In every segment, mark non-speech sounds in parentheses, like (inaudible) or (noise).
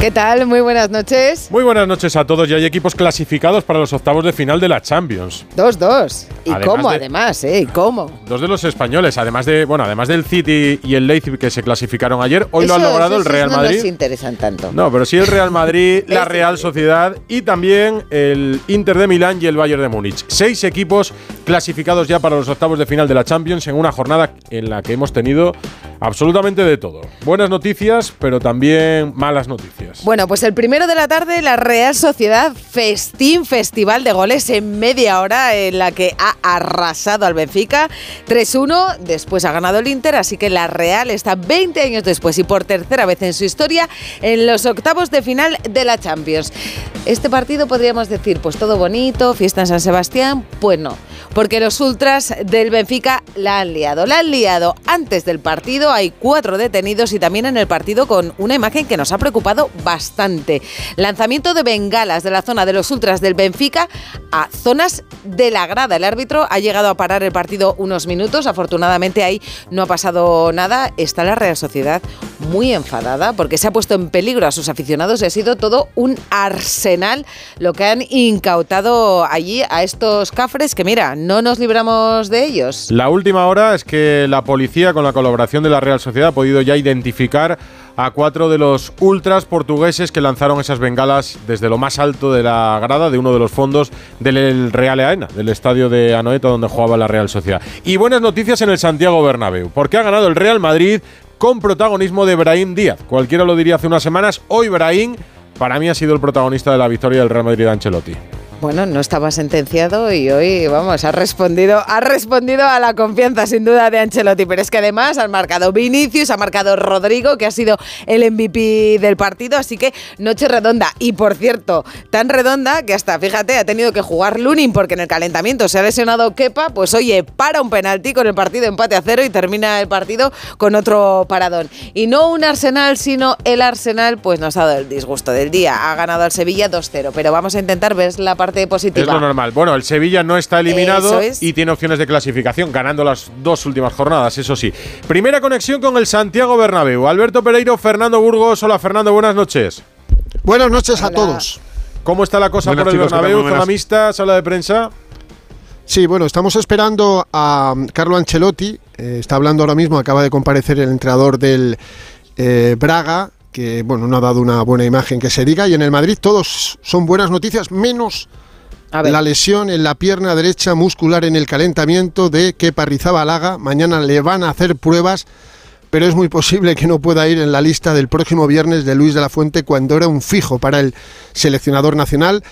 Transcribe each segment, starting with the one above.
¿Qué tal? Muy buenas noches. Muy buenas noches a todos. Ya hay equipos clasificados para los octavos de final de la Champions. Dos, dos. ¿Y Además cómo de- además, eh? ¿Y cómo? Dos de los españoles, además de bueno, además del City y el Leipzig que se clasificaron ayer, hoy lo han Esos- logrado el Real no Madrid. nos interesan tanto. No, pero sí el Real Madrid, (laughs) la Real. Sociedad y también el Inter de Milán y el Bayern de Múnich. Seis equipos clasificados ya para los octavos de final de la Champions en una jornada en la que hemos tenido absolutamente de todo. Buenas noticias, pero también malas noticias. Bueno, pues el primero de la tarde, la Real Sociedad, festín, festival de goles en media hora en la que ha arrasado al Benfica. 3-1, después ha ganado el Inter, así que la Real está 20 años después y por tercera vez en su historia en los octavos de final de la Champions. Este partido podríamos decir, pues todo bonito, fiesta en San Sebastián, pues no. Porque los ultras del Benfica la han liado. La han liado antes del partido. Hay cuatro detenidos y también en el partido con una imagen que nos ha preocupado bastante. Lanzamiento de bengalas de la zona de los ultras del Benfica a zonas de la grada. El árbitro ha llegado a parar el partido unos minutos. Afortunadamente ahí no ha pasado nada. Está la Real Sociedad muy enfadada porque se ha puesto en peligro a sus aficionados y ha sido todo un arsenal lo que han incautado allí a estos cafres que mira, no nos libramos de ellos. La última hora es que la policía, con la colaboración de la Real Sociedad, ha podido ya identificar a cuatro de los ultras portugueses que lanzaron esas bengalas desde lo más alto de la grada de uno de los fondos del Real Aena, del estadio de Anoeta donde jugaba la Real Sociedad. Y buenas noticias en el Santiago Bernabéu, porque ha ganado el Real Madrid con protagonismo de Brahim Díaz. Cualquiera lo diría hace unas semanas, hoy Brahim para mí ha sido el protagonista de la victoria del Real Madrid de Ancelotti. Bueno, no estaba sentenciado y hoy, vamos, ha respondido, ha respondido a la confianza sin duda de Ancelotti, pero es que además han marcado Vinicius, ha marcado Rodrigo, que ha sido el MVP del partido, así que noche redonda. Y por cierto, tan redonda que hasta, fíjate, ha tenido que jugar Lunin porque en el calentamiento se ha lesionado Kepa, pues oye, para un penalti con el partido empate a cero y termina el partido con otro paradón. Y no un Arsenal, sino el Arsenal, pues nos ha dado el disgusto del día. Ha ganado al Sevilla 2-0, pero vamos a intentar ver la parte positiva. Es lo normal. Bueno, el Sevilla no está eliminado es. y tiene opciones de clasificación, ganando las dos últimas jornadas, eso sí. Primera conexión con el Santiago Bernabéu. Alberto Pereiro, Fernando Burgos. Hola, Fernando, buenas noches. Buenas noches a todos. ¿Cómo está la cosa Buenas, por el chicos. Bernabéu? Zona mixta, sala de prensa. Sí, bueno, estamos esperando a um, Carlo Ancelotti. eh, está hablando ahora mismo, acaba de comparecer el entrenador del eh, Braga, que bueno, no ha dado una buena imagen que se diga. Y en el Madrid todos son buenas noticias, menos. La lesión en la pierna derecha muscular en el calentamiento de Kepa Rizabalaga. Mañana le van a hacer pruebas, pero es muy posible que no pueda ir en la lista del próximo viernes de Luis de la Fuente cuando era un fijo para el seleccionador nacional.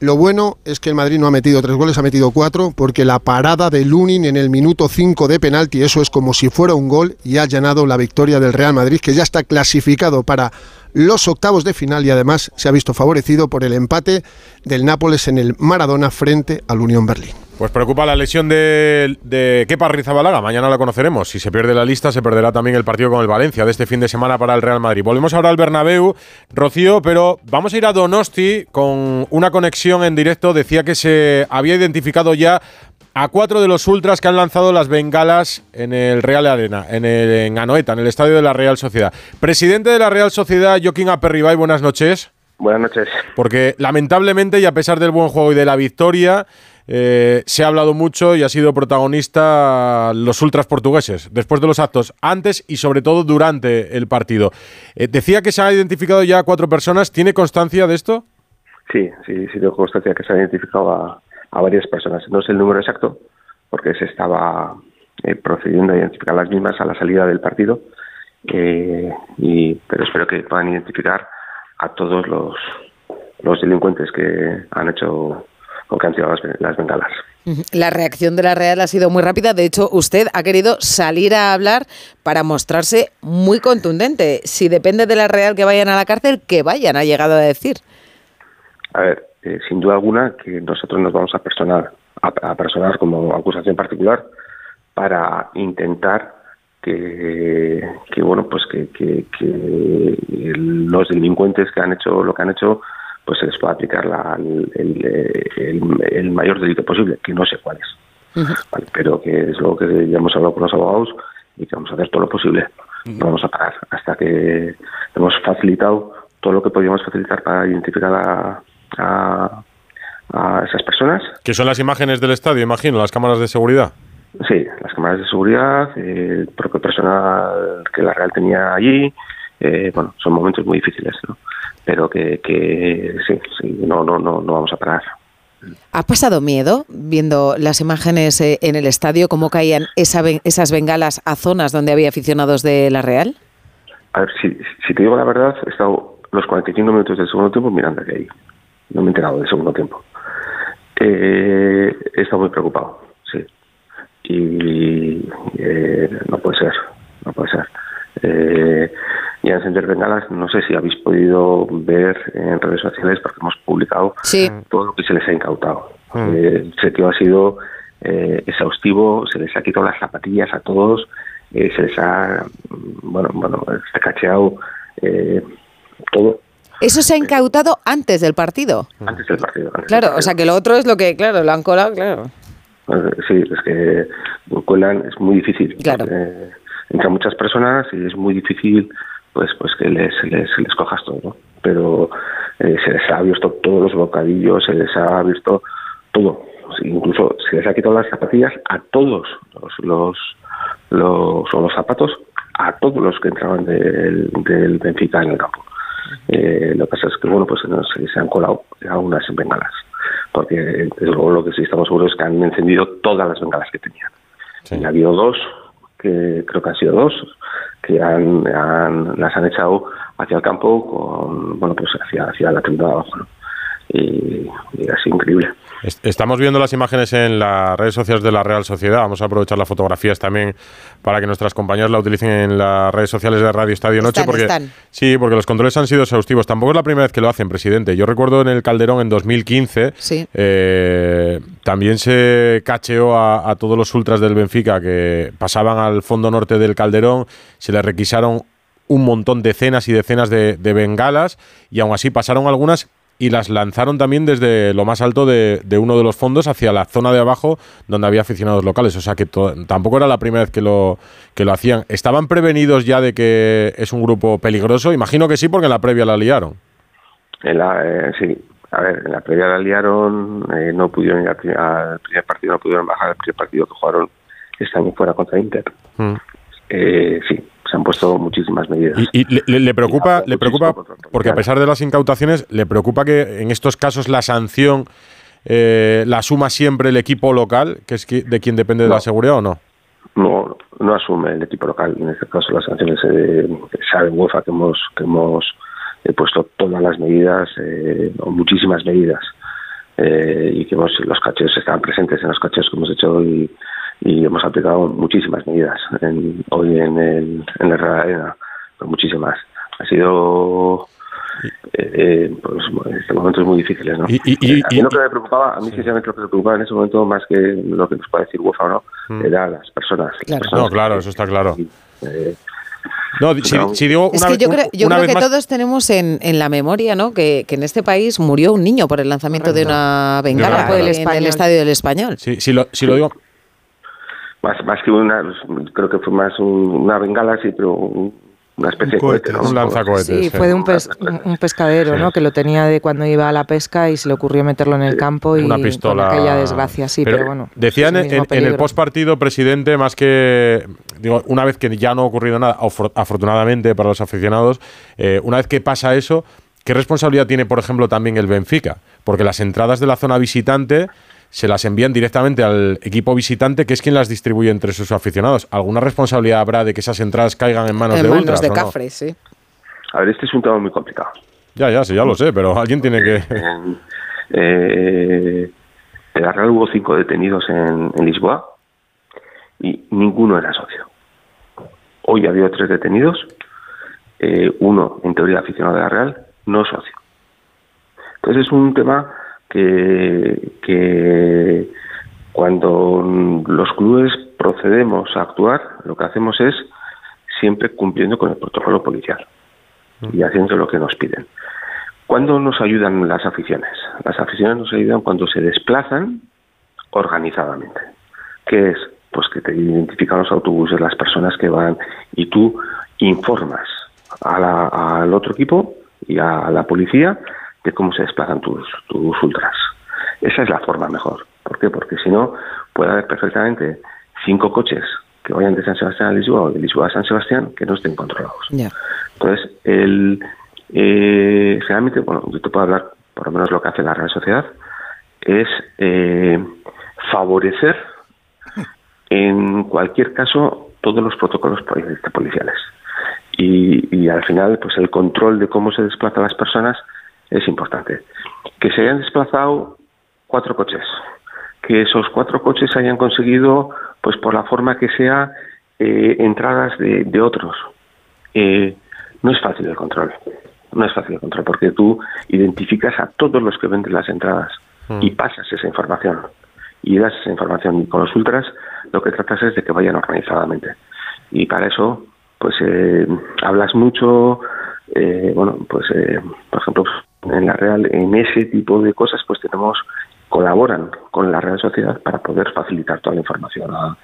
Lo bueno es que el Madrid no ha metido tres goles, ha metido cuatro, porque la parada de Lunin en el minuto 5 de penalti, eso es como si fuera un gol, y ha allanado la victoria del Real Madrid, que ya está clasificado para los octavos de final y además se ha visto favorecido por el empate del Nápoles en el Maradona frente al Unión Berlín. Pues preocupa la lesión de, de Kepa Rizabalaga. Mañana la conoceremos. Si se pierde la lista, se perderá también el partido con el Valencia de este fin de semana para el Real Madrid. Volvemos ahora al Bernabéu, Rocío, pero vamos a ir a Donosti con una conexión en directo. Decía que se había identificado ya a cuatro de los ultras que han lanzado las bengalas en el Real Arena, en, el, en Anoeta, en el estadio de la Real Sociedad. Presidente de la Real Sociedad, Joaquín Aperribay, buenas noches. Buenas noches. Porque lamentablemente, y a pesar del buen juego y de la victoria, eh, se ha hablado mucho y ha sido protagonista los ultras portugueses, después de los actos, antes y sobre todo durante el partido. Eh, decía que se ha identificado ya cuatro personas. ¿Tiene constancia de esto? Sí, sí, sí tengo constancia que se ha identificado a, a varias personas. No sé el número exacto, porque se estaba eh, procediendo a identificar las mismas a la salida del partido, eh, y, pero espero que puedan identificar a todos los, los delincuentes que han hecho o que han tirado las, las bengalas. La reacción de la Real ha sido muy rápida. De hecho, usted ha querido salir a hablar para mostrarse muy contundente. Si depende de la Real que vayan a la cárcel, que vayan, ha llegado a decir. A ver, eh, sin duda alguna que nosotros nos vamos a personar, a, a personar como acusación particular para intentar que, que bueno, pues que, que, que los delincuentes que han hecho lo que han hecho, pues se les pueda aplicar la, el, el, el, mayor delito posible, que no sé cuál es. vale, pero que es lo que ya hemos hablado con los abogados y que vamos a hacer todo lo posible. No vamos a parar hasta que hemos facilitado todo lo que podíamos facilitar para identificar a, a, a esas personas. Que son las imágenes del estadio, imagino, las cámaras de seguridad. Sí, las cámaras de seguridad, el propio personal que la Real tenía allí, eh, bueno, son momentos muy difíciles, ¿no? Pero que, que sí, sí, no, no, no, no vamos a parar. ¿Ha pasado miedo viendo las imágenes eh, en el estadio, cómo caían esa, esas bengalas a zonas donde había aficionados de la Real? A ver, si, si te digo la verdad, he estado los 45 minutos del segundo tiempo mirando aquí ahí. No me he enterado del segundo tiempo. Eh, he estado muy preocupado, sí. Y eh, no puede ser, no puede ser. Eh, y a encender bengalas, no sé si habéis podido ver en redes sociales, porque hemos publicado todo lo que se les ha incautado. Mm. Eh, el chequeo ha sido eh, exhaustivo, se les ha quitado las zapatillas a todos, eh, se les ha, bueno, bueno, se ha cacheado todo. Eso se ha incautado antes del partido. Antes del partido. claro, o sea que lo otro es lo que, claro, lo han colado, claro. Sí, es que cuelan, es muy difícil. Claro. Entran muchas personas y es muy difícil pues pues que les, les, les cojas todo, Pero eh, se les ha visto todos los bocadillos, se les ha visto todo. Incluso se les ha quitado las zapatillas a todos los, los, los, o los zapatos a todos los que entraban del, del Benfica en el campo. Eh, lo que pasa es que, bueno, pues se, se han colado algunas bengalas, porque desde luego lo que sí estamos seguros es que han encendido todas las bengalas que tenían. Y ha habido dos, que creo que han sido dos, que han, las han echado hacia el campo con, bueno, pues hacia, hacia la tribuna de abajo, ¿no? y, y increíble. Estamos viendo las imágenes en las redes sociales de la Real Sociedad. Vamos a aprovechar las fotografías también para que nuestras compañeras la utilicen en las redes sociales de Radio Estadio Noche. porque, Sí, porque los controles han sido exhaustivos. Tampoco es la primera vez que lo hacen, presidente. Yo recuerdo en el Calderón en 2015, eh, también se cacheó a, todos los ultras del Benfica que pasaban al fondo norte del Calderón, se les requisaron un montón, decenas y decenas de, de bengalas, y aún así pasaron algunas y las lanzaron también desde lo más alto de, uno de los fondos hacia la zona de abajo donde había aficionados locales. O sea que tampoco era la primera vez que lo, que lo hacían. ¿Estaban prevenidos ya de que es un grupo peligroso? Imagino que sí, porque en la previa la liaron. En la, eh, sí, a ver, en la previa la liaron, eh, no pudieron ir al primer, partido, no pudieron bajar al primer partido que jugaron este año fuera contra Inter. Mm. Eh, sí, se han puesto muchísimas medidas. ¿Y, le, preocupa, le preocupa porque a pesar de las incautaciones, le preocupa que en estos casos la sanción eh, la asuma siempre el equipo local, que es de quien depende de la seguridad o no? No, no asume el equipo local. En este caso las sanciones eh, sabe UEFA que hemos que hemos eh, puesto todas las medidas eh, o muchísimas medidas y que hemos, los cacheos estaban presentes en los cacheos que hemos hecho hoy y hemos aplicado muchísimas medidas hoy en el en la Arena, pues muchísimas. Ha sido eh, pues, este momentos muy difíciles, ¿no? Y, y, a mí lo que me preocupaba, a mí sinceramente lo que me preocupaba en ese momento más que lo que nos puede decir UEFA o no, mm. era las personas. Claro. no, claro, eso está claro. Eh, no, si, digo es que yo creo, yo creo que todos tenemos en, en, la memoria ¿no? Que, que, en este país murió un niño por el lanzamiento de una bengala en el estadio del Español. Sí, si, lo, si lo digo, más más que una creo que fue más una bengala sí pero una especie de cohete, un lanzacohetes sí, fue de un, un pescadero no que lo tenía de cuando iba a la pesca y se le ocurrió meterlo en el campo y una pistola. aquella desgracia sí pero, bueno decían en, en, el postpartido presidente más que digo una vez que ya no ha ocurrido nada afortunadamente para los aficionados eh, una vez que pasa eso qué responsabilidad tiene por ejemplo también el Benfica porque las entradas de la zona visitante se las envían directamente al equipo visitante, que es quien las distribuye entre sus aficionados. ¿Alguna responsabilidad habrá de que esas entradas caigan en manos de manos de Cafres, sí. A ver, este es un tema muy complicado. Ya, ya, sí, ya lo sé, pero alguien tiene que... eh, en la Real hubo cinco detenidos en, Lisboa y ninguno era socio. Hoy ha habido tres detenidos, eh, uno en teoría aficionado de la Real, no socio. Entonces es un tema que, que cuando los clubes procedemos a actuar, lo que hacemos es siempre cumpliendo con el protocolo policial y haciendo lo que nos piden. ¿Cuándo nos ayudan las aficiones? Las aficiones nos ayudan cuando se desplazan organizadamente. ¿Qué es? Pues que te identifican los autobuses, las personas que van y tú informas al otro equipo y a la policía de cómo se desplazan tus, tus ultras. Esa es la forma mejor. ¿Por qué? Porque si no, puede haber perfectamente cinco coches que vayan de San Sebastián a Lisboa o de Lisboa a San Sebastián que no estén controlados. Entonces, el, eh, generalmente, bueno, yo te puedo hablar, por lo menos lo que hace la Real Sociedad, es eh, favorecer en cualquier caso todos los protocolos policiales. Y, y, al final, pues el control de cómo se desplazan las personas es importante. Que se hayan desplazado cuatro coches, que esos cuatro coches hayan conseguido, pues por la forma que sea, eh, entradas de, de otros. Eh, no es fácil el control. No es fácil el control porque tú identificas a todos los que venden las entradas mm. y pasas esa información y das esa información. Y con los ultras lo que tratas es de que vayan organizadamente. Y para eso, pues eh, hablas mucho, eh, bueno, pues eh, por ejemplo, en la Real, en ese tipo de cosas, pues tenemos, colaboran con la Real Sociedad para poder facilitar toda la información a,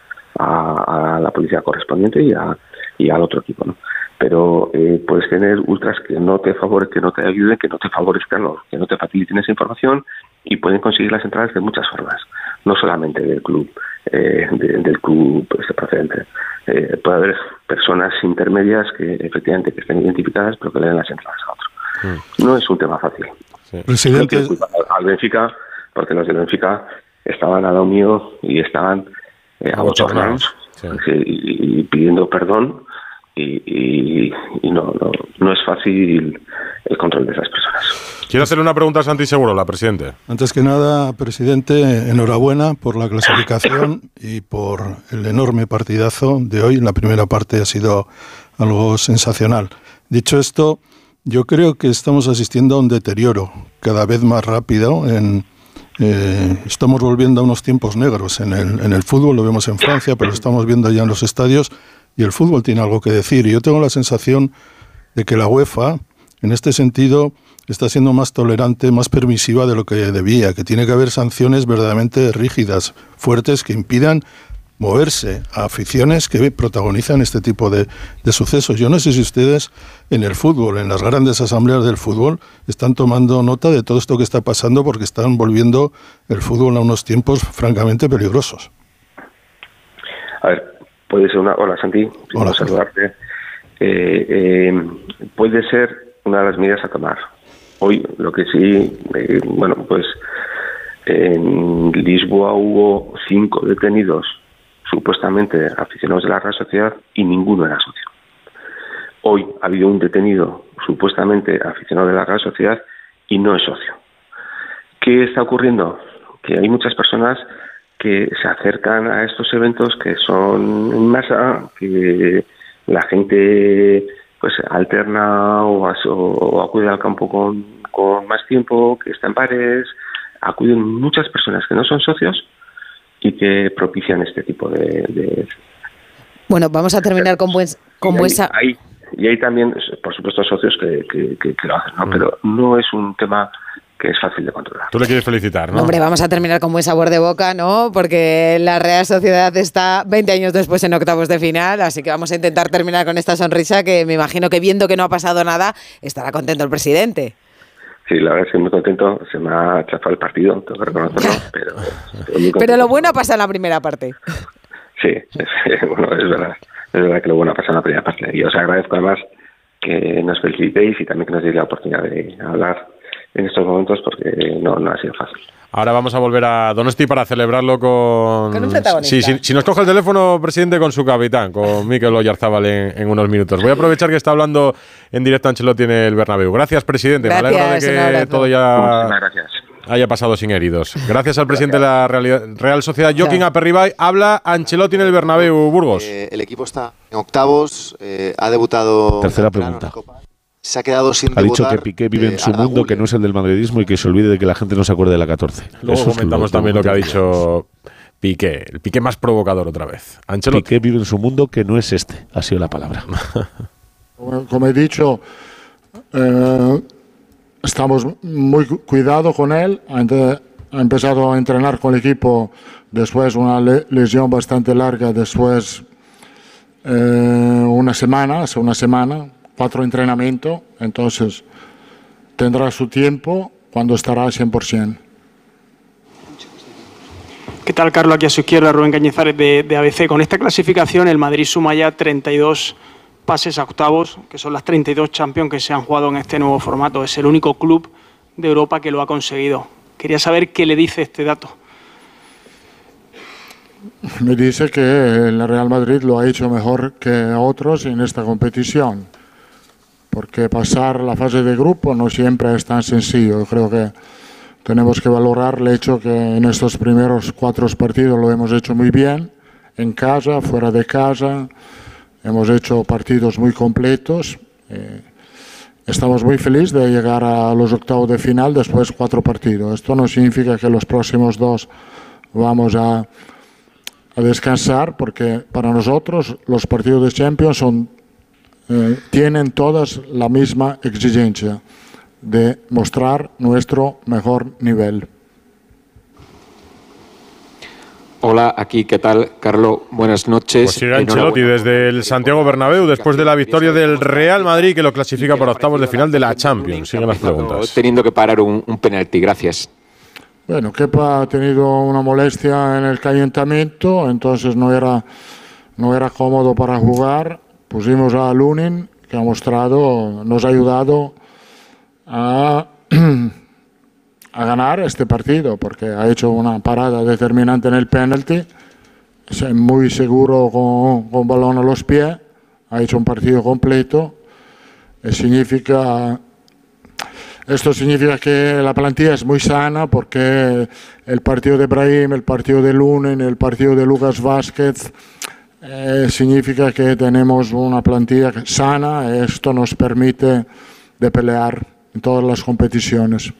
la policía correspondiente y, a, y al otro equipo, ¿no? Pero eh, puedes tener ultras que no te favore, que no te ayuden, que no te favorezcan, que no te faciliten esa información y pueden conseguir las entradas de muchas formas, no solamente del club, eh, del club pues, procedente. Eh, puede haber personas intermedias que efectivamente que estén identificadas pero que le den las entradas a otro. Mm. No es un tema fácil. Presidente. Al Benfica, porque los del Benfica estaban al lado mío y estaban eh, abochornados y, pidiendo perdón y, no, no, no, es fácil el control de esas personas. Quiero hacerle una pregunta a Santi Seguro, la presidente. Antes que nada, presidente, enhorabuena por la clasificación y por el enorme partidazo de hoy. La primera parte ha sido algo sensacional. Dicho esto, yo creo que estamos asistiendo a un deterioro cada vez más rápido en, eh, estamos volviendo a unos tiempos negros en el, en el fútbol, lo vemos en Francia, pero lo estamos viendo ya en los estadios y el fútbol tiene algo que decir. Y yo tengo la sensación de que la UEFA, en este sentido, está siendo más tolerante, más permisiva de lo que debía, que tiene que haber sanciones verdaderamente rígidas, fuertes, que impidan moverse a aficiones que protagonizan este tipo de, sucesos. Yo no sé si ustedes en el fútbol, en las grandes asambleas del fútbol, están tomando nota de todo esto que está pasando porque están volviendo el fútbol a unos tiempos francamente peligrosos. A ver, puede ser una... Hola Santi, Hola, saludarte. Eh, eh, puede ser una de las medidas a tomar. Hoy lo que sí, eh, bueno, pues en Lisboa hubo cinco detenidos supuestamente aficionados de la Real Sociedad y ninguno era socio. Hoy ha habido un detenido supuestamente aficionado de la Real Sociedad y no es socio. ¿Qué está ocurriendo? Que hay muchas personas que se acercan a estos eventos que son en masa, que la gente pues alterna o, acude al campo con, con más tiempo, que está en pares, acuden muchas personas que no son socios y que propician este tipo de... Bueno, vamos a terminar con, buen, con buena... y hay también, por supuesto, socios que, que, lo hacen, ¿no? Mm. pero no es un tema que es fácil de controlar. Tú le quieres felicitar, ¿no? Hombre, vamos a terminar con buen sabor de boca, ¿no? Porque la Real Sociedad está 20 años después en octavos de final, así que vamos a intentar terminar con esta sonrisa que me imagino que viendo que no ha pasado nada, estará contento el presidente. Sí, la verdad es que muy contento. Se me ha chafado el partido, tengo que reconocerlo. Pero, (laughs) pero lo bueno pasa en la primera parte. Sí, (laughs) es, bueno, es verdad. Es verdad que lo bueno pasa en la primera parte. Y os agradezco además que nos felicitéis y también que nos deis la oportunidad de hablar en estos momentos porque no, no ha sido fácil. Ahora vamos a volver a Donosti para celebrarlo con... Con un protagonista. Sí, si, nos coge el teléfono, presidente, con su capitán, con Mikel Oyarzábal en, en, unos minutos. Voy a aprovechar que está hablando en directo Ancelotti en el Bernabéu. Gracias, presidente. Gracias, Me alegro de que todo ya gracias. haya pasado sin heridos. Gracias al presidente de la Real, Sociedad, Joaquín Aperribay. Habla Ancelotti en el Bernabéu, Burgos. Eh, el equipo está en octavos, eh, ha debutado... Tercera pregunta se ha quedado sin Ha dicho que Piqué vive en su mundo, que no es el del madridismo y que se olvide de que la gente no se acuerde de la 14. Luego comentamos también lo que ha dicho Piqué, el Piqué más provocador otra vez. Piqué vive en su mundo que no es este, ha sido la palabra. (laughs) Como he dicho, eh, estamos muy cuidado con él. Ha, empezado a entrenar con el equipo después una le- lesión bastante larga, después eh, una semana, hace una semana, cuatro entrenamientos. Entonces tendrá su tiempo cuando estará al 100%. ¿Qué tal, Carlos? Aquí a su izquierda, Rubén Cañizares de, de ABC. Con esta clasificación, el Madrid suma ya 32 pases a octavos, que son las 32 Champions que se han jugado en este nuevo formato. Es el único club de Europa que lo ha conseguido. Quería saber qué le dice este dato. Me dice que el Real Madrid lo ha hecho mejor que otros en esta competición, porque pasar la fase de grupo no siempre es tan sencillo. Yo creo que tenemos que valorar el hecho que en estos primeros cuatro partidos lo hemos hecho muy bien, en casa, fuera de casa, hemos hecho partidos muy completos. eh, Estamos muy felices de llegar a los octavos de final después de cuatro partidos. Esto no significa que los próximos dos vamos a, a descansar, porque para nosotros los partidos de Champions son, eh, tienen todas la misma exigencia de mostrar nuestro mejor nivel. Hola, aquí, ¿qué tal? Carlos, buenas noches. Pues sigue Ancelotti desde el Santiago Bernabéu después de la victoria del Real Madrid que lo clasifica por octavos de final de la Champions. Siguen las preguntas. Teniendo que parar un, un penalti, gracias. Bueno, Kepa ha tenido una molestia en el calentamiento, entonces no era, no era cómodo para jugar. Pusimos a Lunin, que ha mostrado, nos ha ayudado a, (clears throat) a ganar este partido, porque ha hecho una parada determinante en el penalti, es muy seguro con, con balón a los pies, ha hecho un partido completo, significa esto significa que la plantilla es muy sana porque el partido de Brahim, el partido de Lunen, el partido de Lucas Vázquez, eh, significa que tenemos una plantilla sana. Esto nos permite de pelear en todas las competiciones.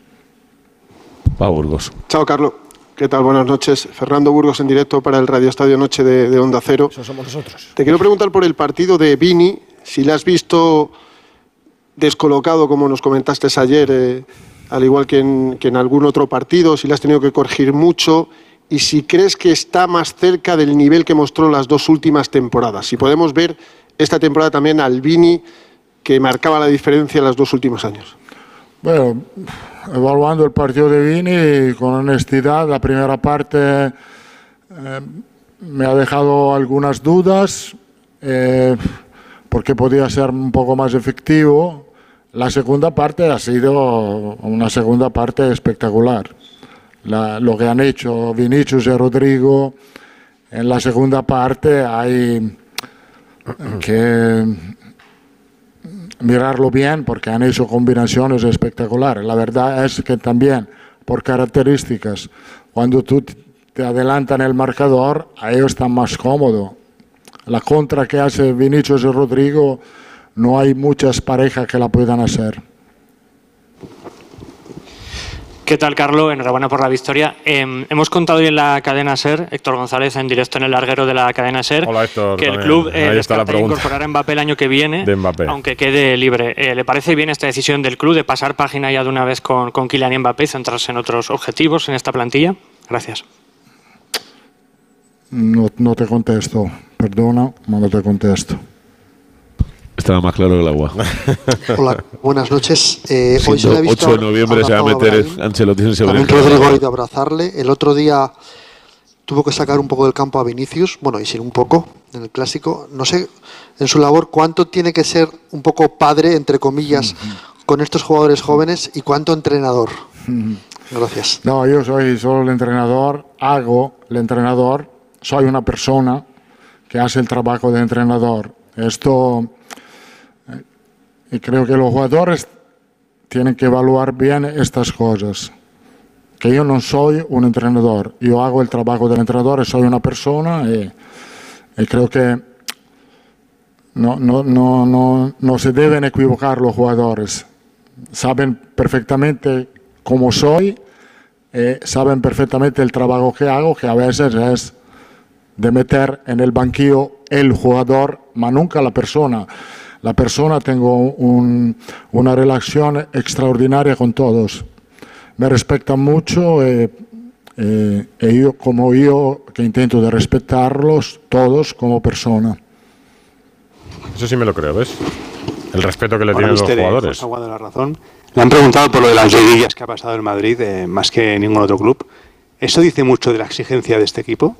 Pau Burgos. Chao, Carlos. ¿Qué tal? Buenas noches. Fernando Burgos en directo para el Radio Estadio Noche de, de Onda Cero. Eso somos nosotros. Te quiero preguntar por el partido de Vini, si le has visto descolocado, como nos comentaste ayer, eh, al igual que en, que en algún otro partido, si le has tenido que corregir mucho y si crees que está más cerca del nivel que mostró las dos últimas temporadas. Si podemos ver esta temporada también al Vini que marcaba la diferencia en los dos últimos años. Bueno, evaluando el partido de Vini con honestidad, la primera parte eh, me ha dejado algunas dudas eh, porque podía ser un poco más efectivo. La segunda parte ha sido una segunda parte espectacular. La- lo que han hecho Vinicius y Rodrigo en la segunda parte hay que mirarlo bien porque han hecho combinaciones espectaculares. La verdad es que también por características, cuando tú te adelantan el marcador, a ellos están más cómodo. La contra que hace Vinicius y Rodrigo, no hay muchas parejas que la puedan hacer. ¿Qué tal, Carlos? Enhorabuena por la victoria. Eh, hemos contado hoy en la cadena SER, Héctor González en directo en el larguero de la cadena SER, Hola, Héctor, que el también. club eh, Ahí está la descarta pregunta. incorporar a Mbappé el año que viene, De Mbappé. aunque quede libre. Eh, ¿Le parece bien esta decisión del club de pasar página ya de una vez con, con Kylian y Mbappé y centrarse en otros objetivos en esta plantilla? Gracias. No, no te contesto, perdona, no te contesto. Estaba más claro que el agua. (laughs) Hola, buenas noches. Eh, hoy se le ha visto 8 de noviembre se va a meter Brahim. Ancelotti en También. Rodrigo a abrazarle. El otro día tuvo que sacar un poco del campo a Vinicius, bueno, y sin un poco en el clásico. No sé, en su labor, cuánto tiene que ser un poco padre, entre comillas, (laughs) con estos jugadores jóvenes y cuánto entrenador. (laughs) Gracias. No, yo soy solo el entrenador, hago el entrenador, soy una persona que hace el trabajo de entrenador. Esto, y creo que los jugadores tienen que evaluar bien estas cosas. Que yo no soy un entrenador, yo hago el trabajo del entrenador, soy una persona y, y creo que no, no, no, no, no se deben equivocar los jugadores. Saben perfectamente cómo soy, eh, saben perfectamente el trabajo que hago, que a veces es de meter en el banquillo el jugador, mas nunca la persona. La persona, tengo un- una relación extraordinaria con todos. Me respetan mucho eh, eh, y yo, como yo, que intento de respetarlos todos como persona. Eso sí me lo creo, ¿ves? El respeto que le tienen los eh, jugadores. Aguado, la razón. Le han preguntado por lo de las liguillas que ha pasado en Madrid, eh, más que en ningún otro club. ¿Eso dice mucho de la exigencia de este equipo?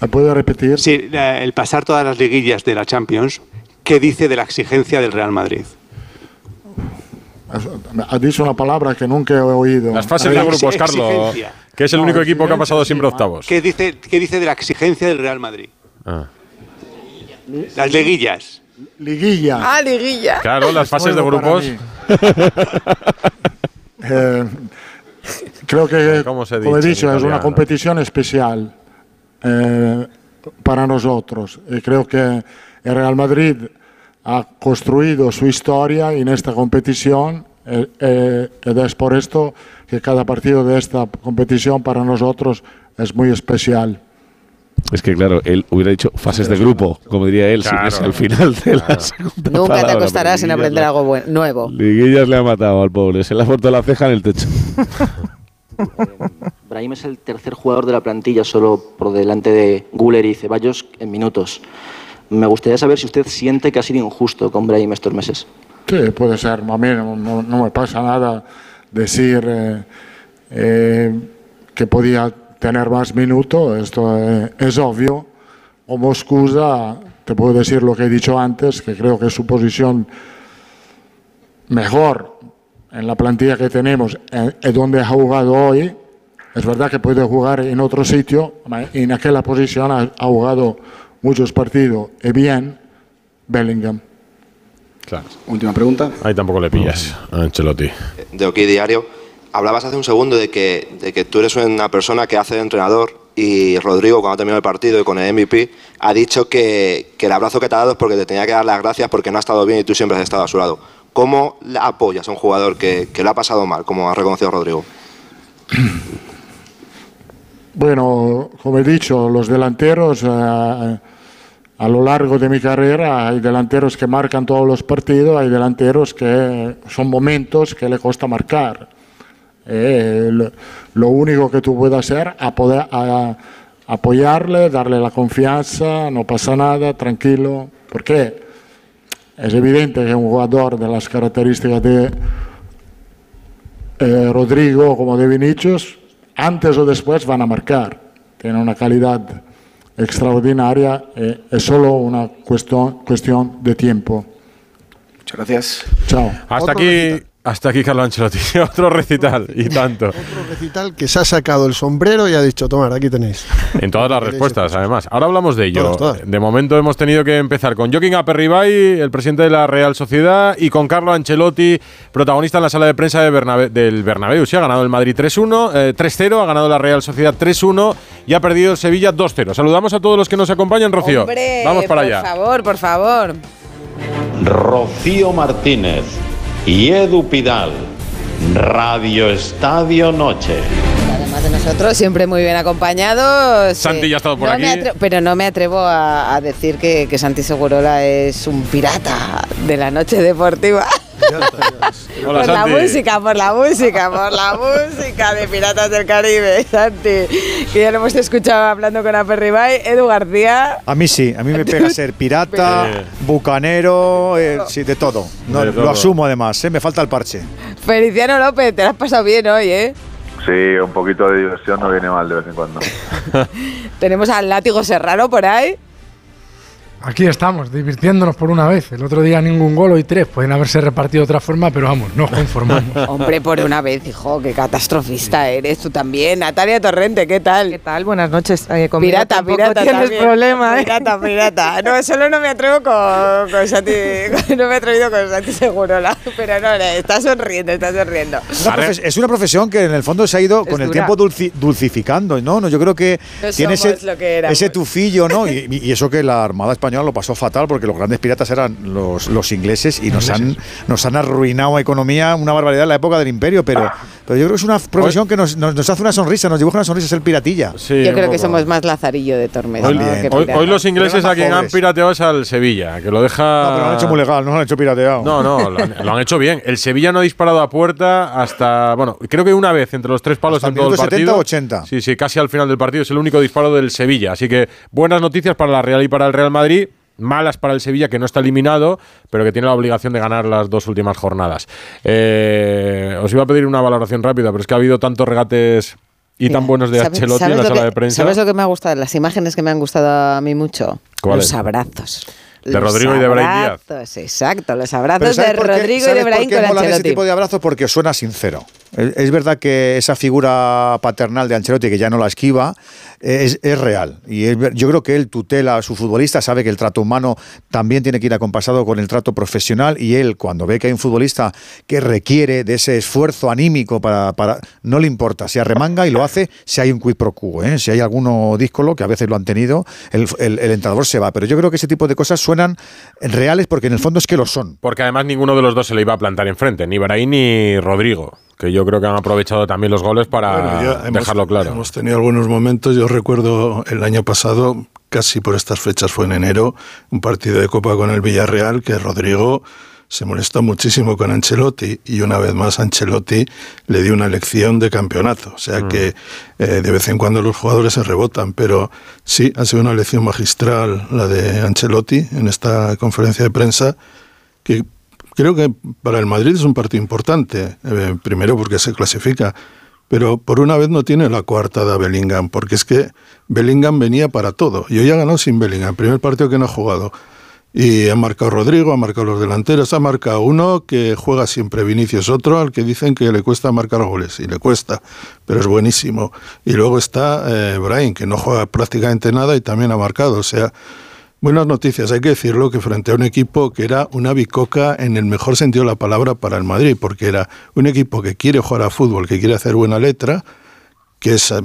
¿Me puede repetir? Sí, la- el pasar todas las liguillas de la Champions, ¿qué dice de la exigencia del Real Madrid? Ha dicho una palabra que nunca he oído. Las fases de grupos, Carlos, Exigencia. que es el No, único equipo que ha pasado siempre octavos. ¿Qué dice, ¿Qué dice de la exigencia del Real Madrid? Ah. Las liguillas. Liguilla. Ah, liguilla. Claro, las fases de grupos. (laughs) Eh, creo que, ¿Cómo se como he dice dicho, es una competición especial eh, para nosotros. Y creo que el Real Madrid ha construido su historia en esta competición. eh, eh, es por esto que cada partido de esta competición para nosotros es muy especial. Es que, claro, él hubiera dicho fases de grupo, como diría él, Claro, sin ese al final de la segunda Nunca te palabra, acostarás pero en aprender algo buen- nuevo. Liguillas le ha matado al pobre, se le ha puesto la ceja en el techo. (laughs) Brahim es el tercer jugador de la plantilla, solo por delante de Guller y Ceballos en minutos. Me gustaría saber si usted siente que ha sido injusto con Brahim estos meses. Sí, puede ser. A mí no, no- no me pasa nada decir eh, eh, que podía tener más minutos. Esto eh, es obvio. Como excusa, te puedo decir lo que he dicho antes, que creo que su posición mejor en la plantilla que tenemos eh, es donde ha jugado hoy. Es verdad que puede jugar en otro sitio, en aquella posición ha, ha jugado muchos partidos y bien Bellingham. Claro. Última pregunta. Ahí tampoco le pillas a Ancelotti. de OK Diario, hablabas hace un segundo de que, de que tú eres una persona que hace de entrenador y Rodrigo, cuando terminó el partido y con el MVP, ha dicho que, que el abrazo que te ha dado es porque te tenía que dar las gracias porque no ha estado bien y tú siempre has estado a su lado. ¿Cómo le apoyas a un jugador que, que lo ha pasado mal, como ha reconocido Rodrigo? Bueno, como he dicho, los delanteros, eh, a lo largo de mi carrera, hay delanteros que marcan todos los partidos, hay delanteros que son momentos que le cuesta marcar. Lo, único que tú puedes hacer es apoyarle, darle la confianza, no pasa nada, tranquilo, porque es evidente que un jugador de las características de eh, Rodrigo como de Vinicius, antes o después van a marcar. Tiene una calidad extraordinaria, eh, es solo una cuestión, cuestión de tiempo. Muchas gracias. Chao. Hasta aquí, hasta aquí Carlo Ancelotti. (laughs) Otro recital y tanto. Otro recital que se ha sacado el sombrero y ha dicho, tomar, aquí tenéis. En todas las (laughs) respuestas, además. Ahora hablamos de ello. Todas, todas. De momento hemos tenido que empezar con Joaquín Aperribay, el presidente de la Real Sociedad, y con Carlo Ancelotti, protagonista en la sala de prensa de Bernabe- del Bernabéu. Sí, ha ganado el Madrid 3-1, eh, 3-0, ha ganado la Real Sociedad 3-1 y ha perdido el Sevilla 2-0. Saludamos a todos los que nos acompañan, Rocío. Hombre, Vamos para por allá. favor, por favor. Rocío Martínez y Edu Pidal. Radio Estadio Noche. Además de nosotros, siempre muy bien acompañados. Santi ya ha estado por no aquí. pero no me atrevo a, a decir que, que Santi Segurola es un pirata de la noche deportiva. (laughs) Hola, por la música, por la música, por la música de Piratas del Caribe, Santi. Que ya lo hemos escuchado hablando con Aperribay, Edu García. A mí sí, a mí me pega ser pirata, (laughs) bucanero, eh, sí, de todo. No, De lo todo. asumo además, eh, me falta el parche. Feliciano López, te lo has pasado bien hoy, ¿eh? Sí, un poquito de diversión no viene mal de vez en cuando. (laughs) Tenemos al látigo Serrano por ahí. Aquí estamos, divirtiéndonos por una vez. El otro día ningún gol, hoy tres. Pueden haberse repartido de otra forma, pero vamos, nos conformamos. (laughs) Hombre, por una vez, hijo, qué catastrofista eres tú también. Natalia Torrente, ¿qué tal? ¿Qué tal? Buenas noches. Eh, conmigo Pirata, pirata tienes también. problema, ¿eh? Pirata, pirata. (laughs) No, solo no me atrevo con, con Santi, (laughs) no me he atrevido con Santi Segurola, pero no, está sonriendo, está sonriendo. Es una profesión que en el fondo se ha ido con el dura. tiempo dulci- dulcificando, ¿no? no Yo creo que No tiene ese, lo que ese tufillo, ¿no? Y, y eso que la Armada Española lo pasó fatal porque los grandes piratas eran los, los ingleses y nos han, nos han arruinado economía una barbaridad en la época del imperio, pero, Pero yo creo que es una profesión que nos, nos, nos hace una sonrisa, nos dibuja una sonrisa, es el piratilla. Sí, Yo creo que somos más Lazarillo de Tormes. Hoy, ¿no? que hoy- pirata. hoy los ingleses a quien han pirateado es al Sevilla, que lo deja. No, pero lo han hecho muy legal, no lo han hecho pirateado. No, no, lo han, lo han hecho bien. El Sevilla no ha disparado a puerta hasta, bueno, creo que una vez entre los tres palos Hasta en el todo el partido. 70 o 80. Sí, sí, casi al final del partido es el único disparo del Sevilla. Así que buenas noticias para la Real y para el Real Madrid. Malas para el Sevilla, que no está eliminado, pero que tiene la obligación de ganar las dos últimas jornadas. Eh, os iba a pedir una valoración rápida, pero es que ha habido tantos regates y tan buenos de ¿Sabes- Ancelotti en la sala que- de prensa. ¿Sabes lo que me ha gustado? Las imágenes que me han gustado a mí mucho. ¿Cuáles? Los abrazos. De Rodrigo y de Brahim Díaz. Exacto, los abrazos de ¿sabes por qué- Rodrigo y de Brahim con molan ese Ancelotti. tipo de abrazos? Porque suena sincero. Es, es verdad que esa figura paternal de Ancelotti, que ya no la esquiva, es, es real. Y yo creo que él tutela a su futbolista, sabe que el trato humano también tiene que ir acompasado con el trato profesional. Y él, cuando ve que hay un futbolista que requiere de ese esfuerzo anímico para. para no le importa, se arremanga y lo hace si hay un quid pro quo. ¿eh? Si hay alguno díscolo, que a veces lo han tenido, el, el- entrenador se va. Pero yo creo que ese tipo de cosas suenan reales porque en el fondo es que lo son. Porque además ninguno de los dos se le iba a plantar enfrente, ni Brahim ni Rodrigo, que yo creo que han aprovechado también los goles para Bueno, hemos- dejarlo claro. Hemos tenido algunos momentos, yo recuerdo el año pasado, casi por estas fechas fue en enero, un partido de Copa con el Villarreal que Rodrigo se molestó muchísimo con Ancelotti y una vez más Ancelotti le dio una lección de campeonato. O sea Mm. que eh, de vez en cuando los jugadores se rebotan, pero sí, ha sido una lección magistral la de Ancelotti en esta conferencia de prensa que creo que para el Madrid es un partido importante, eh, primero porque se clasifica, pero por una vez no tiene la coartada Bellingham, porque es que Bellingham venía para todo, y hoy ha ganado sin Bellingham, primer partido que no ha jugado. Y ha marcado Rodrigo, ha marcado los delanteros, ha marcado uno que juega siempre Vinicius, otro al que dicen que le cuesta marcar goles, y le cuesta, pero es buenísimo. Y luego está eh, Brahim, que no juega prácticamente nada y también ha marcado, o sea, Buenas noticias, hay que decirlo, que frente a un equipo que era una bicoca en el mejor sentido de la palabra para el Madrid, porque era un equipo que quiere jugar a fútbol, que quiere hacer buena letra, que es eh,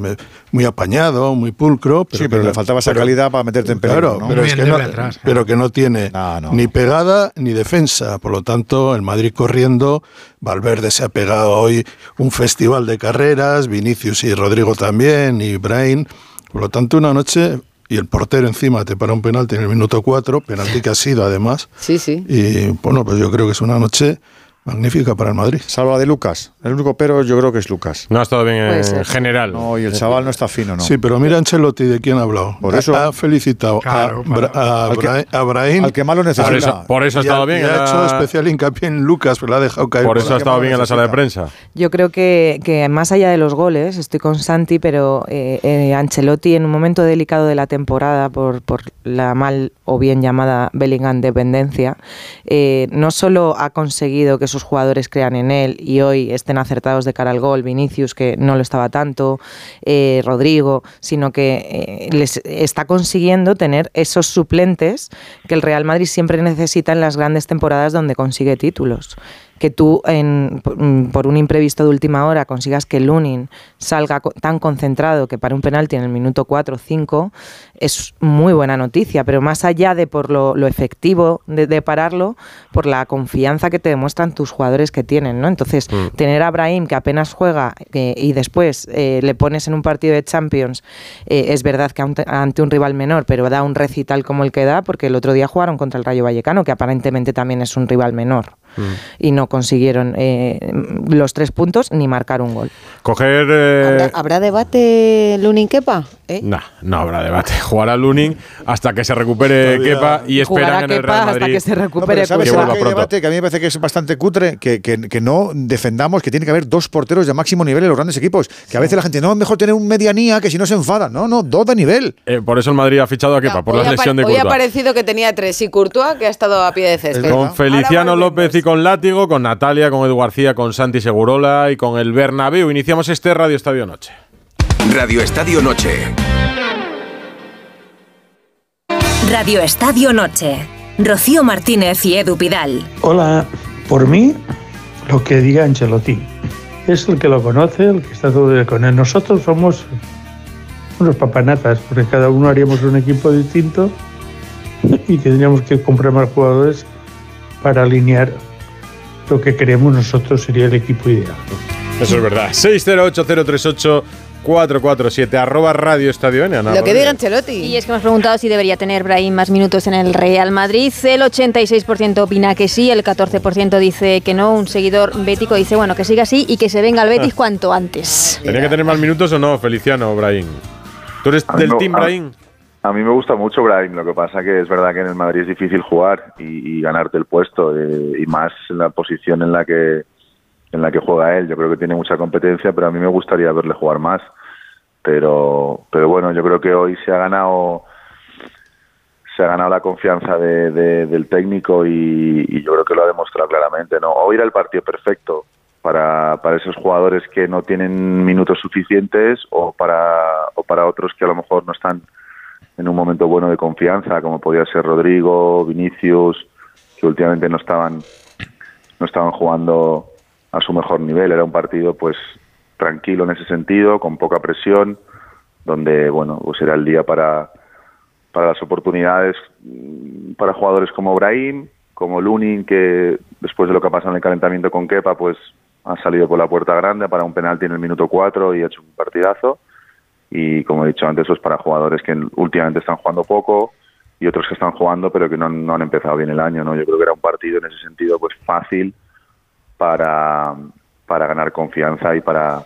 muy apañado, muy pulcro. Pero Sí, pero que le faltaba esa pero- calidad para meterte en peligro. Claro, ¿no? pero, es que no, desde atrás, pero que no tiene no. ni pegada ni defensa. Por lo tanto, el Madrid corriendo, Valverde se ha pegado hoy un festival de carreras, Vinicius y Rodrigo también, y Brain. Por lo tanto, una noche y el portero encima te para un penalti en el minuto 4, penalti (laughs) que ha sido además. Sí, sí. Y bueno, pues yo creo que es una noche magnífica para el Madrid. Salva de Lucas. El único pero yo creo que es Lucas. No ha estado bien en general. No, y el chaval no está fino, ¿no? Sí, pero mira Ancelotti de quién ha hablado. Por eso- ha felicitado Claro, a, Bra- a, Al que- a Brahim Al que malo necesita. Por eso, por eso ha estado bien. y ha hecho especial hincapié en Lucas, pero la ha dejado caer. por eso ha estado bien en la sala de prensa. Yo creo que, que más allá de los goles, estoy con Santi, pero eh, eh, Ancelotti en un momento delicado de la temporada por, por la mal o bien llamada Bellingham dependencia, eh, no solo ha conseguido que jugadores crean en él y hoy estén acertados de cara al gol, Vinicius que no lo estaba tanto, eh, Rodrigo, sino que eh, les está consiguiendo tener esos suplentes que el Real Madrid siempre necesita en las grandes temporadas donde consigue títulos que tú en, por, mm, por un imprevisto de última hora consigas que Lunin salga tan concentrado que para un penalti en el minuto 4 o 5 es muy buena noticia, pero más allá de por lo, lo efectivo de, de pararlo, por la confianza que te demuestran tus jugadores que tienen, ¿no? Entonces, Mm. tener a Brahim que apenas juega eh, y después eh, le pones en un partido de Champions, eh, es verdad que ante un rival menor, pero da un recital como el que da, porque el otro día jugaron contra el Rayo Vallecano, que aparentemente también es un rival menor y no consiguieron eh, los tres puntos ni marcar un gol. Coger. eh, ¿Habrá, habrá debate Lunin Kepa? ¿Eh? nah, no habrá debate. Jugar a Lunin hasta que se recupere Kepa y Jugará esperan en el Real hasta Madrid. que se No, recupere. pero ¿sabes que vuelva hay pronto. debate que a mí me parece que es bastante cutre? Que, que- que no defendamos que tiene que haber dos porteros de máximo nivel en los grandes equipos. Que a veces la gente, no, es mejor tener un medianía que si no se enfada. No, no, dos de nivel. Eh, por eso el Madrid ha fichado a Kepa, por hoy, la lesión de hoy ha Courtois. parecido que tenía tres y Courtois que ha estado a pie de césped. Con Feliciano López y con Látigo, con Natalia, con Edu García, con Santi Segurola y con el Bernabéu. Iniciamos este Radio Estadio Noche. Radio Estadio Noche. Radio Estadio Noche. Rocío Martínez y Edu Pidal. Hola, por mí, lo que diga Ancelotti. Es el que lo conoce, el que está todo con él. Nosotros somos unos papanatas, porque cada uno haríamos un equipo distinto y tendríamos que comprar más jugadores para alinear lo que creemos nosotros sería el equipo ideal. Eso es verdad. 608-038-447, arroba Radio Estadio N. Ana Lo que diga Ancelotti. Y es que hemos preguntado si debería tener Brahim más minutos en el Real Madrid. El 86% opina que sí, el 14% dice que no. Un seguidor bético dice, bueno, que siga así y que se venga al Betis cuanto antes. ¿Tenía que tener más minutos o no, Feliciano Brahim? ¿Tú eres del Team Brahim? A mí me gusta mucho Brahim, lo que pasa que es verdad que en el Madrid es difícil jugar y, y ganarte el puesto, eh, y más en la posición en la que en la que juega él. Yo creo que tiene mucha competencia, pero a mí me gustaría verle jugar más. Pero, pero bueno, yo creo que hoy se ha ganado se ha ganado la confianza de- de- del técnico y, y yo creo que lo ha demostrado claramente. ¿no? Hoy era el partido perfecto para, para esos jugadores que no tienen minutos suficientes o para, o para otros que a lo mejor no están en un momento bueno de confianza, como podía ser Rodrigo, Vinicius, que últimamente no estaban, no estaban jugando a su mejor nivel. Era un partido pues tranquilo en ese sentido, con poca presión, donde bueno, pues era el día para, para las oportunidades mm, para jugadores como Brahim, como Lunin, que después de lo que ha pasado en el calentamiento con Kepa, pues ha salido por la puerta grande para un penalti en el minuto 4 y ha hecho un partidazo. Y como he dicho antes, pues para jugadores que últimamente están jugando poco y otros que están jugando pero que no, no han empezado bien el año. ¿no? Yo creo que era un partido en ese sentido pues fácil para, para ganar confianza y para,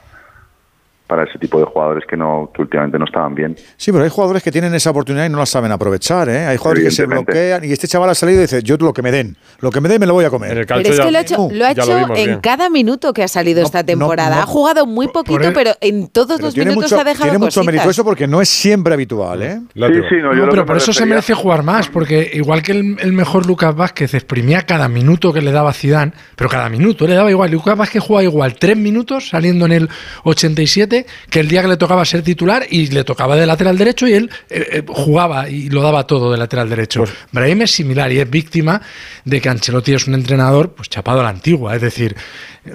para ese tipo de jugadores que no que últimamente no estaban bien. Sí, pero hay jugadores que tienen esa oportunidad y no la saben aprovechar, ¿eh? Hay jugadores que se bloquean y este chaval ha salido y dice, yo lo que me den, lo que me den me lo voy a comer. Pero es que lo ha hecho, lo ha hecho en cada minuto que ha salido esta temporada. no. ha jugado muy poquito, él- pero en todos los minutos mucho, ha dejado tiene mucho cositas. mérito eso porque no es siempre habitual, ¿eh? no, No, pero por eso se merece jugar más, porque igual que el, el mejor Lucas Vázquez exprimía cada minuto que le daba Zidane, pero cada minuto le daba igual. Lucas Vázquez jugaba igual tres minutos saliendo en el 87 que el día que le tocaba ser titular y le tocaba de lateral derecho y él eh, eh, jugaba y lo daba todo de lateral derecho. Brahim es similar y es víctima de que Ancelotti es un entrenador pues chapado a la antigua, es decir,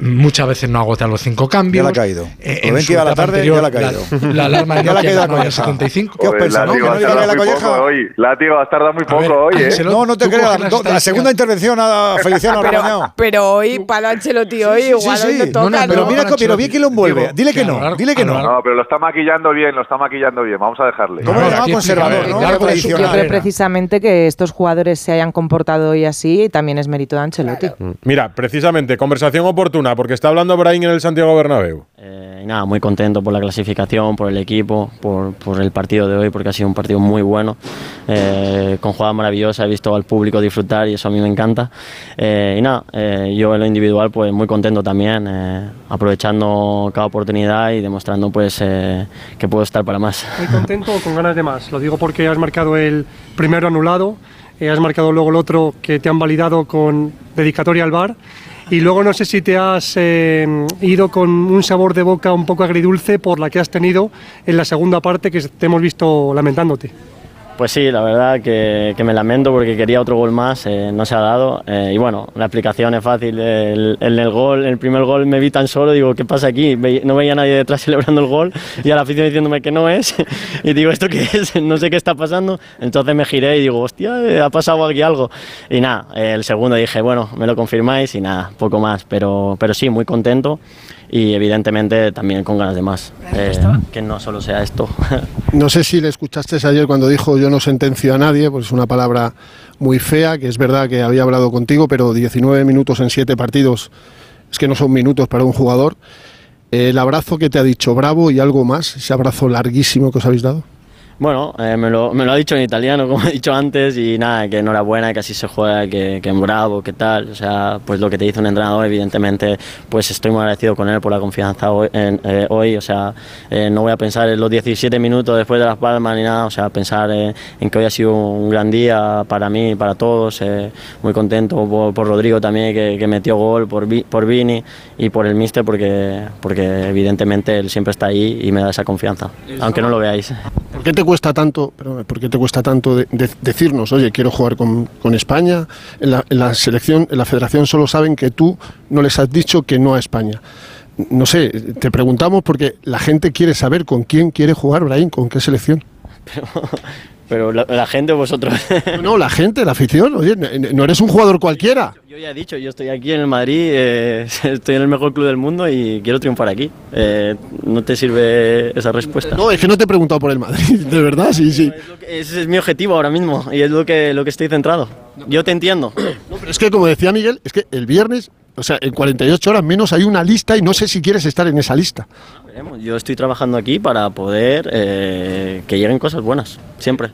muchas veces no agota los cinco cambios. Ya le ha caído. Eh, Lo en su a la tarde, anterior, ya le ha caído. La, la alarma de (laughs) Nokia la llamaba al colleja. 75. ¿Qué os pensáis? ¿No? ¿Que no la colleja? hoy. Látigo, has tardado muy ver, poco hoy, ¿eh? Ancelotti- No, no te creas. no, La segunda intervención a (laughs) Feliciano pero, pero hoy, para Ancelotti hoy, Sí, igual sí, hoy sí. le toca, No, no, ¿no? pero mira, pero bien que lo envuelve. Dile que lo no, dile que lo no. No, pero lo está maquillando bien, lo está maquillando bien. Vamos a dejarle. ¿Cómo le llama conservador, no? Yo creo precisamente que estos jugadores se hayan comportado hoy así también es mérito de Ancelotti. Mira, precisamente, conversación oportuna, porque está hablando Brahim en el Santiago Bernabéu. Eh, nada, muy contento por la clasificación, por el equipo, por, por el partido de hoy, porque ha sido un partido muy bueno, eh, con jugadas maravillosas, he visto al público disfrutar y eso a mí me encanta. Eh, y nada, eh, yo en lo individual pues muy contento también, eh, aprovechando cada oportunidad y demostrando pues eh, que puedo estar para más. Muy contento o con ganas de más. Lo digo porque has marcado el primero anulado, eh, has marcado luego el otro que te han validado con dedicatoria al bar. Y luego no sé si te has eh, ido con un sabor de boca un poco agridulce por la que has tenido en la segunda parte que te hemos visto lamentándote. Pues sí, la verdad que, me lamento porque quería otro gol más, eh, no se ha dado. eh, y bueno, la explicación es fácil. El, el, gol, el primer gol me vi tan solo, digo, ¿qué pasa aquí? No veía a nadie detrás (laughs) celebrando el gol y a la afición diciéndome que no es. (laughs) y digo, ¿esto qué es? (laughs) No sé qué está pasando. Entonces me giré y digo, hostia, eh, ha pasado aquí algo. Y nada, el segundo dije, bueno, me lo confirmáis y nada, poco más. Pero, pero sí, muy contento y evidentemente también con ganas de más. Eh, que no solo sea esto. (laughs) No sé si le escuchaste ayer cuando dijo yo no sentencio a nadie, pues es una palabra muy fea, que es verdad que había hablado contigo, pero 19 minutos en 7 partidos es que no son minutos para un jugador. El abrazo que te ha dicho bravo y algo más, ese abrazo larguísimo que os habéis dado. Bueno, eh, me, lo, me lo ha dicho en italiano, como he dicho antes, y nada, que enhorabuena, que así se juega, que, que en bravo, que tal. O sea, pues lo que te dice un entrenador, evidentemente, pues estoy muy agradecido con él por la confianza hoy. en- eh, hoy. O sea, eh, no voy a pensar en los 17 minutos después de las palmas ni nada, o sea, pensar eh, en que hoy ha sido un gran día para mí, para todos. eh, muy contento por, por Rodrigo también, que, que metió gol, por, por Vini y por el míster, porque, porque evidentemente él siempre está ahí y me da esa confianza, aunque no lo veáis. ¿Por qué te cuesta tanto, perdón, ¿por qué te cuesta tanto de- de- decirnos, oye, quiero jugar con, con España? En la, selección, en la federación solo saben que tú no les has dicho que no a España. No sé, te preguntamos porque la gente quiere saber con quién quiere jugar Brahim, con qué selección. (laughs) pero la, la gente vosotros. No, la gente, la afición. Oye, no eres un jugador cualquiera. Yo ya he dicho, yo estoy aquí en el Madrid, eh, (laughs) estoy en el mejor club del mundo y quiero triunfar aquí. Eh, ¿No te sirve esa respuesta? No, es que no te he preguntado por el Madrid, (laughs) de verdad, sí, sí. Ese es mi objetivo ahora mismo y es lo que, lo que estoy centrado. Yo te entiendo. No, pero es que como decía Miguel, es que el viernes, o sea, en 48 horas menos hay una lista y no sé si quieres estar en esa lista. Veremos, Yo estoy trabajando aquí para poder eh, que lleguen cosas buenas, siempre.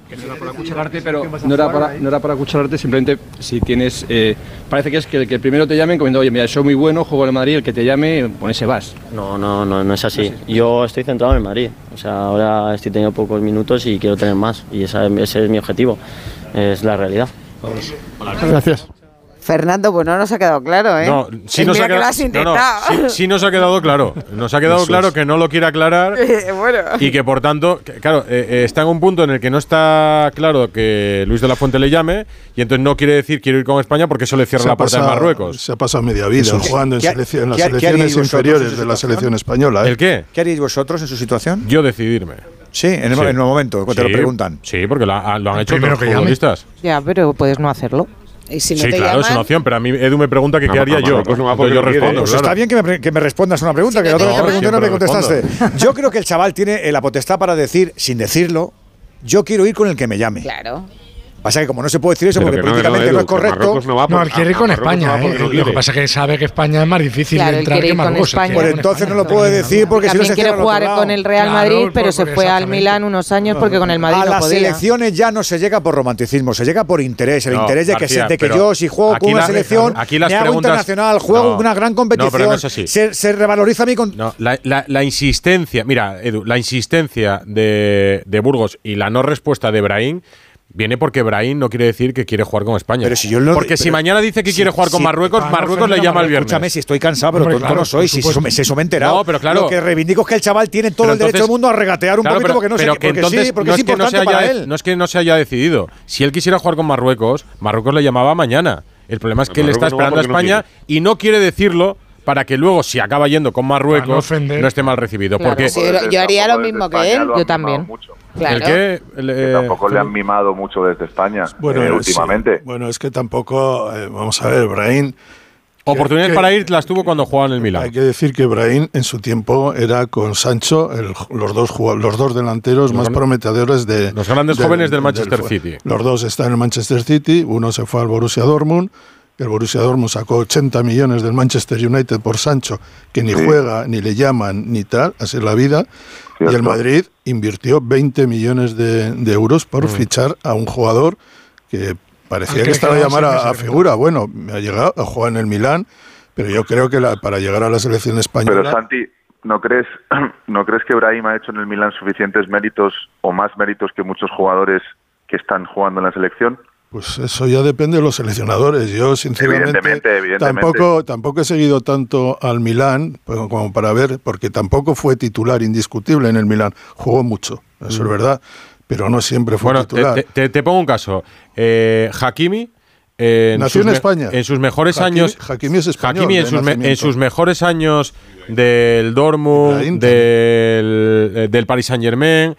cuchararte, pero no era para, no era para cuchararte, simplemente si tienes. eh, parece que es que el que primero te llamen comiendo, oye, mira, soy muy bueno, juego en el Madrid, el que te llame, con ese vas. No, no, no, no es así. Yo estoy centrado en el Madrid. O sea, ahora estoy teniendo pocos minutos y quiero tener más. Y esa- ese es mi objetivo. Es la realidad. Gracias. Fernando, pues no nos ha quedado claro, ¿eh? No, sí Eh, nos ha que lo quedado, has no, no, intentado. sí, sí nos ha quedado claro. Nos ha quedado Eso claro es. que no lo quiere aclarar (laughs) bueno. y que por tanto, que, claro, eh, eh, está en un punto en el que no está claro que Luis de la Fuente le llame y entonces no quiere decir quiero ir con España porque eso le cierra Se la puerta en pasado- Marruecos. Se ha pasado media vida es. jugando en, ¿Qué- selección- en las selecciones en inferiores de la selección española. ¿eh? ¿El qué? ¿Qué haríais vosotros en su situación? Yo decidirme. Sí, en el, Sí. en el momento que te lo preguntan. Sí, porque lo han hecho primero otros que llame. futbolistas. Ya, pero puedes no hacerlo. Y si no sí, te claro, es una opción, pero a mí Edu me pregunta que No, qué no, haría yo. Marruecos no yo quiere. respondo, Pues claro. está bien que me, que me respondas una pregunta, Sí, que la otra te pregunta no me contestaste. Yo creo que el chaval tiene la potestad para decir, sin decirlo, yo quiero ir con el que me llame. Claro. Pasa que como no se puede decir eso Pero porque que no, políticamente Edu, no es correcto, Marruecos no va No, por- él quiere ir a con Marruecos España, no ¿eh? no Lo que pasa es que sabe que España es más difícil Claro, de entrar que Marruecos. España. pues con entonces no lo ¿no? decir porque si no se quiere jugar con el Real Claro, Madrid, por- pero se por- fue al. Milán unos años porque con el Madrid A no las podía. selecciones ya no se llega por romanticismo, se llega por interés. El No, interés de que, García, se- de que yo, si juego con una la- selección, aquí las me hago internacional, juego No. una gran No, competición, no. Se, se revaloriza mi con No, la, la- la insistencia, mira, Edu, la insistencia de, de Burgos y la no respuesta de Brahim viene porque Brahim no quiere decir que quiere jugar con España. Pero si yo lo- porque si pero- mañana dice que si- quiere jugar con si- Marruecos, no, Marruecos le llama el viernes. Escúchame, si estoy cansado, pero Hombre, tonto claro, no soy, si, eso me, si eso me he enterado. No, pero claro. Lo que reivindico es que el chaval tiene todo Pero el derecho del mundo a regatear un Claro, poquito pero- porque no sé pero porque entonces sí, porque no es es que no se importante para él. no es que no se haya decidido. Si él quisiera jugar con Marruecos, Marruecos le llamaba mañana. El problema es que él está no esperando a no España y no quiere decirlo para que luego, si acaba yendo con no Marruecos, ofender. no esté mal recibido. Claro. Porque Sí, yo, yo haría lo mismo que él. Yo también. mimado mucho. Claro. el que Que tampoco le han mimado mucho desde España Bueno, eh, sí. últimamente. Bueno, es que tampoco, eh, vamos a ver, Brahim, oportunidades que- para ir las tuvo cuando jugaba en el Milan. hay que decir que Brahim en su tiempo era con Sancho el- los, dos, los dos delanteros más gran- prometedores de... los grandes jóvenes del Manchester City. Los dos están en el Manchester City, uno se fue al Borussia Dortmund, el Borussia Dortmund sacó 80 millones del Manchester United por Sancho, que ni Sí. juega, ni le llaman, ni tal, así es la vida. Y el. Madrid invirtió 20 millones de, de euros por fichar a un jugador que parecía que estaba a llamar a, figura. Bueno, me ha llegado a jugar en el Milán, pero yo creo que la- para llegar a la selección española... Pero Santi, ¿no crees, (clears throat) ¿no crees que Brahim ha hecho en el Milan suficientes méritos o más méritos que muchos jugadores que están jugando en la selección? Pues eso ya depende de los seleccionadores. Yo, sinceramente, Evidentemente, evidentemente. Tampoco, tampoco he seguido tanto al Milán pues, como para ver, porque tampoco fue titular indiscutible en el Milán. Jugó mucho, eso es verdad, pero no siempre fue Mm. Bueno, titular. te- te- te pongo un caso. Eh, Hakimi. Eh, Nació en España. En sus mejores Hakimi- años. Hakimi es español Hakimi en sus, me- en nacimiento. sus mejores años del Dortmund, del, eh, del Paris Saint Germain,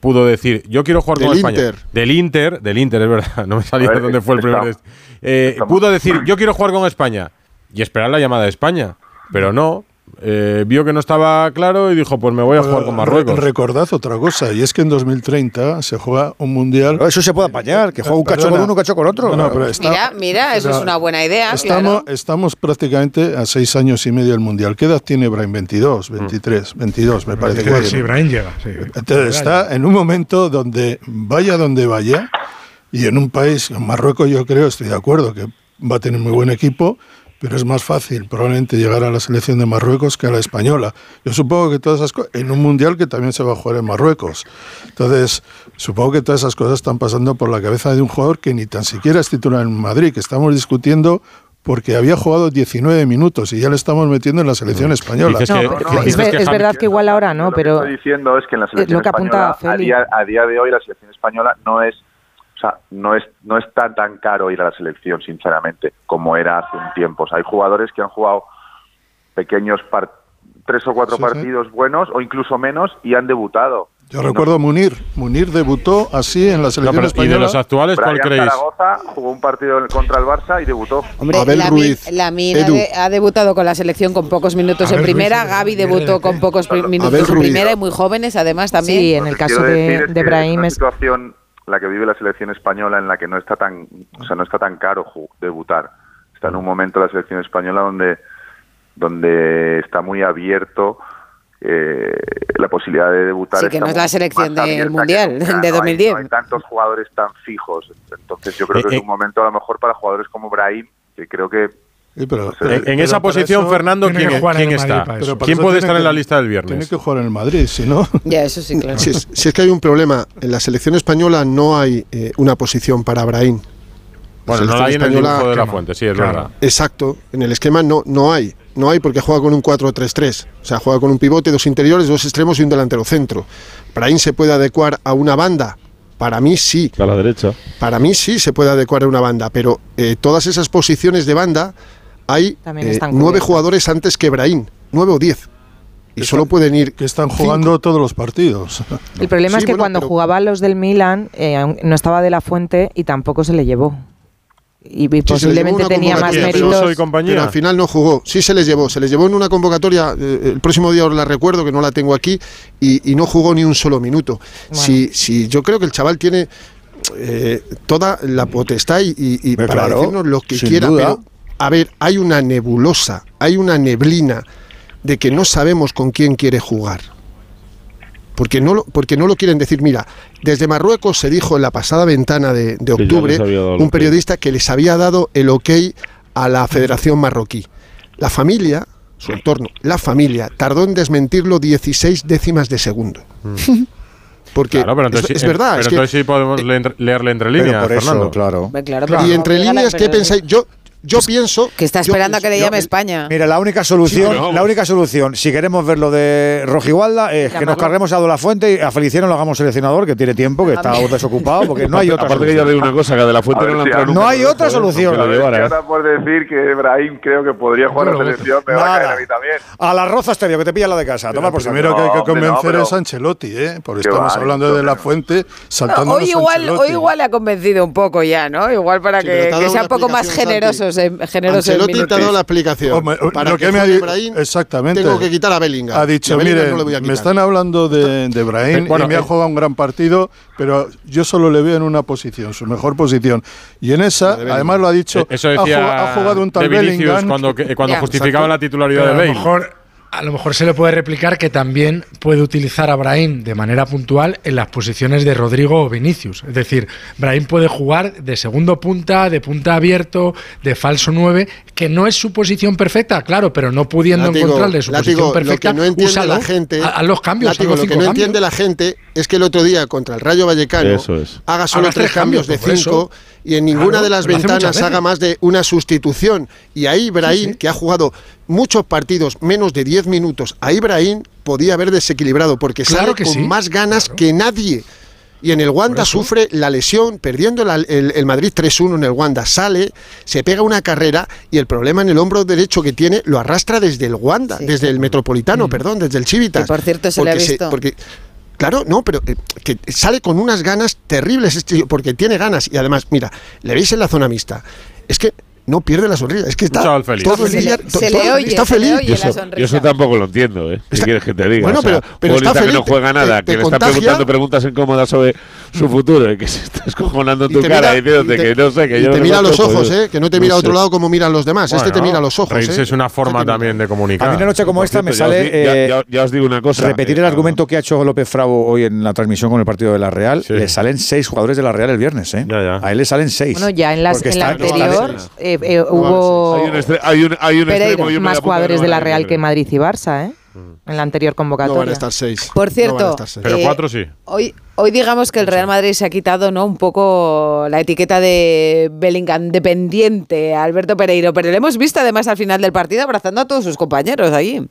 pudo decir: Yo quiero jugar Del con España. Inter. Del Inter, del Inter, es verdad. (laughs) No me salía ver, de dónde fue el primer. Eh, pudo decir: Yo quiero jugar con España. Y esperar la llamada de España. Pero no. Eh, vio que no estaba claro y dijo: Pues me voy a jugar con Marruecos. Re- Recordad otra cosa, y es que en 2030 se juega un mundial. Eso se puede apañar, que juega un cacho Perdona. con uno, un cacho con otro. No, no, pero está- Mira, mira, eso pero es una buena idea. Estamos, claro. estamos prácticamente a seis años y medio del Mundial. ¿Qué edad tiene Brian? 22, Mm. 23, 22 me parece que sí, Brian llega. sí. Entonces está en un momento donde vaya donde vaya y en un país, en Marruecos yo creo, estoy de acuerdo, que va a tener muy buen equipo, pero es más fácil probablemente llegar a la selección de Marruecos que a la española. Yo supongo que todas esas cosas, en un mundial que también se va a jugar en Marruecos. Entonces, supongo que todas esas cosas están pasando por la cabeza de un jugador que ni tan siquiera es titular en Madrid, que estamos discutiendo porque había jugado 19 minutos y ya le estamos metiendo en la selección española. Dices No, que- pero que- es, verdad que igual ahora no, pero Lo que estoy diciendo es que en la selección lo que apunta española, a día, a día de hoy, la selección española no es, o sea, no es, no es tan, tan caro ir a la selección, sinceramente, como era hace un tiempo. O sea, hay jugadores que han jugado pequeños par- tres o cuatro Sí, sí. partidos buenos o incluso menos y han debutado. Yo recuerdo Munir. Munir debutó así en la selección pero, española. ¿Y de los actuales cuál Brian creéis? Zaragoza jugó un partido contra el Barça y debutó. Hombre, Abel Lamin- Ruiz, Lamin ha, Edu. de- ha debutado con la selección con pocos minutos en Abel Ruiz, primera. sí, Gaby debutó de- con pocos minutos Abel en Ruiz. primera y muy jóvenes además también. Sí, en el caso de, de es Brahim una es situación la que vive la selección española en la que no está tan, o sea, no está tan caro debutar. Está en un momento la selección española donde donde está muy abierto eh, la posibilidad de debutar. Sí, que no es la selección del que Mundial nunca. de No hay- 2010. No hay, tantos jugadores tan fijos. Entonces yo creo que Eh, es un eh. momento a lo mejor para jugadores como Brahim, que creo que Sí, pero- En, en pero esa posición, eso Fernando, tiene ¿quién, que jugar en quién está? ¿Quién puede tiene estar en la lista del Tiene viernes? que jugar en el Madrid, si no. Ya, eso sí, claro. Si es, si es que hay un problema, en la selección española no hay eh, una posición para Brahim. Bueno, no la hay en el dibujo de la fuente, sí, es Claro. verdad. Exacto, en el esquema no, no hay. No hay porque juega con un 4-3-3. O sea, juega con un pivote, dos interiores, dos extremos y un delantero centro. Brahim se puede adecuar a una banda. Para mí sí. A la derecha. Para mí sí se puede adecuar a una banda. Pero eh, todas esas posiciones de banda hay eh, nueve jugadores antes que Brahim. Nueve o diez. Y solo pueden ir. Que están jugando todos los partidos. (laughs) El problema Sí, es que bueno, cuando pero- jugaba los del Milan eh, no estaba de la fuente y tampoco se le llevó. Y, y Sí, posiblemente tenía más méritos. Pero al final no jugó. Sí se les llevó. Se les llevó en una convocatoria. eh, el próximo día os la recuerdo, que no la tengo aquí. Y, y no jugó ni un solo minuto. Si, si yo creo que el chaval tiene eh, toda la potestad y, y- y para claro, decirnos lo que quiera. duda. Pero, a ver, hay una nebulosa, hay una neblina de que no sabemos con quién quiere jugar. Porque no, lo, porque no lo quieren decir. Mira, desde Marruecos se dijo en la pasada ventana de, de octubre, un periodista que les había dado el ok a la Federación Marroquí. La familia, su entorno, la familia, tardó en desmentirlo 16 décimas de segundo. (laughs) Porque Claro, pero entonces, es, verdad. pero es que- entonces sí podemos leer- leerle entre líneas, por eso, Fernando. claro. Claro, y entre líneas, ¿qué pensáis? Yo, yo pienso. Que está esperando a que le llame yo- España. Mira, la única solución, la única solución, si queremos ver lo de Rojigualda, es que nos carguemos a la Fuente y a Feliciano lo hagamos seleccionador, que tiene tiempo, que está desocupado, porque no hay otra Aparte que ya solución. digo una cosa, que de la fuente A ver no si nunca. No hay otra solución. A ¿eh? ahora por decir que Brahim creo que podría jugar a la selección, me va a Nada. caer a mí también. A la Roza Estéreo, que te pilla la de casa. Toma Pero por primero que hay que No, no, convencer pero- es Ancelotti, ¿eh? Porque estamos va, hablando de la fuente, saltando Hoy igual, hoy igual le ha convencido un poco ya, ¿no? Igual para pero que, te ha que dado sea una un poco más generosos en, generosos en Ancelotti te ha dado la explicación. Hombre, Para lo que que me ha juegue di- Brahim, exactamente. tengo que quitar a Bellingham. Ha dicho, Bellingham mire, no me quitar". están hablando de, de Brahim bueno, y me ha eh, jugado un gran partido, pero yo solo le veo en una posición, su mejor posición. Y en esa, además lo ha dicho, Eh, Eso ha, decía jugado, ha jugado un tal de Bellingham. cuando, cuando Ya. justificaban la titularidad Pero de a Bale. lo mejor a lo mejor se le puede replicar que también puede utilizar a Brahim de manera puntual en las posiciones de Rodrigo o Vinicius. Es decir, Brahim puede jugar de segundo punta, de punta abierto, de falso 9, que no es su posición perfecta, claro, pero no pudiendo Látigo, encontrarle su Látigo, posición perfecta, lo que no entiende la gente, haz los cambios, los lo que no cambios. entiende la gente es que el otro día contra el Rayo Vallecano es. haga solo tres tres cambios, cambios, de cinco eso. Y en ninguna Claro, de las ventanas haga más de una sustitución. Y ahí Ibrahim, que ha jugado muchos partidos menos de 10 minutos, a Ibrahim podía haber desequilibrado porque Claro sale que con sí, más ganas que nadie. Y en el Wanda sufre la lesión, perdiendo la- el, el Madrid 3-1 en el Wanda. Sale, se pega una carrera y el problema en el hombro derecho que tiene lo arrastra desde el Wanda, Sí. desde el Metropolitano, perdón, desde el Civitas. Que, por cierto, se le ha porque, claro, no, pero eh, que sale con unas ganas terribles, este porque tiene ganas. Y además, mira, le veis en la zona mixta. Es que no pierde la sonrisa. Es que está chaval feliz. todo el Se le- día. se todo- le oye, está se le feliz. oye Yo la eso, sonrisa. yo eso tampoco lo entiendo, ¿eh? ¿Qué quieres que te diga? Bueno, O sea, pero- pero está que no feliz, juega nada, te que le está contagia. preguntando preguntas incómodas sobre su futuro y que se está escojonando en tu te cara mira- diciéndote y te- que no sé, que y yo te no mira a los ojos, ¿eh? Que no te no mira a otro sé. lado como miran los demás. este te mira a los ojos. ¿eh? es una forma Este también de A comunicar. mí una noche como esta me sale ya- eh, ya- os digo una cosa. repetir eh, el argumento que ha hecho López Fravo hoy en la transmisión con el partido de la Real. Le salen seis jugadores de la Real el viernes, ¿eh? A él le salen seis. Bueno, ya en, la anterior eh, eh, hubo Hay un, estre- hay un, hay un Pereiro, extremo y un más no de la Real que Madrid y Barça, ¿eh? En la anterior No van convocatoria. a estar seis. Por No van a cierto, estar seis. Pero eh, cuatro sí. Hoy, hoy digamos que el Real Madrid se ha quitado ¿no? un poco la etiqueta de Bellingham dependiente a Alberto Pereiro, pero le hemos visto además al final del partido abrazando a todos sus compañeros ahí.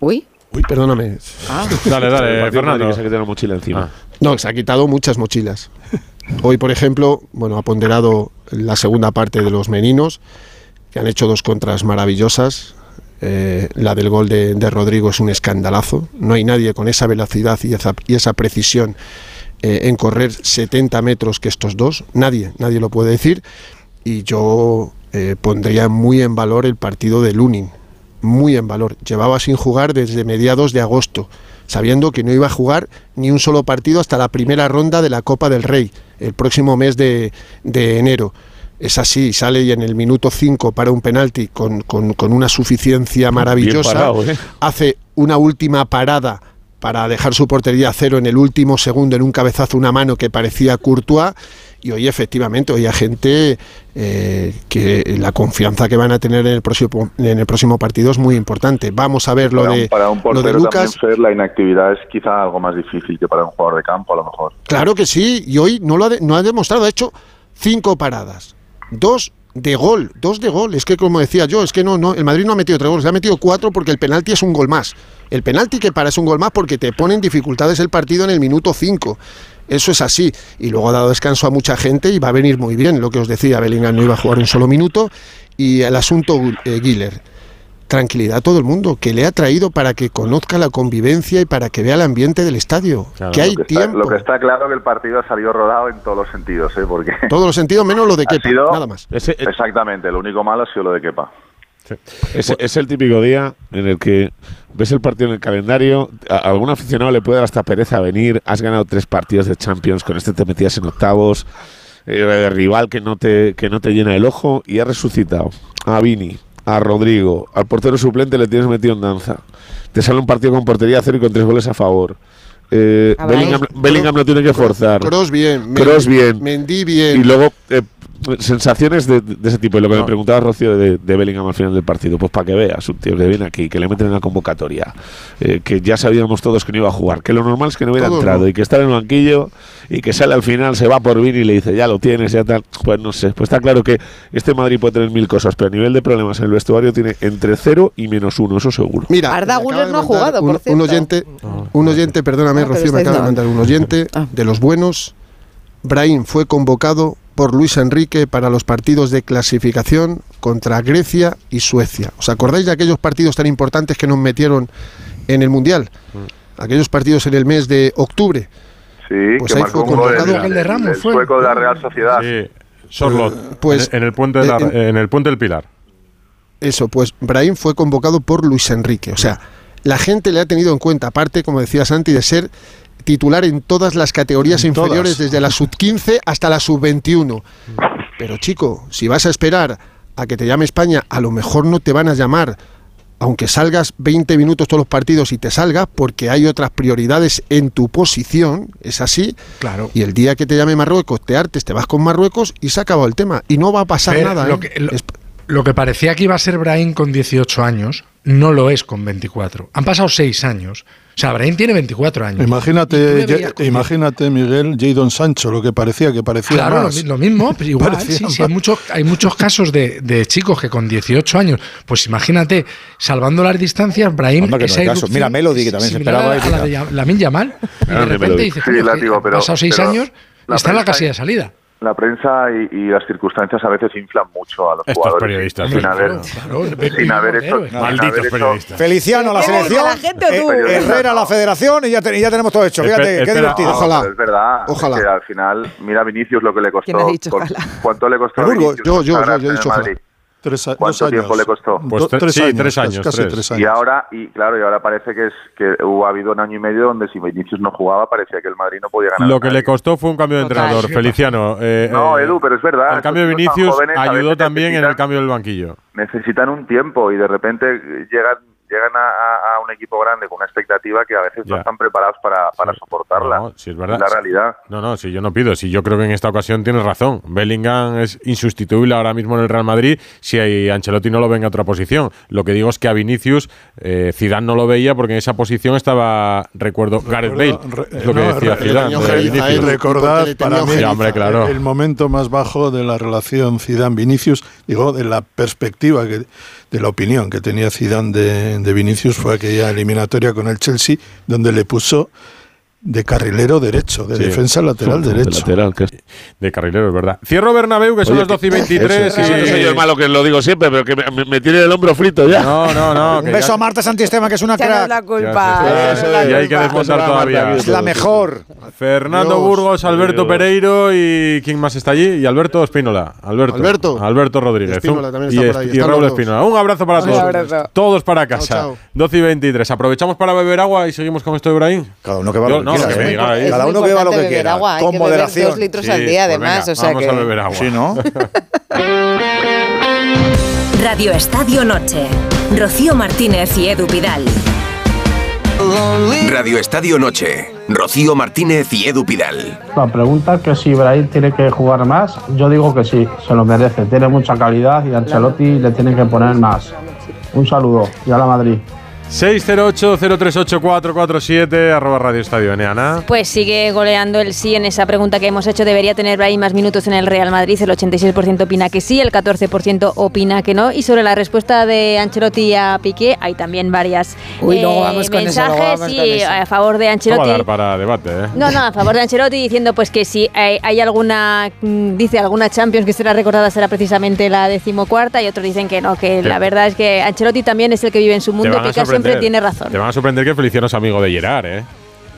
Uy, Uy, perdóname. Dale, El dale, (laughs) de Fernando. Que se ha quitado la mochila encima. Ah. No, se ha quitado muchas mochilas. Hoy, por ejemplo, bueno, ha ponderado la segunda parte de los meninos, que han hecho dos contras maravillosas. eh, la del gol de, Rodrigo es un escandalazo. No hay nadie con esa velocidad y esa, y esa precisión eh, en correr 70 metros que estos dos. Nadie, nadie lo puede decir. Y yo eh, pondría muy en valor el partido de Lunin. Muy en valor. Llevaba sin jugar desde mediados de agosto, sabiendo que no iba a jugar ni un solo partido hasta la primera ronda de la Copa del Rey, el próximo mes de, de enero es así, sale y en el minuto 5 para un penalti con, con- con una suficiencia maravillosa, parado, ¿eh? hace una última parada para dejar su portería a cero en el último segundo en un cabezazo, una mano que parecía Courtois, y hoy efectivamente, hoy hay gente eh, que la confianza que van a tener en el próximo en el próximo partido es muy importante. Vamos a ver lo para, de, un, para un lo portero de Lucas. también, Fer, la inactividad es quizá algo más difícil que para un jugador de campo, a lo mejor. Claro que sí, y hoy no lo ha, de- no ha demostrado, ha hecho cinco paradas, dos de gol, dos de gol. Es que como decía yo, es que no, no, el Madrid no ha metido tres goles, ha metido cuatro porque el penalti es un gol más. El penalti que para es un gol más porque te pone en dificultades el partido en el minuto cinco. Eso es así. Y luego ha dado descanso a mucha gente y va a venir muy bien. Lo que os decía, Bellingham no iba a jugar un solo minuto. Y el asunto eh, Guiller. Tranquilidad a todo el mundo, que le ha traído para que conozca la convivencia y para que vea el ambiente del estadio. que hay lo, que está, tiempo. lo que está claro que el partido ha salido rodado en todos los sentidos, ¿eh? porque todos los sentidos menos lo de (laughs) ha Kepa, sido- nada más. Exactamente, lo único malo ha sido lo de Kepa. Es, es el típico día en el que ves el partido en el calendario, a algún aficionado le puede dar hasta pereza venir, has ganado tres partidos de Champions, con este te metías en octavos, eh, rival que no, te, que no te llena el ojo y has resucitado a Vini, a Rodrigo, al portero suplente le tienes metido en danza. Te sale un partido con portería a cero y con tres goles a favor. Eh, Bellingham, Bellingham no tiene que forzar. Kroos bien, Kroos bien. Mendy bien. Y luego, eh, sensaciones de, de ese tipo. Y lo que me preguntaba Rocío de, de Bellingham al final del partido, pues para que veas, un tío que viene aquí, que le meten en la convocatoria, eh, que ya sabíamos todos que no iba a jugar, que lo normal es que no hubiera Todo entrado no. y que está en el banquillo y que sale al final, se va por Vini y le dice, ya lo tienes, ya tal. Pues no sé, pues está claro que este Madrid puede tener mil cosas, pero a nivel de problemas en el vestuario tiene entre cero y menos uno, eso seguro. Mira, Arda Güler no ha jugado, un, por un cierto. oyente, un oyente, perdóname, Ah, Rocío, me acaba de mandar un oyente Ah. de los buenos. Brahim fue convocado por Luis Enrique para los partidos de clasificación contra Grecia y Suecia. ¿Os acordáis de aquellos partidos tan importantes que nos metieron en el Mundial? Aquellos partidos en el mes de octubre. Sí, Pues que ahí marcó fue convocado. el, El de Ramos el fue. sueco de la Real Sociedad. Sí, Sorlot, Pues, en, en el puente de la- eh, en el puente del Pilar. Eso, pues Brahim fue convocado por Luis Enrique. O sea, la gente le ha tenido en cuenta, aparte, como decía Santi, de ser titular en todas las categorías En inferiores, todas. desde la sub-15 hasta la sub-21. Pero chico, si vas a esperar a que te llame España, a lo mejor no te van a llamar, aunque salgas 20 minutos todos los partidos y te salga, porque hay otras prioridades en tu posición, es así. Claro. Y el día que te llame Marruecos, te hartes, te vas con Marruecos y se ha acabado el tema. Y no va a pasar nada. lo, ¿eh? que, lo- lo que parecía que iba a ser Brahim con 18 años, no lo es con 24. Han pasado 6 años. O sea, Brahim tiene 24 años. Imagínate, Ya- imagínate Miguel, Jadon Sancho, lo que parecía, que parecía Claro, lo, más. mi- lo mismo, pero igual, Parecía sí, sí, hay, muchos, hay muchos casos de, de chicos que con 18 años, pues imagínate, salvando las distancias, Brahim, no caso. Mira, Melody, que también se esperaba a, a la de mira. Ya- Lamine Yamal, y de repente dices, Sí, pero- pasado 6 pero años, la está en la casilla de salida. La prensa y, y las circunstancias a veces inflan mucho a los Estos jugadores. periodistas, Sin haber, Claro, sin haber hecho. Malditos periodistas. Feliciano a la ¿Qué le dice selección, la gente o tú? eh, Herrera a la federación y ya, te- y ya tenemos todo hecho. Fíjate, Espe- qué divertido. No, Ojalá. es verdad. Ojalá. Que al final, mira Vinicius lo que le costó. ¿Quién ha dicho ojalá? ¿Cuánto le costó a Vinicius yo- yo- yo- yo he dicho ojalá. Tres, a- ¿Cuánto dos tiempo años. le costó? Pues tre- tres sí, años, tres años, Casi tres. tres Y años. ahora, y claro, y ahora parece que es que hubo habido un año y medio donde si Vinicius no jugaba parecía que el Madrid no podía ganar. Lo que le costó fue un cambio de Total. entrenador. Feliciano. eh, No, eh, Edu, pero es verdad. El cambio de Vinicius ayudó también en el cambio del banquillo. necesitan un tiempo y de repente llegan llegan a, a- a un equipo grande con una expectativa que a veces no están preparados para, para soportarla. No, si es verdad. la realidad. No, no, si yo no pido. Si yo creo que en esta ocasión tienes razón. Bellingham es insustituible ahora mismo en el Real Madrid si hay Ancelotti no lo ve en otra posición. Lo que digo es que a Vinicius eh, Zidane no lo veía porque en esa posición estaba, recuerdo, Gareth Bale. re- Es lo que decía re- Zidane. De. Recordad para mí Sí, hombre, claro. el momento más bajo de la relación Zidane-Vinicius, digo, de la perspectiva, que, de la opinión que tenía Zidane de, de Vinicius fue aquella eliminatoria con el Chelsea, donde le puso de carrilero derecho, de Sí. defensa lateral De derecho. lateral, que es- De carrilero, es verdad. Cierro Bernabéu, que son Oye, las 12 y que- 23. eso- eso no soy yo el malo que lo digo siempre, pero que me, tiene el hombro frito ya. No, no, no. Un beso a Marta Santisteban, que es una Échanos crack. la culpa. Ya, échanos sí, la y hay que culpa. desmontar todavía. Es la mejor. Fernando Dios. Burgos, Alberto Dios. Pereiro y ¿quién más está allí? Y Alberto Espínola. Alberto. Alberto. Alberto Rodríguez. Espínola y, por ahí. y Raúl. Espínola. Un abrazo para Un todos. abrazo. Todos para casa. Chao, chao. 12 y 23. ¿Aprovechamos para beber agua y seguimos con esto de Ibrahim? Cada uno que que no, lo que ¿eh? diga ahí. Es Cada uno beba lo que quiera. agua, con que moderación. dos litros Sí, al día, pues además. venga, o sea vamos que... a beber agua. Sí, ¿no? (laughs) Radio Estadio Noche. Rocío Martínez y Edu Pidal. Radio Estadio Noche. Rocío Martínez y Edu Pidal. La pregunta es que si Ibrahim tiene que jugar más, yo digo que sí, se lo merece, tiene mucha calidad y Ancelotti le tiene que poner más. Un saludo y a la Madrid. 608-038-447 arroba Radio Estadio Neana. Pues sigue goleando el sí en esa pregunta que hemos hecho. ¿Debería tener Brahim más minutos en el Real Madrid? El 86% opina que sí, el 14% opina que no. Y sobre la respuesta de Ancelotti a Piqué, hay también varias Uy, eh, vamos con eso, luego mensajes vamos y con eso. a favor de a Ancelotti. dar para debate, ¿eh? No, no, a favor de Ancelotti diciendo pues que si hay, hay alguna, mm, dice alguna Champions que será recordada será precisamente la decimocuarta y otros dicen que no, que la verdad es que Ancelotti también es el que vive en su mundo siempre tiene razón. Te van a sorprender que Feliciano es amigo de Gerard, ¿eh?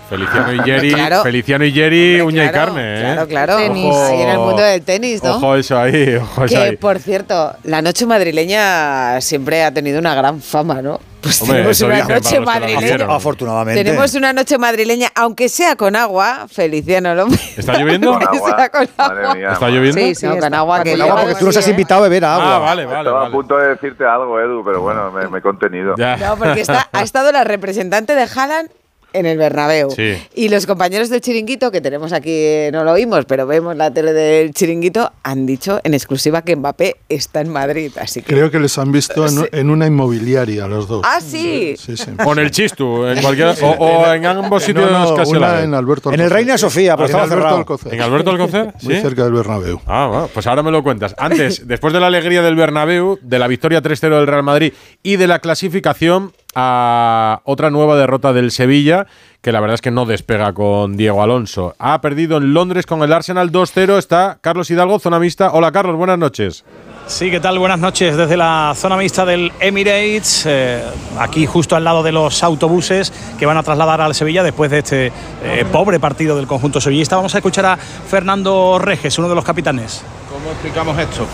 Feliciano y (laughs) Jerry, Claro. Feliciano y Jerry, uña y carne, ¿eh? Claro, claro. Tenis. Ahí en el mundo del tenis, ¿no? Ojo eso ahí, ojo eso que, ahí. por cierto, la noche madrileña siempre ha tenido una gran fama, ¿no? Pues Hombre, tenemos una noche madrileña. Afortunadamente. Tenemos una noche madrileña, aunque sea con agua, Feliciano López. ¿Está lloviendo? (laughs) Aunque Con agua. sea con Madre agua. mía, ¿Está lloviendo? Sí, sí, no, con agua que agua, porque tú nos has invitado a beber agua. Ah, vale, vale. Estaba vale. a punto de decirte algo, Edu, pero bueno, me, me he contenido. Ya. No, porque está, ha estado la representante de Haaland en el Bernabéu. Sí. Y los compañeros del chiringuito, que tenemos aquí, no lo oímos, pero vemos la tele del chiringuito, han dicho en exclusiva que Mbappé está en Madrid. Así que. Creo que les han visto en, en una inmobiliaria los dos. Ah, sí. Sí, sí. (laughs) O en el Chistu, en cualquier, o, o en ambos sitios No, no, casi una en Alberto En el. Reina Sofía, pero En estaba Alberto cerrado. Alcocer. ¿En Alberto Alcocer? (laughs) Muy cerca del Bernabéu. Ah, bueno, pues ahora me lo cuentas. Antes, después de la alegría del Bernabéu, de la victoria 3-0 del Real Madrid y de la clasificación a otra nueva derrota del Sevilla, que la verdad es que no despega con Diego Alonso. Ha perdido en Londres con el Arsenal 2-0. Está Carlos Hidalgo, zona mixta. Hola Carlos, buenas noches. Sí, ¿qué tal? Buenas noches desde la zona mixta del Emirates, eh, aquí justo al lado de los autobuses que van a trasladar al Sevilla después de este eh, pobre partido del conjunto sevillista. Vamos a escuchar a Fernando Reges, uno de los capitanes. ¿Cómo explicamos esto?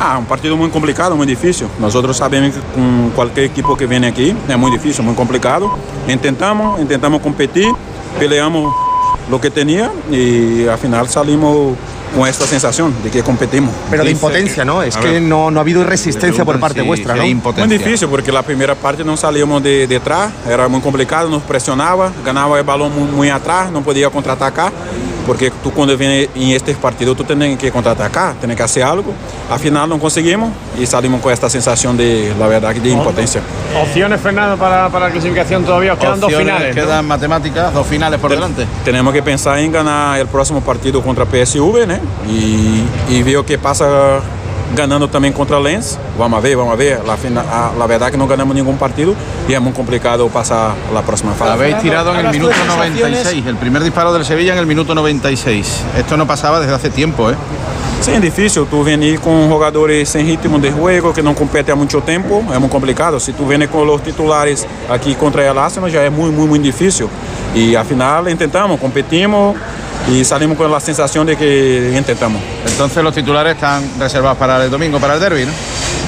Ah, un partido muy complicado, muy difícil. Nosotros sabemos que con cualquier equipo que viene aquí es muy difícil, muy complicado. Intentamos, intentamos competir, peleamos lo que tenía y al final salimos con esta sensación de que competimos. Pero de impotencia, ¿no? Es que ver. no, no ha habido resistencia por parte vuestra, ¿no? Muy difícil porque la primera parte no salíamos de detrás, era muy complicado, nos presionaba, ganaba el balón muy, muy atrás, no podía contraatacar, porque tú cuando vienes en este partido tú tienes que contraatacar, tienes que hacer algo. Al final no conseguimos y salimos con esta sensación de, la verdad, de impotencia. Opciones, Fernando, para, para la clasificación todavía. Os quedan dos finales. ¿no? quedan matemáticas, dos finales por Te- delante. Tenemos que pensar en ganar el próximo partido contra PSV, ¿no? Y, y ver qué pasa ganando también contra Lens. Vamos a ver, vamos a ver. La, fina- a- la verdad que no ganamos ningún partido y es muy complicado pasar a la próxima fase. Habéis tirado en el minuto 96, el primer disparo del Sevilla en el minuto 96. Esto no pasaba desde hace tiempo, ¿eh? Sí, es difícil. Tú vienes con jugadores sin ritmo de juego que no competen a mucho tiempo, es muy complicado. Si tú vienes con los titulares aquí contra el Arsenal, ya es muy, muy, muy difícil. Y al final intentamos, competimos y salimos con la sensación de que intentamos. Entonces los titulares están reservados para el domingo, para el derby, ¿no?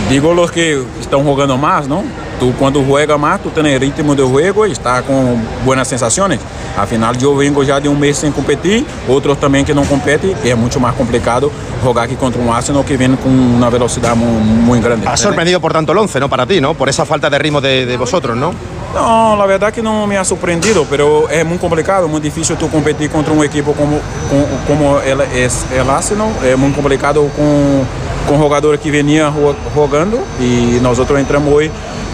Digo los que están jugando más, ¿no? Tú cuando juegas más, tú tienes ritmo de juego y estás con buenas sensaciones. Al final yo vengo ya de un mes sin competir, otros también que no competen y es mucho más complicado jugar aquí contra un Arsenal que viene con una velocidad muy, muy grande. Ha sorprendido por tanto el 11, ¿no? Para ti, ¿no? Por esa falta de ritmo de, de vosotros, ¿no? No, la verdad que no me ha sorprendido, pero es muy complicado, muy difícil tú competir contra un equipo como, como, como el, es el Arsenal. Es muy complicado con, con jugadores que venían ju- jugando y nosotros entramos hoy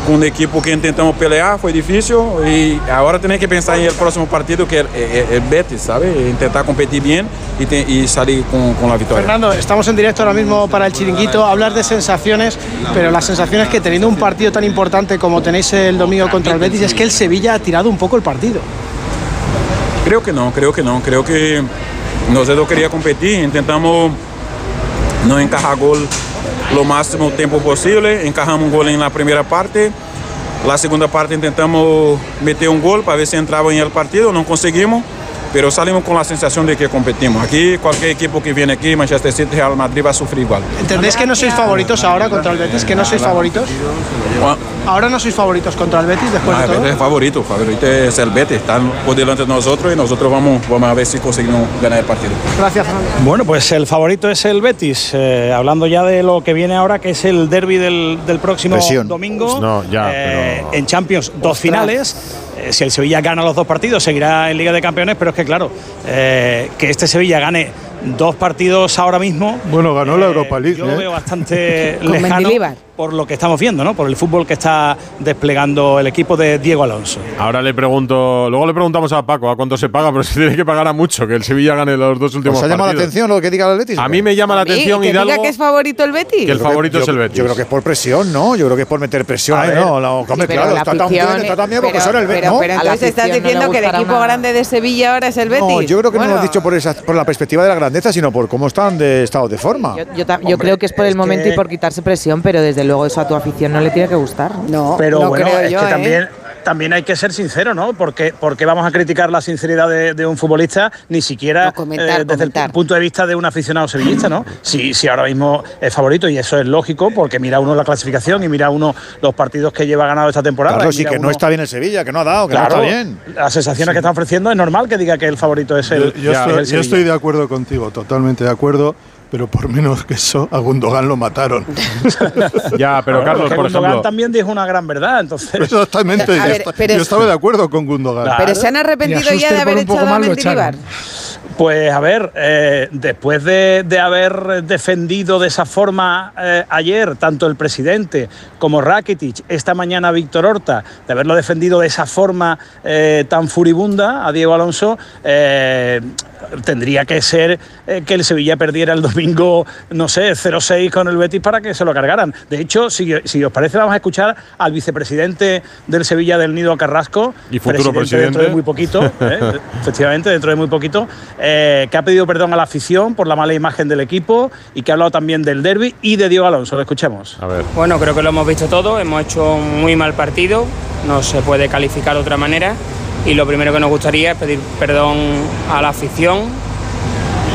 con un equipo que intentamos pelear, foi difícil y ahora tenemos que pensar en el próximo partido que es el, el Betis, ¿sabes? Intentar competir bien y, te- y salir con, con la victoria. Fernando, estamos en directo ahora mismo para el chiringuito. Hablar de sensaciones, pero las sensaciones que teniendo un partido tan importante como tenéis el domingo contra el Betis es que el Sevilla ha tirado un poco el partido. Creo que no, creo que no. Creo que nosotros quería competir, intentamos no encajar gol lo máximo tiempo posible, encajamos un gol en la primera parte. La segunda parte intentamos meter un gol para ver si entraba en el partido, no conseguimos pero salimos con la sensación de que competimos. Aquí cualquier equipo que viene aquí, Manchester City, Real Madrid, va a sufrir igual. ¿Entendéis que no sois favoritos ahora contra el Betis? ¿Que no sois favoritos? ¿Ahora no sois favoritos contra el Betis después no, de todo? El Betis es favorito, favorito es el Betis, están por delante de nosotros y nosotros vamos, vamos a ver si conseguimos ganar el partido. Gracias, Fernando. Bueno, pues el favorito es el Betis. Eh, hablando ya de lo que viene ahora, que es el derby del, del próximo Presión. domingo. No, ya, Eh, pero- En Champions, dos finales. Eh, si el Sevilla gana los dos partidos, seguirá en Liga de Campeones, pero es que, claro, eh, que este Sevilla gane dos partidos ahora mismo. Bueno, ganó la Europa League. Yo lo ¿eh? veo bastante (laughs) lejano Mendilibar. Por lo que estamos viendo, ¿no? Por el fútbol que está desplegando el equipo de Diego Alonso. Ahora le pregunto, luego le preguntamos a Paco a cuánto se paga, pero (laughs) se tiene que pagar a mucho que el Sevilla gane los dos últimos ¿Os ha llamado la atención lo que diga el Betis? A mí me llama la ¿Y atención que diga que es favorito el Betis? que el favorito yo, es el Betis. Yo creo que es por presión, ¿no? Yo creo que es por meter presión ver. ¿no? No, hombre, claro, la está tan bien, está tan bien porque son el Betis, pero- ¿no? pero entonces estás no diciendo que el equipo nada. grande de Sevilla ahora es el Betis. No, yo creo que no lo has dicho por, esa, por la perspectiva de la grandeza, sino por cómo están de estado de forma. Yo, creo que es por el momento y por quitarse presión, pero desde luego eso a tu afición no le tiene que gustar. No, Pero no bueno, creo es yo, que ¿eh? también, también hay que ser sincero, ¿no? Porque, porque vamos a criticar la sinceridad de, de un futbolista, ni siquiera No, comentar, eh, desde comentar. el punto de vista de un aficionado sevillista, ¿no? Si, si ahora mismo es favorito, y eso es lógico, porque mira uno la clasificación y mira uno los partidos que lleva ganado esta temporada. Y sí que no está bien el Sevilla, que no ha dado, que Claro, no está bien. las sensaciones que está ofreciendo es normal que diga que el favorito es el, Yo, yo es estoy, el yo estoy de acuerdo contigo, totalmente de acuerdo, pero por menos que eso, a Gundogan lo mataron. (laughs) Ya, pero Carlos, por Gundogan ejemplo, también dijo una gran verdad, entonces. Exactamente. (laughs) Yo ver, pero yo es- estaba de acuerdo con Gundogan. Claro. Pero se han arrepentido ya de haber echado a Mendilibar. Pues a ver, eh, después de, de haber defendido de esa forma eh, ayer tanto el presidente como Rakitic, esta mañana Víctor Horta, de haberlo defendido de esa forma eh, tan furibunda a Diego Alonso, eh, tendría que ser eh, que el Sevilla perdiera el domingo, no sé, 0-6 con el Betis para que se lo cargaran. De hecho, si, si os parece, vamos a escuchar al vicepresidente del Sevilla del Nido Carrasco, Y futuro dentro presidente. de muy poquito, (laughs) ¿eh? efectivamente, dentro de muy poquito, eh, que ha pedido perdón a la afición por la mala imagen del equipo y que ha hablado también del derby y de Diego Alonso. Lo escuchemos. a ver. Bueno, creo que lo hemos visto todo, hemos hecho un muy mal partido, no se puede calificar de otra manera y lo primero que nos gustaría es pedir perdón a la afición,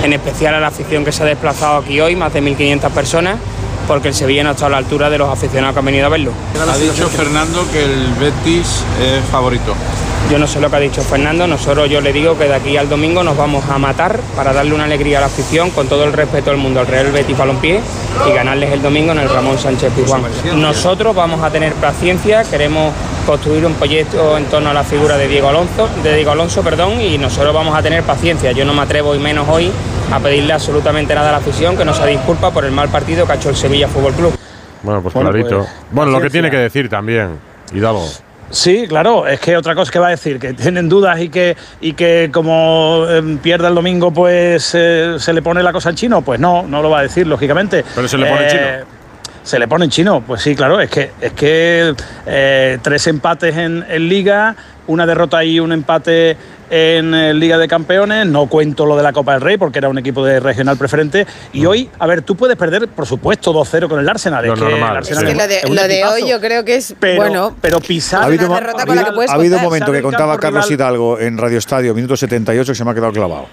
en especial a la afición que se ha desplazado aquí hoy, más de 1.500 personas, porque el Sevilla no está a la altura de los aficionados que han venido a verlo. Ha dicho Fernando que el Betis es favorito. Yo no sé lo que ha dicho Fernando, nosotros yo le digo que de aquí al domingo nos vamos a matar para darle una alegría a la afición con todo el respeto del mundo al Real Betis Balompié y ganarles el domingo en el Ramón Sánchez Pizjuán. Nosotros vamos a tener paciencia, queremos construir un proyecto en torno a la figura de Diego Alonso, de Diego Alonso, perdón, y nosotros vamos a tener paciencia. Yo no me atrevo y menos hoy a pedirle absolutamente nada a la afición que nos disculpa por el mal partido que ha hecho el Sevilla Fútbol Club. Bueno, pues Bueno, clarito. pues, bueno, lo que tiene que decir también, Hidalgo. Sí, claro, es que otra cosa que va a decir, que tienen dudas y que, y que como eh, pierda el domingo, pues eh, se le pone la cosa en chino. Pues no, no lo va a decir, lógicamente. Pero se le pone en chino. Se le pone en chino, pues sí, claro, es que, es que eh, tres empates en, en Liga, una derrota y un empate en eh, Liga de Campeones, no cuento lo de la Copa del Rey porque era un equipo de regional preferente, y hoy, a ver, tú puedes perder, por supuesto, 2-0 con el Arsenal. Lo es que normal, el Arsenal Es que lo de, es un lo de equipazo. hoy yo creo que es, Pero, bueno, pero pisar Ha habido, una derrota ha con la que puedes ha habido un momento que contaba Carlos rival. Hidalgo en Radio Estadio, minuto 78, que se me ha quedado clavado.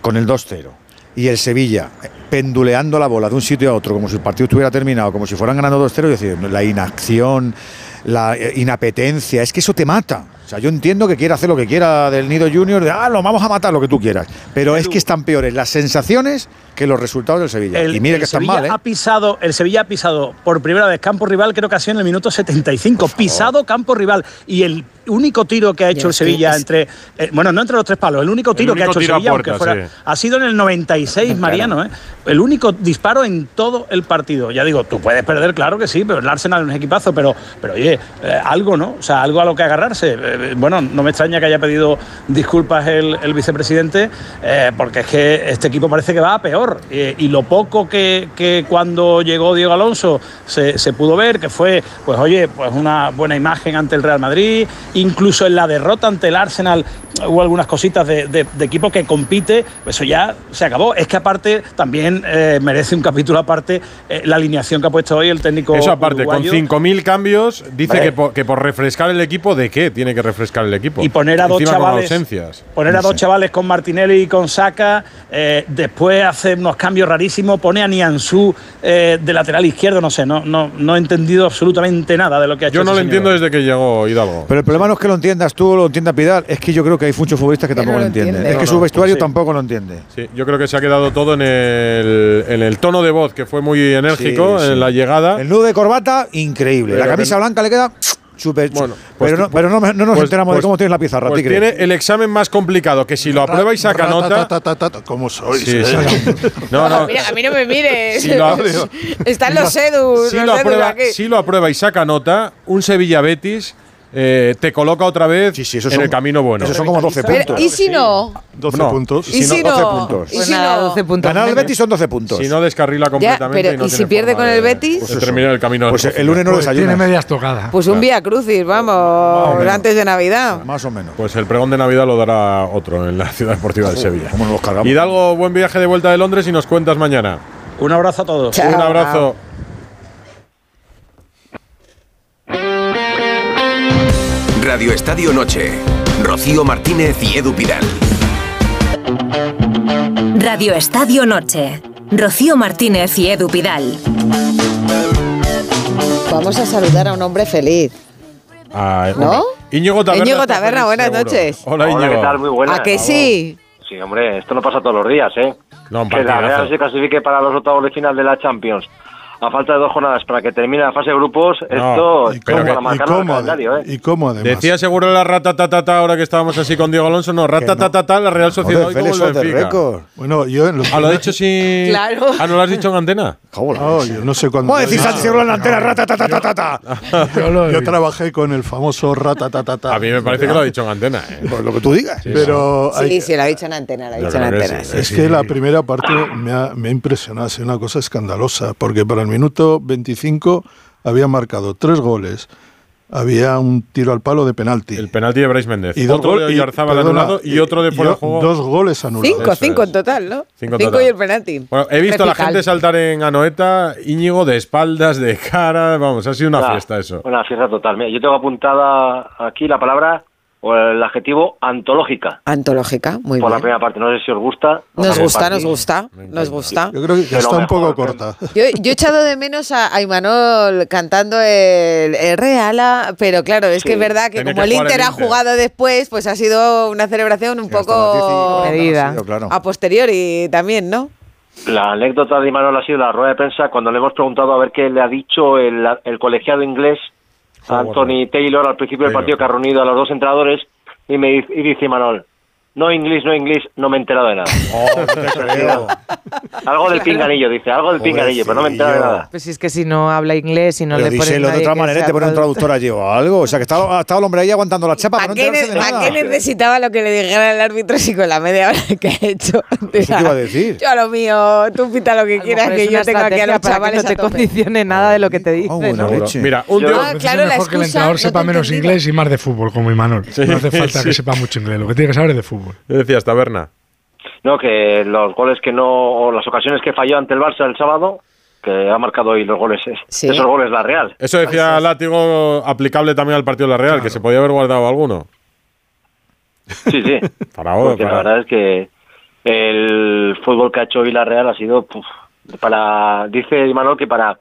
Con el 2-0. Y el Sevilla eh, penduleando la bola de un sitio a otro, como si el partido estuviera terminado, como si fueran ganando 2-0, y decir, la inacción, la eh, inapetencia, es que eso te mata. O sea, yo entiendo que quiera hacer lo que quiera del Nido Junior, de, ah, lo vamos a matar, lo que tú quieras. Pero es que están peores las sensaciones que los resultados del Sevilla. El, y mire que están Sevilla mal, ¿eh? ha pisado, el Sevilla ha pisado por primera vez campo rival, creo que ha sido en el minuto 75. Pisado campo rival. Y el único tiro que ha hecho el Sevilla es- entre. eh, bueno, no entre los tres palos, el único tiro que ha hecho el Sevilla, aunque puerta, fuera. sí. Ha sido en el 96, Mariano, ¿eh? El único disparo en todo el partido. Ya digo, tú puedes perder, claro que sí, pero el Arsenal es un equipazo, pero, pero oye, eh, algo, ¿no? O sea, algo a lo que agarrarse. Eh, bueno, no me extraña que haya pedido disculpas el, el vicepresidente, eh, porque es que este equipo parece que va a peor. Eh, y lo poco que, que cuando llegó Diego Alonso se, se pudo ver, que fue, pues oye, pues una buena imagen ante el Real Madrid, incluso en la derrota ante el Arsenal hubo algunas cositas de, de- de equipo que compite, pues eso ya se acabó. Es que aparte también merece un capítulo aparte la alineación que ha puesto hoy el técnico. Eso aparte, con uruguayo. 5.000 cambios, dice Vale. que por, que por refrescar el equipo, ¿de qué tiene que refrescar el equipo? Y poner a dos Encima con chavales. ausencias. Poner a dos chavales con Martinelli y con Saka. eh, después hace unos cambios rarísimos. Pone a Nianzú eh, de lateral izquierdo. No sé, no, no, no he entendido absolutamente nada de lo que ha hecho. Yo no ese lo señor. entiendo desde que llegó Hidalgo. Pero el problema no es que lo entiendas tú o lo entienda Pidal, es que yo creo que hay muchos futbolistas que tampoco no lo lo entienden. entiende. Es que No, su vestuario sí. tampoco lo entiende. Sí, yo creo que se ha quedado todo en el, en el tono de voz, que fue muy enérgico Sí, sí. en la llegada. El nudo de corbata, increíble. Pero la camisa blanca le queda súper bueno, pues pero, no, tú- pero no, no nos pues- enteramos de pues- cómo tienes la pizarra, Pues tigre. tiene el examen más complicado, que si lo aprueba y saca nota. ¿Cómo sois? Sí, eh? sí. No, no. Mira, a mí no me mires. Si lo, Están los sedus. si los lo sedus aprueba, aquí. si lo aprueba y saca nota, un Sevilla Betis eh, te coloca otra vez en son- el camino bueno. esos son como 12 Pero, puntos. ¿Y si no? 12 No. puntos. ¿Y si no? 12 puntos. ¿Y si no? 12 puntos. Ganar al Betis son 12 puntos. Si no descarrila Ya, completamente. pero y no ¿y si pierde con el Betis? Pues se termina el camino. Pues el lunes no Pues desayuna. Tiene medias tocadas. Pues un Vía Crucis, vamos, antes de Navidad. Más o menos. Pues el pregón de Navidad lo dará otro en la Ciudad Deportiva de Sevilla. ¿Cómo nos los cargamos? Hidalgo, buen viaje de vuelta de Londres y nos cuentas mañana. Un abrazo a todos. Chao. Un abrazo. Radio Estadio Noche. Rocío Martínez y Edu Pidal. Radio Estadio Noche. Rocío Martínez y Edu Pidal. Vamos a saludar a un hombre feliz. Ah, ¿No? Íñigo Taberna. Íñigo Taberna, buenas seguro. noches. Hola, Hola, Íñigo. ¿qué tal? Muy buenas. ¿A que sí? Sí, hombre, esto no pasa todos los días, ¿eh? No, que la. Real se clasifique para los octavos de final de la Champions. A falta de dos jornadas para que termine la fase de grupos, esto y es para marcarlo en el calendario, ¿eh? y cómo además. Decía seguro la ratatatata ahora que estábamos así con Diego Alonso. No, ratatatata, la Real Sociedad hoy como el Benfica. Bueno, yo en los Ah, lo ha dicho sin. Claro. Ah, no lo has dicho en antena. No, yo no sé cuándo. ¿Cómo Sánchez Seguro en la antena? Ratatatata. (laughs) Yo, trabajé con el famoso ratatatata. A mí me parece que lo ha dicho en antena. ¿eh? Pues lo que tú digas. Pero Sí, sí, lo ha dicho en antena, lo ha dicho en antena. Es que la primera parte me ha, me ha impresionado, ha sido una cosa escandalosa, porque para el minuto 25 había marcado tres goles, había un tiro al palo de penalti. El penalti de Brais Méndez. y dos otro de goles Oyarzábal anulado y otro de fuera de juego. Dos goles anulados. Cinco, Eso cinco es. en total, ¿no? Cinco Cinco, total. y el penalti. Bueno, he visto a la gente saltar en Anoeta, Íñigo de espaldas, de cara. Vamos, ha sido una Una- fiesta eso. Una fiesta total. Mira, yo tengo apuntada aquí la palabra o el adjetivo antológica Antológica, muy por la bien. primera parte. No sé si os gusta. Nos La gusta, nos gusta, nos gusta. Yo creo que está un poco corta. Yo, yo he echado de menos a, a Imanol cantando el, el Reala, pero claro, es que es verdad que Tenía como que el jugar el Inter ha Inter. jugado después, pues ha sido una celebración un poco medida. claro. a posteriori también, ¿no? La anécdota de Imanol ha sido la rueda de prensa cuando le hemos preguntado a ver qué le ha dicho el, el colegiado inglés Anthony Taylor al principio del partido que ha reunido a los dos entrenadores y me dice, y dice Imanol, no inglés, no inglés, no me he enterado de nada. Oh, no te. (laughs) Algo del pinganillo, dice, algo del pinganillo, pero no me he enterado de nada. Pues si es que si no habla inglés y no Pero le pones díselo de otra manera, te pone un traductor. allí o algo. O sea, que estaba, estaba el hombre ahí aguantando la chapa para no ¿Para qué, enterarse de nada. para qué necesitaba lo que le dijera el árbitro si con la media hora que ha hecho? (laughs) ¿Eso qué iba a decir? Yo a lo mío, tú pita lo que A quieras, que yo tengo aquí a los chavales no te a (laughs) condicione nada de lo que te dice. buena ¿no? leche. Mira, un Yo- tío. Ah, claro, mejor que el entrenador no sepa menos inglés y más de fútbol, como Imanol. No hace falta que sepa mucho inglés, lo que tiene que saber es de fútbol. ¿Qué decías, Taberna? No, que los goles que no, o las ocasiones que falló ante el Barça el sábado, que ha marcado hoy los goles, Sí. esos goles la Real. Eso decía Látigo, aplicable también al partido de la Real, que se podía haber guardado alguno. Sí, sí. (laughs) Para hoy, Porque la verdad es que el fútbol que ha hecho hoy la Real ha sido puf, para, dice Imanol que para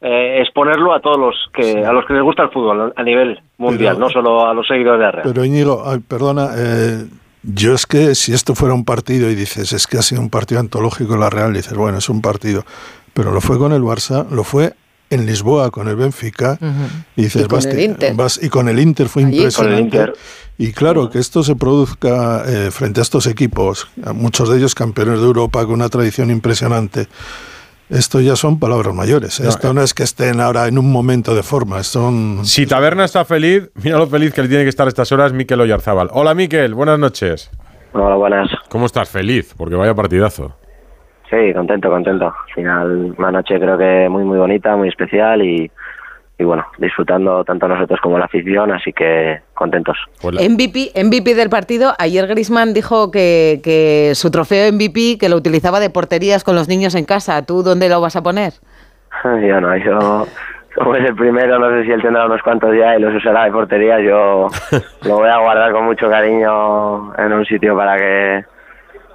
eh, exponerlo a todos los que a los que les gusta el fútbol a nivel mundial, Pero- no solo a los seguidores de la Real. Pero Íñigo, perdona, eh, yo es que si esto fuera un partido y dices, es que ha sido un partido antológico la Real, dices, bueno, es un partido, pero lo fue con el Barça, lo fue en Lisboa con el Benfica, y dices, Y con el Inter. vas- y con el Inter fue Allí. impresionante. Con el Inter. Y claro, que esto se produzca eh, frente a estos equipos, a muchos de ellos campeones de Europa con una tradición impresionante, Esto ya son palabras mayores. ¿eh? Esto no es que estén ahora en un momento de forma. Son... Si Taberna está feliz, (laughs) mira lo feliz que le tiene que estar a estas horas Miquel Oyarzábal. Hola Miquel, buenas noches. Hola, buenas. ¿Cómo estás? Feliz, porque vaya partidazo. Sí, contento, contento. Al final, una noche creo que muy, muy bonita, muy especial y, y bueno, disfrutando tanto nosotros como la afición, así que contentos. MVP, MVP del partido. Ayer Grisman dijo que, que su trofeo MVP que lo utilizaba de porterías con los niños en casa. ¿Tú dónde lo vas a poner? (laughs) yo no, yo como es el primero, no sé si él tendrá unos cuantos ya y los usará de portería. Yo (laughs) lo voy a guardar con mucho cariño en un sitio para que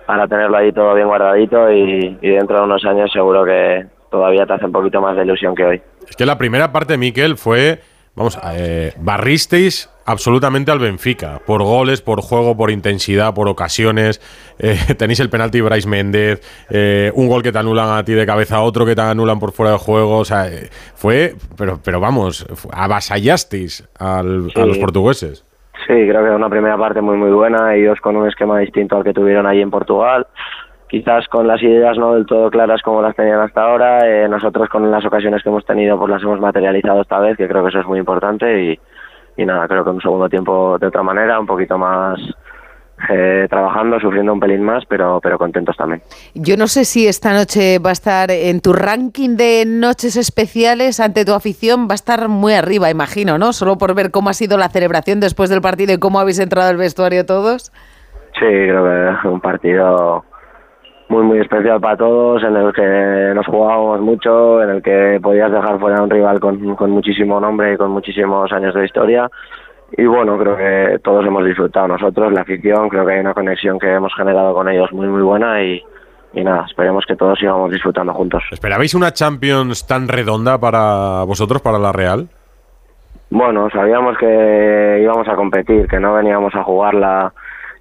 para tenerlo ahí todo bien guardadito y, y dentro de unos años seguro que todavía te hace un poquito más de ilusión que hoy. Es que la primera parte, Miquel, fue, vamos, eh, barristeis absolutamente al Benfica, por goles, por juego, por intensidad, por ocasiones. Eh, (laughs) tenéis el penalti Bryce Méndez, eh, un gol que te anulan a ti de cabeza, otro que te anulan por fuera de juego. O sea, eh, fue, pero, pero vamos, avasallasteis al- a Sí. los portugueses. Sí, creo que una primera parte muy muy buena, ellos con un esquema distinto al que tuvieron allí en Portugal, quizás con las ideas no del todo claras como las tenían hasta ahora, eh, nosotros con las ocasiones que hemos tenido pues las hemos materializado esta vez, que creo que eso es muy importante y, y nada, creo que un segundo tiempo de otra manera, un poquito más eh, trabajando, sufriendo un pelín más, pero, pero contentos también. Yo no sé si esta noche va a estar en tu ranking de noches especiales ante tu afición, va a estar muy arriba, imagino, ¿no? Solo por ver cómo ha sido la celebración después del partido y cómo habéis entrado al vestuario todos. Sí, creo que un partido muy muy especial para todos, en el que nos jugábamos mucho, en el que podías dejar fuera a un rival con, con muchísimo nombre y con muchísimos años de historia. Y bueno, creo que todos hemos disfrutado nosotros, la afición, creo que hay una conexión que hemos generado con ellos muy muy buena y, y nada, esperemos que todos sigamos disfrutando juntos. ¿Esperabais una Champions tan redonda para vosotros, para la Real? Bueno, sabíamos que íbamos a competir, que no veníamos a jugarla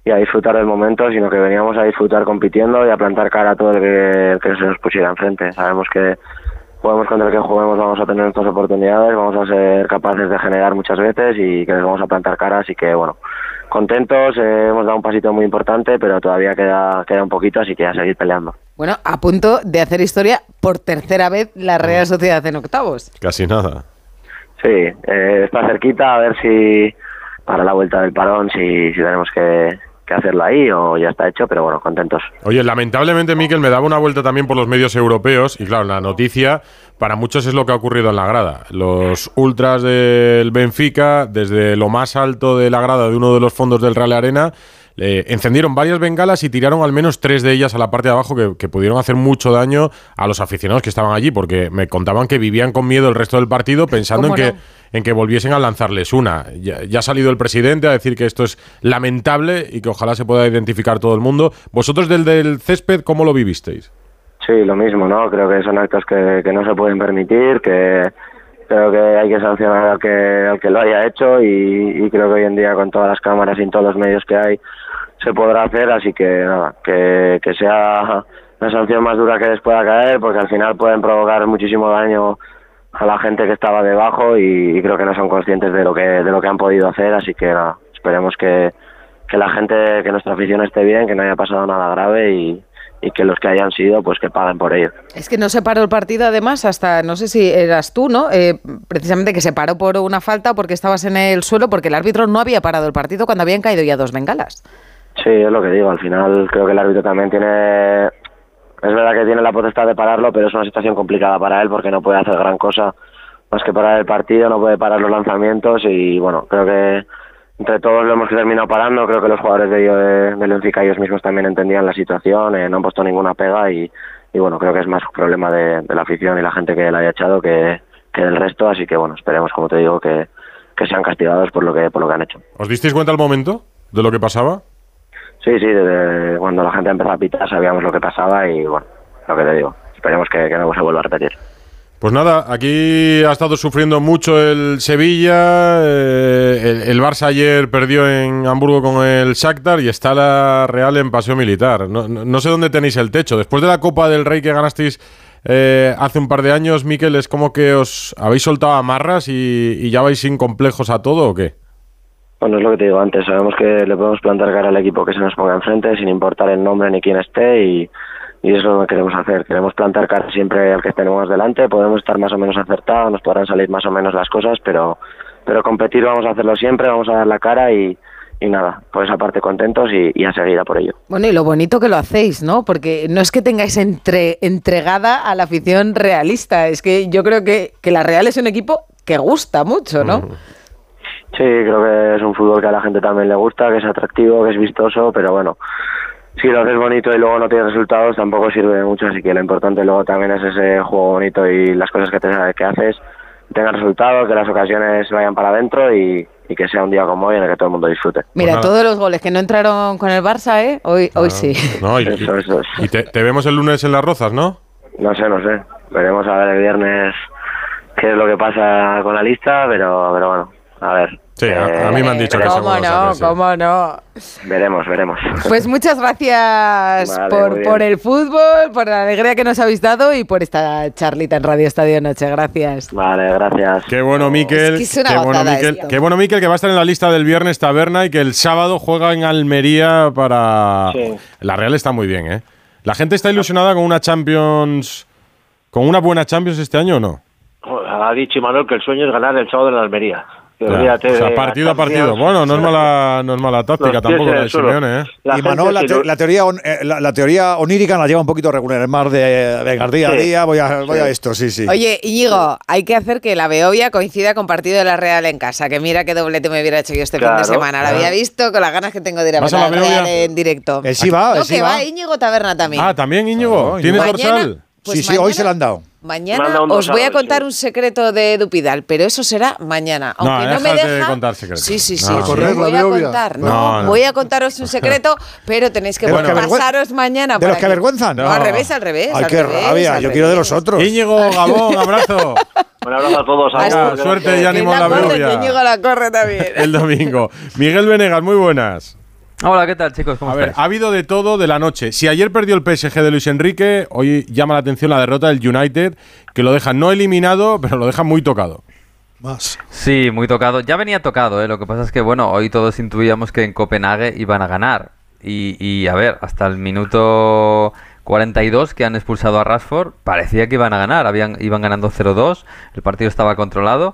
y a disfrutar del momento, sino que veníamos a disfrutar compitiendo y a plantar cara a todo el que, el que se nos pusiera enfrente. Sabemos que juguemos contra el que juguemos vamos a tener nuestras oportunidades, vamos a ser capaces de generar muchas veces y que les vamos a plantar cara, así que bueno, contentos, eh, hemos dado un pasito muy importante, pero todavía queda, queda un poquito, así que a seguir peleando. Bueno, a punto de hacer historia por tercera vez la Real Sociedad en octavos. Casi nada. Sí, eh, está cerquita, a ver si para la vuelta del parón, si, si tenemos que, que hacerlo ahí o ya está hecho, pero bueno, contentos. Oye, lamentablemente, Miquel, me daba una vuelta también por los medios europeos y claro, la noticia para muchos es lo que ha ocurrido en la grada. Los ultras del Benfica, desde lo más alto de la grada de uno de los fondos del Real Arena, eh, encendieron varias bengalas y tiraron al menos tres de ellas a la parte de abajo que, que pudieron hacer mucho daño a los aficionados que estaban allí porque me contaban que vivían con miedo el resto del partido pensando en ¿Cómo que, no? en que volviesen a lanzarles una. Ya, ya ha salido el presidente a decir que esto es lamentable y que ojalá se pueda identificar todo el mundo. ¿Vosotros del del césped cómo lo vivisteis? Sí, lo mismo, ¿no? Creo que son actos que, que no se pueden permitir, que creo que hay que sancionar al que, al que lo haya hecho y, y creo que hoy en día con todas las cámaras y todos los medios que hay se podrá hacer, así que nada, que, que sea la sanción más dura que les pueda caer, porque al final pueden provocar muchísimo daño a la gente que estaba debajo y, creo que no son conscientes de lo que de lo que han podido hacer, así que nada, esperemos que, que la gente, que nuestra afición esté bien, que no haya pasado nada grave y, y que los que hayan sido, pues que paguen por ello. Es que no se paró el partido, además, hasta, no sé si eras tú, ¿no? Eh, precisamente que se paró por una falta porque estabas en el suelo, porque el árbitro no había parado el partido cuando habían caído ya dos bengalas. Sí, es lo que digo. Al final creo que el árbitro también tiene... Es verdad que tiene la potestad de pararlo, pero es una situación complicada para él porque no puede hacer gran cosa más que parar el partido, no puede parar los lanzamientos y bueno, creo que entre todos lo hemos terminado parando. Creo que los jugadores de, de, del Benfica ellos mismos también entendían la situación, eh, no han puesto ninguna pega y, bueno, creo que es más problema de, de la afición y la gente que la haya echado que, que del resto. Así que bueno, esperemos, como te digo, que, que sean castigados por lo que, por lo que han hecho. ¿Os disteis cuenta al momento de lo que pasaba? Sí, sí, desde cuando la gente empezó a pitar sabíamos lo que pasaba y bueno, lo que te digo, esperemos que, no se vuelva a repetir. Pues nada, aquí ha estado sufriendo mucho el Sevilla, eh, el, el, Barça ayer perdió en Hamburgo con el Shakhtar y está la Real en paseo militar. No, sé dónde tenéis el techo. Después de la Copa del Rey que ganasteis eh, hace un par de años, Miquel, ¿es como que os habéis soltado amarras y ya vais sin complejos a todo o qué? Bueno, es lo que te digo antes, sabemos que le podemos plantar cara al equipo que se nos ponga enfrente sin importar el nombre ni quién esté y, y eso es lo que queremos hacer. Queremos plantar cara siempre al que tenemos delante, podemos estar más o menos acertados, nos podrán salir más o menos las cosas, pero, pero competir vamos a hacerlo siempre, vamos a dar la cara y, y nada, por esa parte contentos y, y a seguir a por ello. Bueno, y lo bonito que lo hacéis, ¿no? Porque no es que tengáis entre, entregada a la afición realista, es que yo creo que, que la Real es un equipo que gusta mucho, ¿no? Sí, creo que es un fútbol que a la gente también le gusta, que es atractivo, que es vistoso, pero bueno, si lo haces bonito y luego no tienes resultados tampoco sirve de mucho, así que lo importante luego también es ese juego bonito y las cosas que, te, que haces tengan resultados, que las ocasiones vayan para adentro y, y que sea un día como hoy en el que todo el mundo disfrute. Mira, todos los goles que no entraron con el Barça, ¿eh? Hoy, hoy sí. No, y, Eso, eso es. y te, te vemos el lunes en las rozas, ¿no? No sé, no sé. Veremos a ver el viernes qué es lo que pasa con la lista, pero, pero bueno, a ver. Sí, a, a mí me han dicho que ¿Cómo seguro no? ¿Cómo no? Veremos, veremos. Pues muchas gracias Vale, por, el fútbol, por la alegría que nos habéis dado y por esta charlita en Radio Estadio Noche. Gracias. Vale, gracias. Qué bueno, Miquel. Es que es una qué, bueno, Miquel esto. qué bueno, Miquel, que va a estar en la lista del viernes taberna y que el sábado juega en Almería para. Sí. La Real está muy bien, ¿eh? ¿La gente está ilusionada con una Champions. con una buena Champions este año o no? Ha dicho Imanol que el sueño es ganar el sábado en la Almería. O sea, partido a partido. Bueno, no es mala, no es mala táctica tampoco la de. Simeone, ¿eh? La y gente la, te- la teoría, on- eh, la, la teoría onírica la lleva un poquito regular, es más de venga, día a día, voy a, voy a esto, sí, sí. Oye, Íñigo, hay que hacer que la Beovia coincida con partido de la Real en casa. Que mira qué doblete me hubiera hecho yo este fin de semana. La claro. había visto con las ganas que tengo de ir a ¿Vas ver a la Real en directo. Él sí va, No, sí que va. va Íñigo Taberna también. Ah, también Íñigo. Oh, ¿Tienes Mañana- dorsal? Pues sí, sí, hoy se la han dado. Mañana os voy a contar sí. un secreto de Dupidal, pero eso será mañana. No, Aunque no, me déjate de deja. contar secretos. Sí, sí, sí. No. Correr, voy a contar. No, No, no. voy a contaros un (laughs) secreto, pero tenéis que ¿De los que bueno, avergüen- pasaros mañana. ¿De los que avergüenzan? No, al revés, al revés. Ay, al qué revés, rabia, al yo quiero de los otros. Íñigo, Gabón, abrazo. Un abrazo a todos. Suerte no y ánimo en la la corre, Beovia. que Íñigo la corre también. El domingo. Miguel Venegas, muy buenas. Hola, ¿qué tal, chicos? ¿Cómo A ver, ha habido de todo de la noche. Si ayer perdió el PSG de Luis Enrique, hoy llama la atención la derrota del United, que lo deja no eliminado, pero lo deja muy tocado. Más. Sí, muy tocado. Ya venía tocado, ¿eh? Lo que pasa es que, bueno, hoy todos intuíamos que en Copenhague iban a ganar. Y, y, a ver, hasta el minuto 42 que han expulsado a Rashford, parecía que iban a ganar. Habían, iban ganando 0-2, el partido estaba controlado.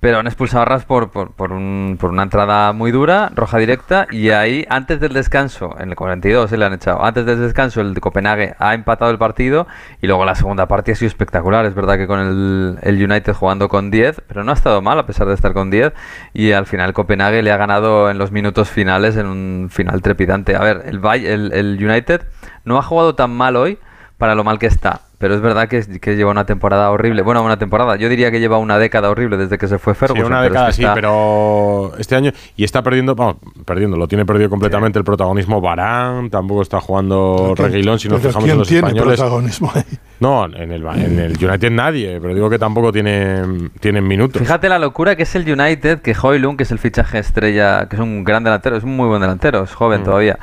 Pero han expulsado a Rashford por, por, un- por una entrada muy dura, roja directa, y ahí, antes del descanso, en el 42 se le han echado, antes del descanso el de Copenhague ha empatado el partido, y luego la segunda parte ha sido espectacular, es verdad que con el, el United jugando con 10, pero no ha estado mal a pesar de estar con 10, y al final Copenhague le ha ganado en los minutos finales, en un final trepidante. A ver, el, el, el United no ha jugado tan mal hoy para lo mal que está. Pero es verdad que, que lleva una temporada horrible. Bueno, una temporada. Yo diría que lleva una década horrible desde que se fue Sí, Ferguson. una pero es década que sí, está- pero este año y está perdiendo, vamos, perdiendo, lo tiene perdido completamente el protagonismo Barán, tampoco está jugando ¿Quién- Reguilón, si nos pero fijamos ¿quién en los tiene españoles. protagonismo ahí? No, en el, en el United nadie, pero digo que tampoco tienen, tienen minutos. Fíjate la locura que es el United, que Hoylund, que es el fichaje estrella, que es un gran delantero, es un muy buen delantero, es joven Mm. todavía.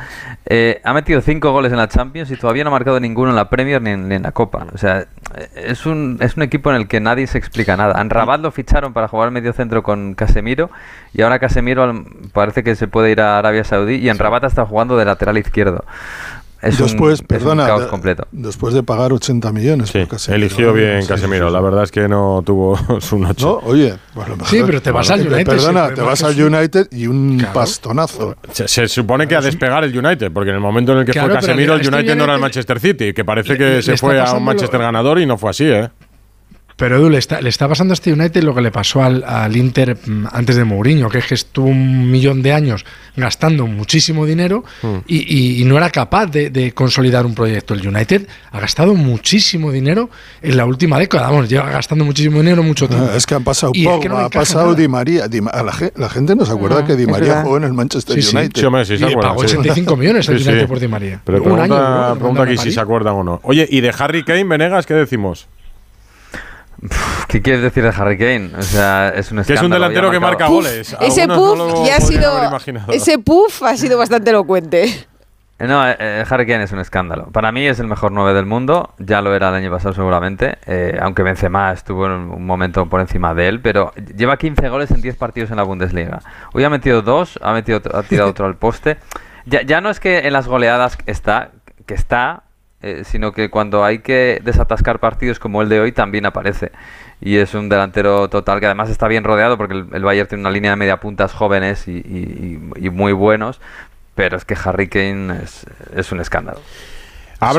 eh, ha metido cinco goles en la Champions y todavía no ha marcado ninguno en la Premier ni en, ni en la Copa. O sea, es un, es un equipo en el que nadie se explica nada. En Rabat lo ficharon para jugar medio centro con Casemiro y ahora Casemiro parece que se puede ir a Arabia Saudí y en Rabat está jugando de lateral izquierdo. Es un- después, es un caos completo. después de pagar 80 millones. por Casemiro, Eligió bien Sí, Casemiro, sí, la verdad es que no tuvo (laughs) su noche. No, oye, pues a lo mejor- Sí, pero te vas al United, Perdona, te vas al United y un bastonazo. Se, se supone que a despegar el United, porque en el momento en el que Claro, fue Casemiro, el este United no era el Manchester City, que parece le- que le se fue a un lo- Manchester ganador y no fue así, ¿eh? Pero Edu, le está, le está pasando a este United lo que le pasó al, al Inter mm, antes de Mourinho, que es que estuvo un millón de años gastando muchísimo dinero Hmm. y, y- y no era capaz de, de consolidar un proyecto. El United ha gastado muchísimo dinero en la última década, vamos, lleva gastando muchísimo dinero mucho tiempo. Ah, es que han pasado Y es que no ha pasado nada. Di María. Di Ma- a la, ge- la gente no se acuerda Ah, que Di María verdad. jugó en el Manchester Sí, sí. United. Sí, hombre, sí se Y acuerdan, pagó sí. 85 millones el Sí, sí. United por Di María. Pero Un pregunta, año, ¿no? pregunta aquí si se acuerdan o no. Oye, ¿y de Harry Kane, Venegas, qué decimos? (laughs) ¿Qué quieres decir de Harry Kane? O sea, es un Que es un escándalo, delantero que marca goles. Ese puff no ya ha sido. Ese puff ha sido bastante elocuente. Eh, No, eh, eh, Harry Kane es un escándalo. Para mí es el mejor 9 del mundo. Ya lo era el año pasado seguramente. eh, aunque Benzema estuvo en un momento por encima de él. Pero lleva 15 goles en 10 partidos en la Bundesliga. Hoy ha metido dos, ha, metido, ha tirado otro al poste. Ya, ya no es que en las goleadas está, que está, eh, sino que cuando hay que desatascar partidos como el de hoy también aparece. Y es un delantero total que además está bien rodeado porque el, el Bayern tiene una línea de media puntas jóvenes y, y- y muy buenos, pero es que Harry Kane es, es un escándalo.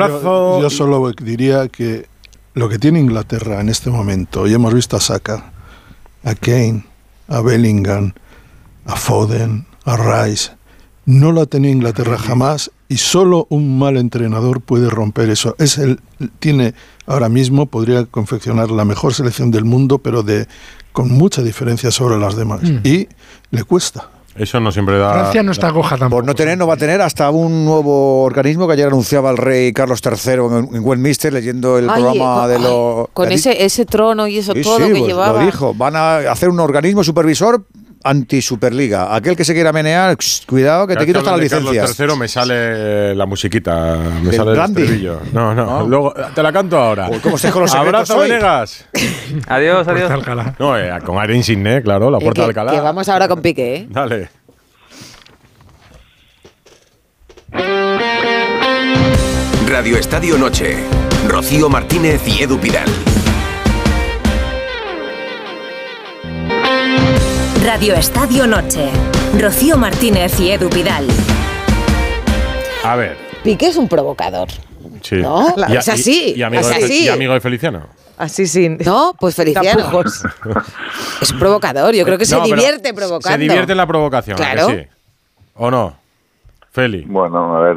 Yo, yo solo diría que lo que tiene Inglaterra en este momento, y hemos visto a Saka, a Kane, a Bellingham, a Foden, a Rice, no lo ha tenido Inglaterra jamás y solo un mal entrenador puede romper eso. Es el tiene ahora mismo podría confeccionar la mejor selección del mundo, pero de con mucha diferencia sobre las demás Mm. y le cuesta. Eso no siempre da. Francia no está coja tampoco. Por no tener, no va a tener hasta un nuevo organismo que ayer anunciaba el rey Carlos III en, en Westminster leyendo el Ay, programa con- de los... Con ese, ese trono y eso Sí, todo sí, que pues llevaba. Lo dijo. Van a hacer un organismo supervisor anti-Superliga. Aquel que se quiera menear, cuidado que te quito hasta las licencias. III me sale la musiquita, me ¿Del sale el brandy? estribillo. No, no, luego te la canto ahora. Uy, ¿cómo con los Abrazo, hoy? Venegas. (laughs) Adiós, Puerta adiós. Alcalá. No, eh, con aire insigne, claro, la Eh, puerta que, de Alcalá. que vamos ahora con Piqué, ¿eh? Dale. Radio Estadio Noche. Rocío Martínez y Edu Pidal. Radio Estadio Noche. Rocío Martínez y Edu Pidal. A ver. Piqué es un provocador. Sí. No, (laughs) Y a- es así, Y, y amigo es de así. y amigo de Feliciano. Así sin. No, pues Feliciano. (laughs) Es un provocador. Yo creo que se No, divierte provocando. Se divierte en la provocación, ¿a que Claro. sí? ¿O no? Feli. Bueno, a ver.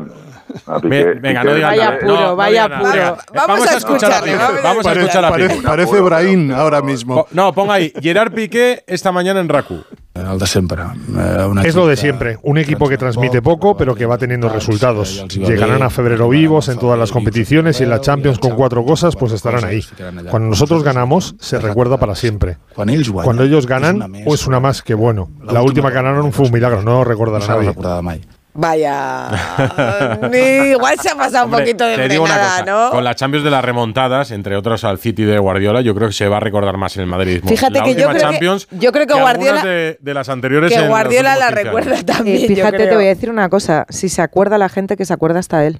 A Piqué- Ve- venga, Piqué- no digas Vaya nada. puro, No, no vaya puro. Venga, Vamos a escuchar Piqué. vamos a escuchar a parece- Piqué. parece Brahim ahora mismo. No, ponga ahí. Gerard Piqué esta mañana en Raku. El de siempre. Eh, una Es lo de siempre, un equipo que transmite poco pero que va teniendo resultados. Llegarán a febrero vivos en todas las competiciones y en la Champions con cuatro cosas pues estarán ahí. Cuando nosotros ganamos se recuerda para siempre. Cuando ellos ganan més. pues una más que bueno. La última que ganaron fue un milagro, no lo no recordará nadie. Vaya. (laughs) Ni- Igual se ha pasado un poquito de frenada, cosa, ¿no? Con la Champions de las remontadas, entre otros al City de Guardiola, yo creo que se va a recordar más en el madridismo. Fíjate la que yo creo que- Champions yo creo que algunas Guardiola- de, de las anteriores Que Guardiola la 15 recuerda también. Eh, yo fíjate, te voy a decir una cosa. Si se acuerda la gente que se acuerda hasta él.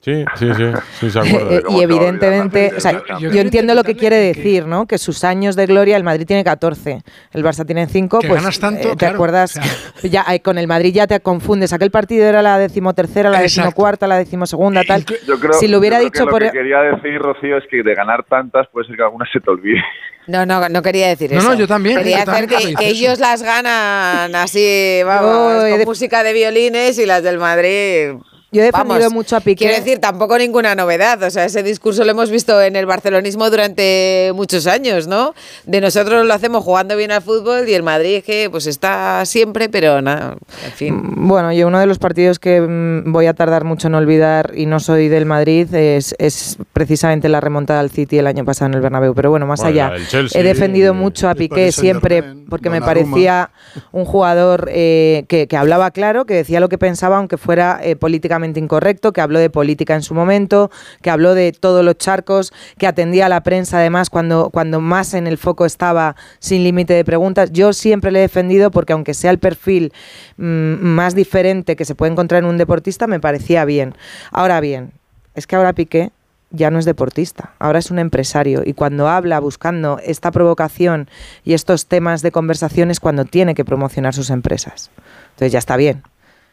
Sí, sí, sí, sí, se (laughs) acuerda. Eh, y evidentemente, o sea, yo, entiendo lo que quiere decir, ¿no? Que sus años de gloria, el Madrid tiene 14, el Barça tiene 5, Que pues ganas tanto, eh, te claro, acuerdas, (laughs) ya con el Madrid ya te confundes. Aquel partido era la decimotercera, la Exacto. decimocuarta, la decimosegunda, tal. Yo creo, si lo hubiera yo creo dicho que por Lo que quería decir, Rocío, es que de ganar tantas puede ser que alguna se te olvide. No, no, no quería decir No, eso. no, yo también, Quería yo hacer también que, ellos las ganan así, vamos, con de- música de violines y las del Madrid. Yo he defendido Vamos, mucho a Piqué. Quiero decir, tampoco ninguna novedad. O sea, ese discurso lo hemos visto en el barcelonismo durante muchos años, ¿no? De nosotros lo hacemos jugando bien al fútbol y el Madrid que pues está siempre, pero nada, en fin. Bueno, yo uno de los partidos que mm, voy a tardar mucho en olvidar y no soy del Madrid es, es precisamente la remontada al City el año pasado en el Bernabéu. Pero bueno, más Bueno, allá, Chelsea, he defendido mucho a Piqué siempre porque me parecía un jugador eh, que, que hablaba claro, que decía lo que pensaba aunque fuera eh, políticamente incorrecto, que habló de política en su momento, que habló de todos los charcos, que atendía a la prensa además cuando, cuando más en el foco estaba sin límite de preguntas. Yo siempre le he defendido porque aunque sea el perfil mm, más diferente que se puede encontrar en un deportista, me parecía bien. Ahora bien, es que ahora Piqué ya no es deportista, ahora es un empresario y cuando habla buscando esta provocación y estos temas de conversación es cuando tiene que promocionar sus empresas. Entonces ya está bien.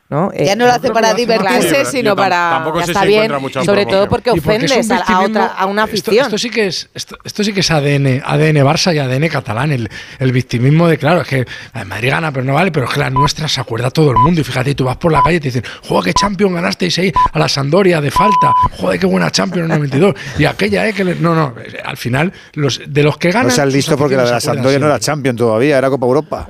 ¿No? Eh, Ya no lo hace para divertirse, sino para... tampoco sé está si bien, mucha sobre todo porque ofendes a, otra, a una esto- afición. Esto, sí que es esto, esto sí que es ADN, ADN Barça y ADN catalán, el, el victimismo de claro, es que Madrid gana, pero no vale, pero es que la nuestra se acuerda todo el mundo y fíjate, tú vas por la calle y te dicen, "Joder, qué Champions ganasteis ahí a la Sandoria de falta. Joder, qué buena Champions en el 92." Y aquella eh que le- no, no, eh, al final los de los que ganan No seas listo porque la de la Sampdoria no era. Champion todavía, era Copa Europa.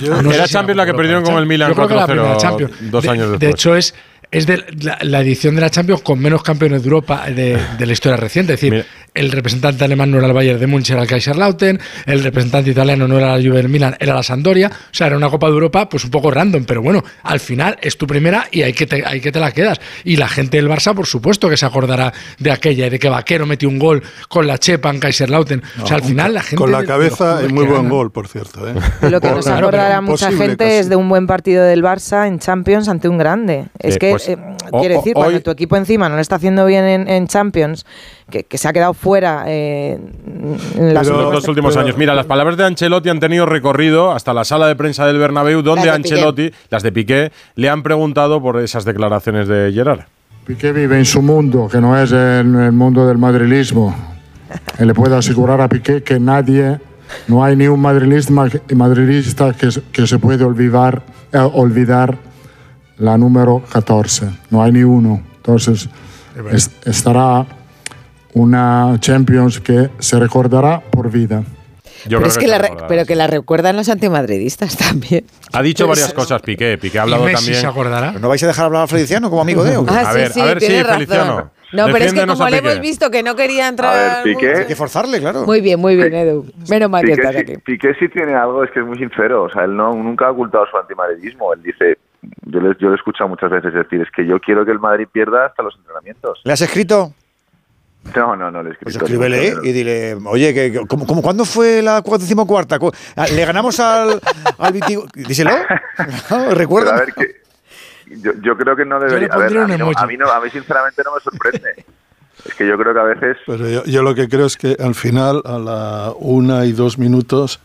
Yo- No sé Era si Champions la que perdieron con el Milan Yo creo que la 4-0 primera Champions. dos De- años De después. hecho, es, es de la, la edición de la Champions con menos campeones de Europa de, de la historia reciente. Es decir, Mira. El representante alemán no era el Bayern de Múnich, era el Kaiserslautern. El representante italiano no era la Juve del Milan, era la Sampdoria. O sea, era una Copa de Europa pues un poco random. Pero bueno, al final es tu primera y hay que te, hay que te la quedas. Y la gente del Barça, por supuesto, que se acordará de aquella, y de que Vaquero metió un gol con la Chepa en Kaiserslautern. o sea, al final la gente... Con la cabeza es muy buen gol, por cierto. ¿eh? (laughs) Lo que no pero acordará mucha gente casi. es de un buen partido del Barça en Champions ante un grande. Es que pues eh, quiere decir, o- cuando hoy- tu equipo encima no lo está haciendo bien en, en Champions, que, que se ha quedado fuera eh, en las los últimos años. Mira, las palabras de Ancelotti han tenido recorrido hasta la sala de prensa del Bernabéu, donde Las de Piqué. Ancelotti, las de Piqué, le han preguntado por esas declaraciones de Gerard. Piqué vive en su mundo, que no es el, el mundo del madrilismo. Y le puedo asegurar a Piqué que nadie, no hay ni un madrilista, madrilista que, se- que se puede olvidar, eh, olvidar la número 14. No hay ni uno. Entonces, es- estará una Champions que se recordará por vida. Yo pero, es que que se la re- pero que la recuerdan los antimadridistas (laughs) también. Ha dicho Pues- varias cosas Piqué. Piqué ha hablado también. ¿No vais a dejar hablar a Feliciano como amigo de? (laughs) Ah, a sí, ver, sí, a ver, razón. Feliciano. No, pero es que como a le Piqué. hemos visto que no quería entrar. Piqué- mucho- Hay que forzarle, claro. Muy bien, muy bien, Edu. Menos mal que Piqué, estás sí- aquí. Piqué sí tiene algo, es que es muy sincero. O sea, él no, nunca ha ocultado su antimadridismo. Él dice, yo le, yo le he escuchado muchas veces decir, es que yo quiero que el Madrid pierda hasta los entrenamientos. ¿Le has escrito? No, no, no le he Pues escríbele y dile, oye, que, ¿cómo, cómo- cuándo fue la decimocuarta? Cu- ¿Le ganamos al, al Vitigo? Díselo. (laughs) Recuerda. A ver, que, yo, yo creo que no debería. A, ver, mí no- a mí no- a mí sinceramente no me sorprende. es que yo creo que a veces Pero yo, yo lo que creo es que al final, a la una y dos minutos,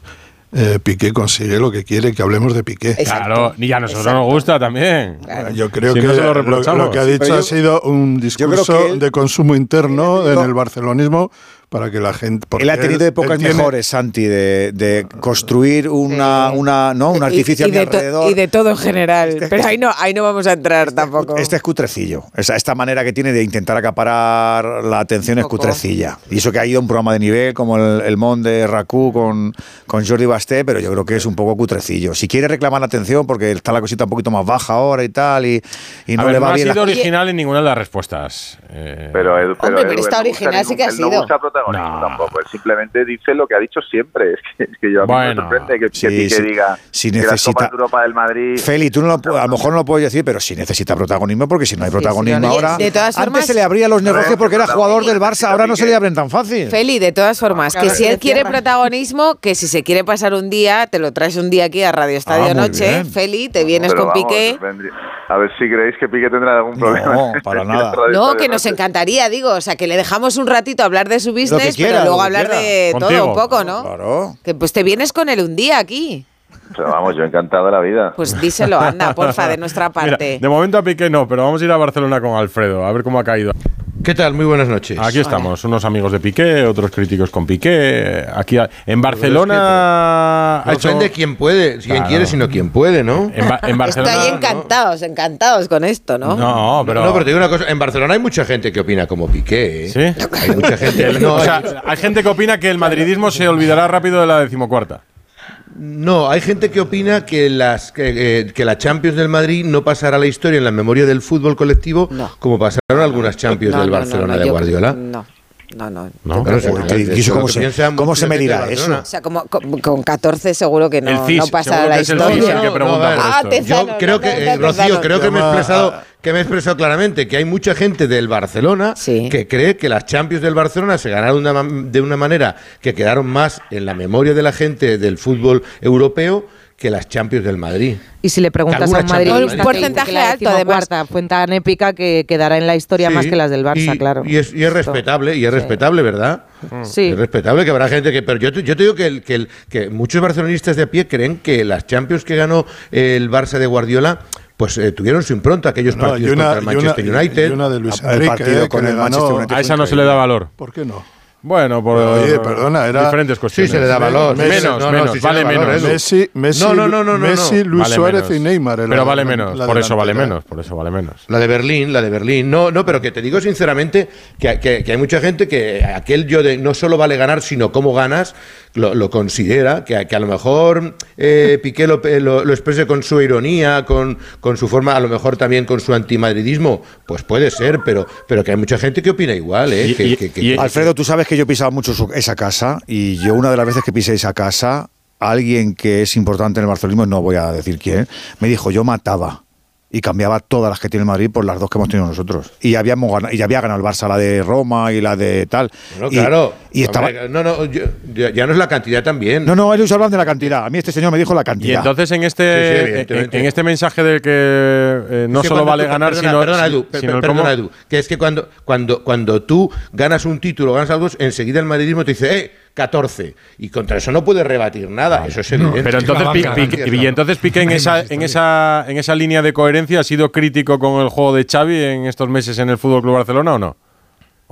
eh, Piqué consigue lo que quiere, que hablemos de Piqué. Claro, y a nosotros nos gusta también. Yo creo Si que lo lo, reprochamos. lo que ha dicho yo- ha sido un discurso de consumo interno en el barcelonismo para que la gente... Él ha tenido épocas él tiene- mejores, Santi, de, de construir una, una, ¿no? un artificio y, a mi de alrededor. y de todo en general. Pero ahí no, ahí no vamos a entrar tampoco. Este es cutrecillo. Esa- esta manera que tiene de intentar acaparar la atención es cutrecilla. Y eso que ha ido a un programa de nivel como el, el Mon de Raku con, con Jordi Basté, pero yo creo que es un poco cutrecillo. Si quiere reclamar la atención, porque está la cosita un poquito más baja ahora y tal, y, y no a ver, le no va ha bien. sido la- original en ninguna de las respuestas. Eh, Pero Edu, pero Hombre, pero está él no original sí que ha él no protagonismo tampoco. Él simplemente dice lo que ha dicho siempre. Es que, es que yo a mí Bueno, me sorprende que, que sí, diga Si que necesita- Copas de Europa del Madrid. Feli, tú no lo, a lo mejor no lo puedes decir, pero sí necesita protagonismo, porque si no hay protagonismo ahora. de todas Antes formas- se le abría los negocios porque era jugador del Barça, ahora no se le abren tan fácil. Feli, de todas formas, que Claro, si él quiere protagonismo, que si se quiere pasar un día, te lo traes un día aquí a Radio Estadio Ah, muy Noche. bien. Feli, te vienes Pero con vamos, Piqué. A ver si creéis que Piqué tendrá algún problema. (laughs) No, para nada. No, que nos encantaría, digo, o sea, que le dejamos un ratito hablar de su business, quiera, pero luego lo que hablar quiera. de Contigo. todo un poco, ¿no? Claro. Que pues te vienes con él un día aquí. Pero vamos, yo encantado de la vida. Pues díselo, anda, porfa, de (laughs) nuestra Mira, parte. de momento a Piqué no, pero vamos a ir a Barcelona con Alfredo, a ver cómo ha caído. ¿Qué tal? Muy buenas noches. Aquí estamos, unos amigos de Piqué, otros críticos con Piqué. Aquí en Barcelona ha hecho ofende quien puede, quien Claro. quiere, sino quien puede, ¿no? en, Ba- en (laughs) Barcelona Estoy encantados, encantados con esto, ¿no? No, pero No, pero te digo una cosa, en Barcelona hay mucha gente que opina como Piqué, ¿eh? ¿Sí? Hay mucha gente. (laughs) No, o sea, hay- hay gente que opina que el madridismo se olvidará rápido de la decimocuarta. No, hay gente que opina que, las, que, eh, que la Champions del Madrid no pasará a la historia en la memoria del fútbol colectivo como pasaron algunas Champions No, del Barcelona de yo- Guardiola. No, no, no. No, Pero, Claro, ¿qué- eso ¿y eso es lo cómo se- cómo se medirá eso? O sea, como con, con 14 seguro que no, El CIS, no pasa la historia. Yo creo no, que, no, no, Rocío, creo que me he expresado, que me he expresado claramente que hay mucha gente del Barcelona que cree que las Champions del Barcelona se ganaron de una manera que quedaron más en la memoria de la gente del fútbol europeo que las Champions del Madrid. Y si le preguntas a un Madrid. dice porcentaje alto, además. decimocuarta fue tan épica que quedará en la historia Sí, más que las del Barça, y- claro. Y es, y es respetable, y es respetable, ¿verdad? Sí. Es respetable que habrá gente que. Pero yo, te- yo te digo que, el- que, el- que muchos barcelonistas de a pie creen que las Champions que ganó el Barça de Guardiola. Pues eh, tuvieron su impronta aquellos No, partidos una- contra el y una- Manchester y United. una de Luis El Enrique, partido eh, con que el le Manchester ganó- United A esa no se le da valor. ¿Por qué no? Bueno, por Oye, eh, perdona, era- diferentes cuestiones. Sí, se le da valor. Messi- Menos, No, no, menos, vale valor, menos. Messi, Messi, No, no, no, Messi. Luis Vale Suárez menos. y Neymar. Pero la- vale menos, por eso vale menos, por eso vale menos. La de Berlín, la de Berlín. No, no, pero que te digo sinceramente que, que- que hay mucha gente que aquel yo de no solo vale ganar, sino cómo ganas, lo, lo considera, que, a- que a lo mejor eh, Piqué lo, lo- lo exprese con su ironía, con, con su forma, a lo mejor también con su antimadridismo, pues puede ser, pero, pero que hay mucha gente que opina igual, ¿eh? Y- que- y- que- que- y- Alfredo, tú sabes que yo pisaba mucho esa casa y yo una de las veces que pisé esa casa, alguien que es importante en el barcelonismo, no voy a decir quién, me dijo, yo mataba. Y cambiaba todas las que tiene el Madrid por las dos que hemos tenido nosotros. Y habíamos ganado, y ya había ganado el Barça la de Roma y la de tal. Bueno, y, claro. Y estaba, Hombre, no, no, yo- ya, no es la cantidad también. no, no, ellos hablan de la cantidad. A mí este señor me dijo la Y cantidad. entonces en Sí, sí, este, en, este mensaje del que eh, no Es que solo vale tú- ganar, perdona, sino, perdona, si- Edu, per- sino el perdona, cómo- Edu, que es que cuando, cuando, cuando tú ganas un título, ganas algo, enseguida el madridismo te dice, ¡eh! 14. Y contra eso no puedes rebatir nada. Eso es evidente. Pero entonces, Piqué- y entonces Piqué en esa, en, esa, en esa línea de coherencia ha sido crítico con el juego de Xavi en estos meses en el Fútbol Club Barcelona o no?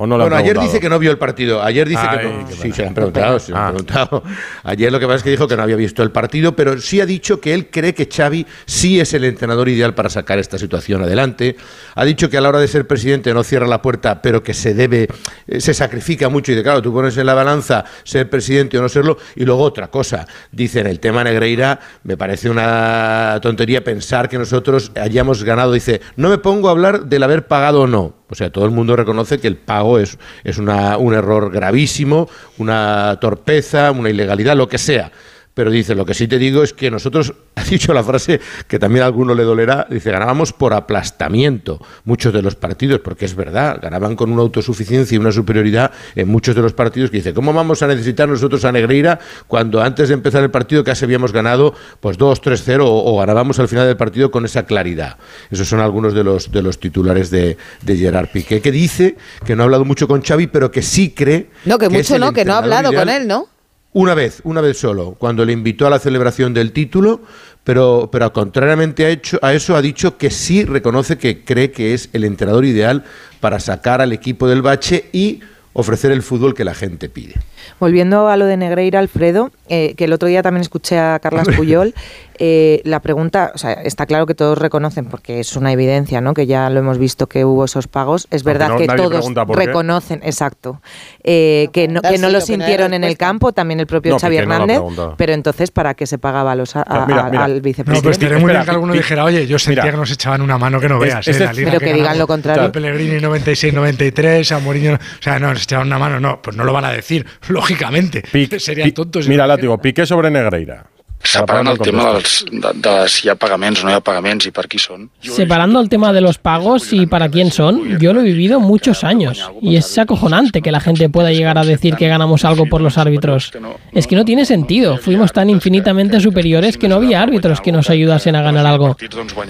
¿O no lo han bueno, ayer dice que no vio el partido. Ayer dice Ay, que no. Sí, se lo han preguntado, se lo han Ah. preguntado. Ayer lo que pasa es que dijo que no había visto el partido, pero sí ha dicho que él cree que Xavi sí es el entrenador ideal para sacar esta situación adelante. Ha dicho que a la hora de ser presidente no cierra la puerta, pero que se debe, eh, se sacrifica mucho. Y de claro, tú pones en la balanza ser presidente o no serlo. Y luego otra cosa, dice en el tema Negreira, me parece una tontería pensar que nosotros hayamos ganado. Dice, no me pongo a hablar del haber pagado o no. O sea, todo el mundo reconoce que el pago es, es una, un error gravísimo, una torpeza, una ilegalidad, lo que sea. Pero dice, lo que sí te digo es que nosotros, (laughs) ha dicho la frase que también a alguno le dolerá, dice, ganábamos por aplastamiento muchos de los partidos, porque es verdad, ganaban con una autosuficiencia y una superioridad en muchos de los partidos que dice, ¿cómo vamos a necesitar nosotros a Negreira cuando antes de empezar el partido casi habíamos ganado pues 2-3-0 o, o ganábamos al final del partido con esa claridad? Esos son algunos de los, de los titulares de, de Gerard Piqué, que dice que no ha hablado mucho con Xavi, pero que sí cree... No, que es mucho no, que no ha hablado con él, ¿no? Una vez, una vez solo, cuando le invitó a la celebración del título, pero, pero contrariamente a, hecho, a eso ha dicho que sí reconoce que cree que es el entrenador ideal para sacar al equipo del bache y ofrecer el fútbol que la gente pide. Volviendo a lo de Negreira, Alfredo, eh, que el otro día también escuché a Carlas (laughs) Puyol, eh, la pregunta, o sea, está claro que todos reconocen, porque es una evidencia, ¿no? Que ya lo hemos visto que hubo esos pagos. Es verdad no- que todos reconocen, exacto, eh, que no, que no sí lo que no sintieron en el campo, también el propio No, Xavi no Hernández, pero entonces, ¿para qué se pagaba a los, a- Pero mira, a- mira. al No, vicepresidente? pues estaría muy bien que alguno dijera, oye, yo sentía Mira. que nos echaban una mano que no Es- veas, es ¿eh? La liga Pero que digan ganamos. lo contrario. A Pellegrini 96-93, a Mourinho, o sea, no, nos echaban una mano, no, pues no lo van a decir, (laughs) lógicamente. Pi- Serían Pi- tontos. Mira, látigo, Piqué sobre Negreira. Separant Para el tema dels, de, de si hi ha pagaments o no hi ha pagaments i per qui són. Separando el tema de los pagos y para quién son, yo lo he vivido muchos años y es acojonante que la gente pueda llegar a decir que ganamos algo por los árbitros. Es que no tiene sentido, fuimos tan infinitamente superiores que no había árbitros que nos ayudasen a ganar algo.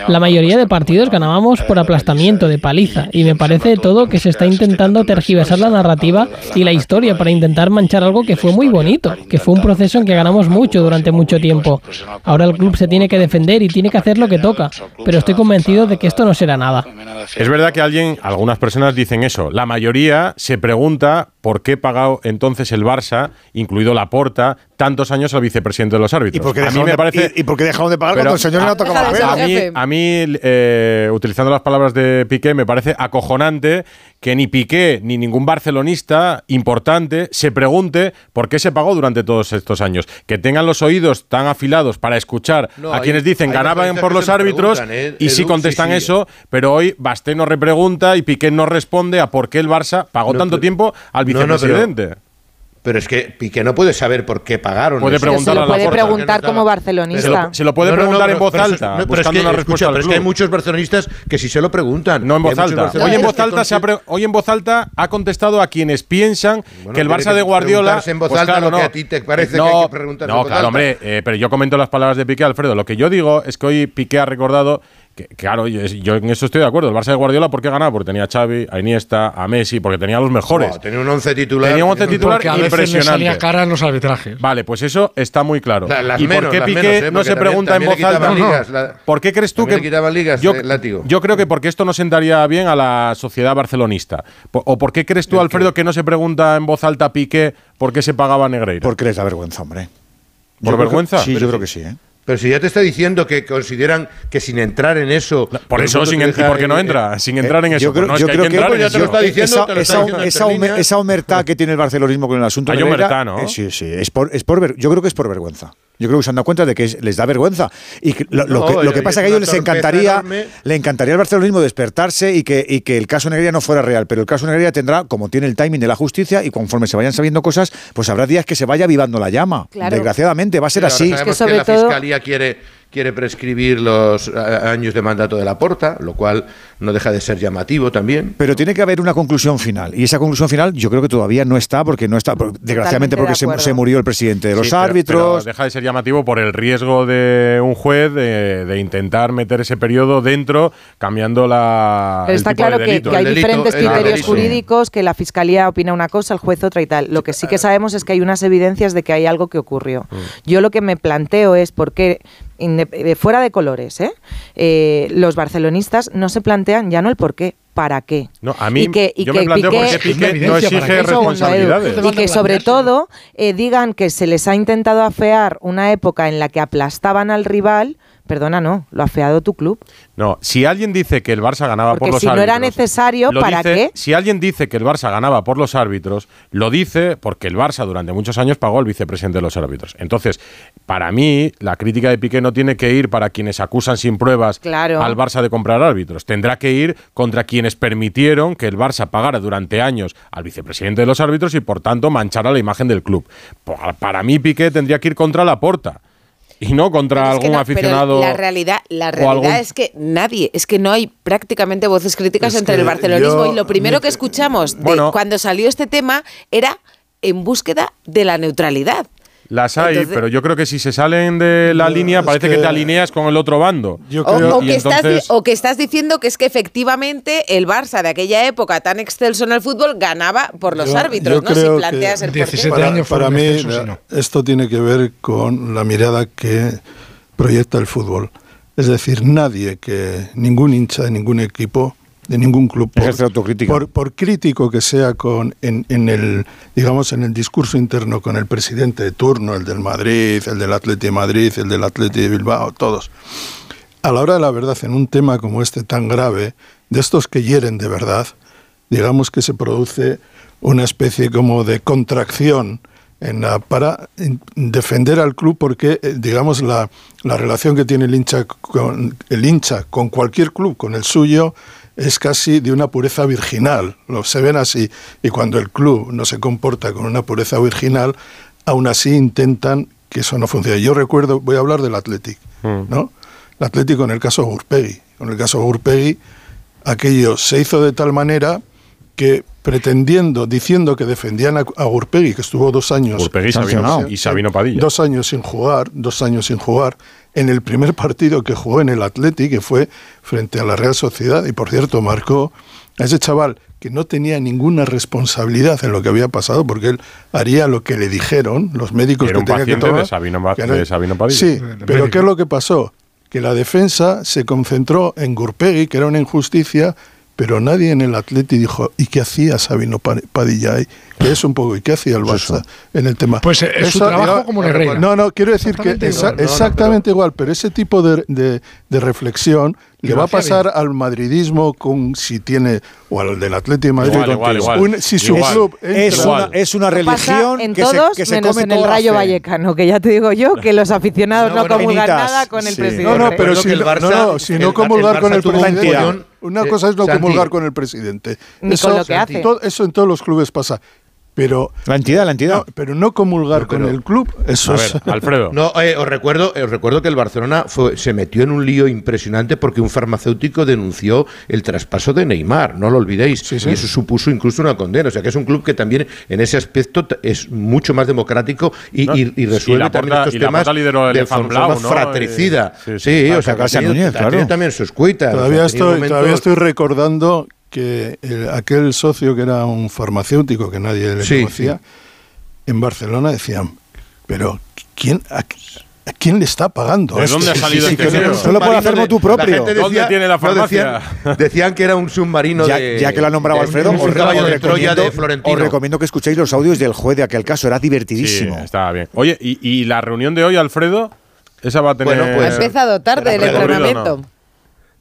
La mayoría de partidos ganábamos por aplastamiento, de paliza, y me parece de todo que se está intentando tergiversar la narrativa y la historia para intentar manchar algo que fue muy bonito, que fue un proceso en que ganamos mucho durante mucho tiempo. Ahora el club se tiene que defender y tiene que hacer lo que toca, pero estoy convencido de que esto no será nada. Es verdad que alguien, algunas personas dicen eso. La mayoría se pregunta por qué pagado entonces el Barça, incluido la Porta, tantos años al vicepresidente de los árbitros. ¿Y por qué a mí dejaron me de- parece. y- dejaron de pagar Pero cuando el señor a- no tocaba la? A mí, a mí, eh, utilizando las palabras de Piqué, me parece acojonante que ni Piqué ni ningún barcelonista importante se pregunte por qué se pagó durante todos estos años. Que tengan los oídos tan afilados para escuchar No, a hay- quienes dicen ganaban por los árbitros ¿eh? y sí Edu, contestan sí, sí. eso, pero hoy Basté no repregunta y Piqué no responde a por qué el Barça pagó No, tanto pero- tiempo al No, no, pero- vicepresidente. Pero es que Piqué no puede saber por qué pagaron. Puede. Pero se preguntar a lo la puede Porta. preguntar como barcelonista. Se lo, se lo puede No, no, no, preguntar en pero- voz pero alta, no, pero es buscando que, una escucha, respuesta pero al es que hay muchos barcelonistas que sí se lo preguntan. No en voz alta. Hoy en voz alta, se ha hoy en voz alta ha contestado a quienes piensan Bueno, que el Barça de Guardiola. en voz pues alta claro, lo que no. a ti te parece que no, hay que preguntarse No, en voz claro, alta. hombre, eh, pero yo comento las palabras de Piqué, Alfredo. Lo que yo digo es que hoy Piqué ha recordado. Que, claro, yo yo en eso estoy de acuerdo. El Barça de Guardiola, ¿por qué ganaba? Porque tenía a Xavi, a Iniesta, a Messi, porque tenía a los mejores. Tenía un once titular. Tenía un once titular Porque a veces le impresionante. salía cara en los arbitrajes. Vale, pues eso está muy claro. La- las ¿Y por qué Piqué menos, ¿eh? no se también- pregunta en voz alta? ligas, la- ¿Por qué crees tú que le ligas, yo, eh, látigo. yo creo que porque esto no sentaría bien a la sociedad barcelonista. ¿O por qué crees tú, Alfredo, que no se pregunta en voz alta a Piqué por qué se pagaba a Negreira? Porque les da vergüenza, hombre. ¿Por Yo creo que- vergüenza? sí, Pero yo sí. creo que sí, ¿eh? Pero si ya te está diciendo que consideran que sin entrar en eso. Por eso, sin, en- ¿y por qué no entra? Sin entrar en eso. Yo creo, Pues no, es yo que hay creo que ya te lo está diciendo, esa, esa- diciendo que tiene el barcelonismo con el asunto Hay de ¿no? eh, sí, sí, es por, es por ver- yo creo que es por vergüenza. Yo creo que se han dado cuenta de que es- les da vergüenza. Y que lo, lo No, que, lo y- que y pasa es que a ellos les encantaría, enorme. le encantaría al barcelonismo despertarse y que, y que el caso Negreira no fuera real. Pero el caso Negreira tendrá, como tiene el timing de la justicia, y conforme se vayan sabiendo cosas, pues habrá días que se vaya avivando la llama. Claro. Desgraciadamente, va a ser Pero así. sabemos Es que sobre la todo- fiscalía quiere, quiere prescribir los años de mandato de la porta, lo cual no deja de ser llamativo también. Pero tiene que haber una conclusión final. Y esa conclusión final yo creo que todavía no está, porque no está, desgraciadamente de porque se, murió el presidente de los Sí, árbitros. pero deja de ser llamativo por el riesgo de un juez de, de intentar meter ese periodo dentro, cambiando la. Pero el está tipo claro que, delito. que hay delito, diferentes criterios jurídicos, que la fiscalía opina una cosa, el juez otra y tal. Lo que sí que sabemos es que hay unas evidencias de que hay algo que ocurrió. Mm. Yo lo que me planteo es por qué, fuera de colores, ¿eh? Eh, los barcelonistas no se plantean ya no el por qué, para qué. No, a mí y que, y yo que me planteo por Piqué- qué Piqué no exige Un segundo, Edu. responsabilidades. Y que sobre todo eh, digan que se les ha intentado afear una época en la que aplastaban al rival. Perdona, no, lo ha afeado tu club. No, si alguien dice que el Barça ganaba por Porque los si no árbitros. era necesario, ¿para dice- qué? Si alguien dice que el Barça ganaba por los árbitros, lo dice porque el Barça durante muchos años pagó al vicepresidente de los árbitros. Entonces, para mí, la crítica de Piqué no tiene que ir para quienes acusan sin pruebas Claro. al Barça de comprar árbitros. Tendrá que ir contra quienes permitieron que el Barça pagara durante años al vicepresidente de los árbitros y, por tanto, manchara la imagen del club. Pa- Para mí, Piqué tendría que ir contra la porta. Y no contra Es que algún no, pero aficionado. la realidad, la o realidad algún- es que nadie, es que no hay prácticamente voces críticas Es entre el barcelonismo yo- y lo primero que escuchamos de cuando salió este tema era en búsqueda de la neutralidad. Las hay, Entonces- pero yo creo que si se salen de la línea parece que, te alineas con el otro bando. O, que estás, di- entonces- o que estás diciendo que es que efectivamente el Barça de aquella época tan excelso en el fútbol ganaba por los Yo- árbitros, yo ¿no? Si creo que planteas el porqué. para, para mí no. esto tiene que ver con la mirada que proyecta el fútbol. Es decir, nadie que ningún hincha de ningún equipo de ningún club por, autocrítica. por, por crítico que sea con en, en el digamos en el discurso interno con el presidente de turno, el del Madrid, el del Atleti de Madrid, el del Atleti de Bilbao, todos. A la hora de la verdad, en un tema como este tan grave, de estos que hieren de verdad, digamos que se produce una especie como de contracción en la- para defender al club porque eh, digamos la, la relación que tiene el hincha con el hincha con cualquier club con el suyo es casi de una pureza virginal lo se ven así y cuando el club no se comporta con una pureza virginal aún así intentan que eso no funcione. Yo recuerdo voy a hablar del Athletic no el Atlético en el caso Gurpegui. Con el caso Gurpegui aquello se hizo de tal manera que pretendiendo, diciendo que defendían a, a Gurpegui, que estuvo dos años Sabino- sancionado, y Sabino Padilla. dos años sin jugar, dos años sin jugar, en el primer partido que jugó en el Atleti, que fue frente a la Real Sociedad, y por cierto marcó a ese chaval que no tenía ninguna responsabilidad en lo que había pasado, porque él haría lo que le dijeron los médicos Era que tenía que paciente tomar. de Sabino, Ma- que era- de Sabino Padilla. Sí, pero médico. ¿qué es lo que pasó? Que la defensa se concentró en Gurpegui, que era una injusticia, pero nadie en el Atleti dijo, ¿y qué hacía Sabino Pa- Padilla ahí? Que es un poco, ¿y qué hacía el Barça en el tema? Pues, eh, es su trabajo como Negreira. No, no, quiero decir que exa- igual. No, no, exactamente igual, pero ese tipo de, de- de reflexión le va a pasar al madridismo con si tiene, o al del Atleti de Madrid, Igual, igual, igual. un- si su Igual. club Es una, es una Pasa religión en que se, todos que se menos come en el Rayo. Vallecano, que ya te digo yo que los aficionados no, No, comulgan nada con el presidente. No, no, pero si el no, Barça- no, no, si el- no el comulgar con el presidente. Una cosa es no Santi. comulgar con el presidente. Eso, con lo que hace. eso en todos los clubes pasa. Pero la entidad, la entidad. pero no comulgar con el club, eso A es. Alfredo. (laughs) No, eh, os recuerdo, os recuerdo que el Barcelona fue- se metió en un lío impresionante porque un farmacéutico denunció el traspaso de Neymar, no lo olvidéis, y eso supuso incluso una condena. O sea que es un club que también en ese aspecto es mucho más democrático y, No, y- y resuelve y la también Porta- estos temas de forma Blau, ¿no? fratricida. Eh, sí, sí, sí, o sea, que ha tenido, claro. también sus cuitas. Todavía, o sea, estoy, todavía estoy recordando que el- aquel socio que era un farmacéutico que nadie le Sí, conocía, en Barcelona decían, pero ¿quién, a, a quién le está pagando? ¿De esto?". dónde ha salido Sí, este no- Solo por hacer motu propio. gente ¿Dónde tiene la no, farmacia? decían, decían que era un submarino Ya, de. ya que lo ha nombrado de- Alfredo, os, caballo os de Troya recomiendo, de Florentino. os recomiendo que escuchéis los audios del juez de aquel caso, era Sí, divertidísimo. está bien. Oye, ¿y, y la reunión de hoy, Alfredo? Esa va a tener. Bueno, Ha pues- empezado tarde el ¿Recorrido o no?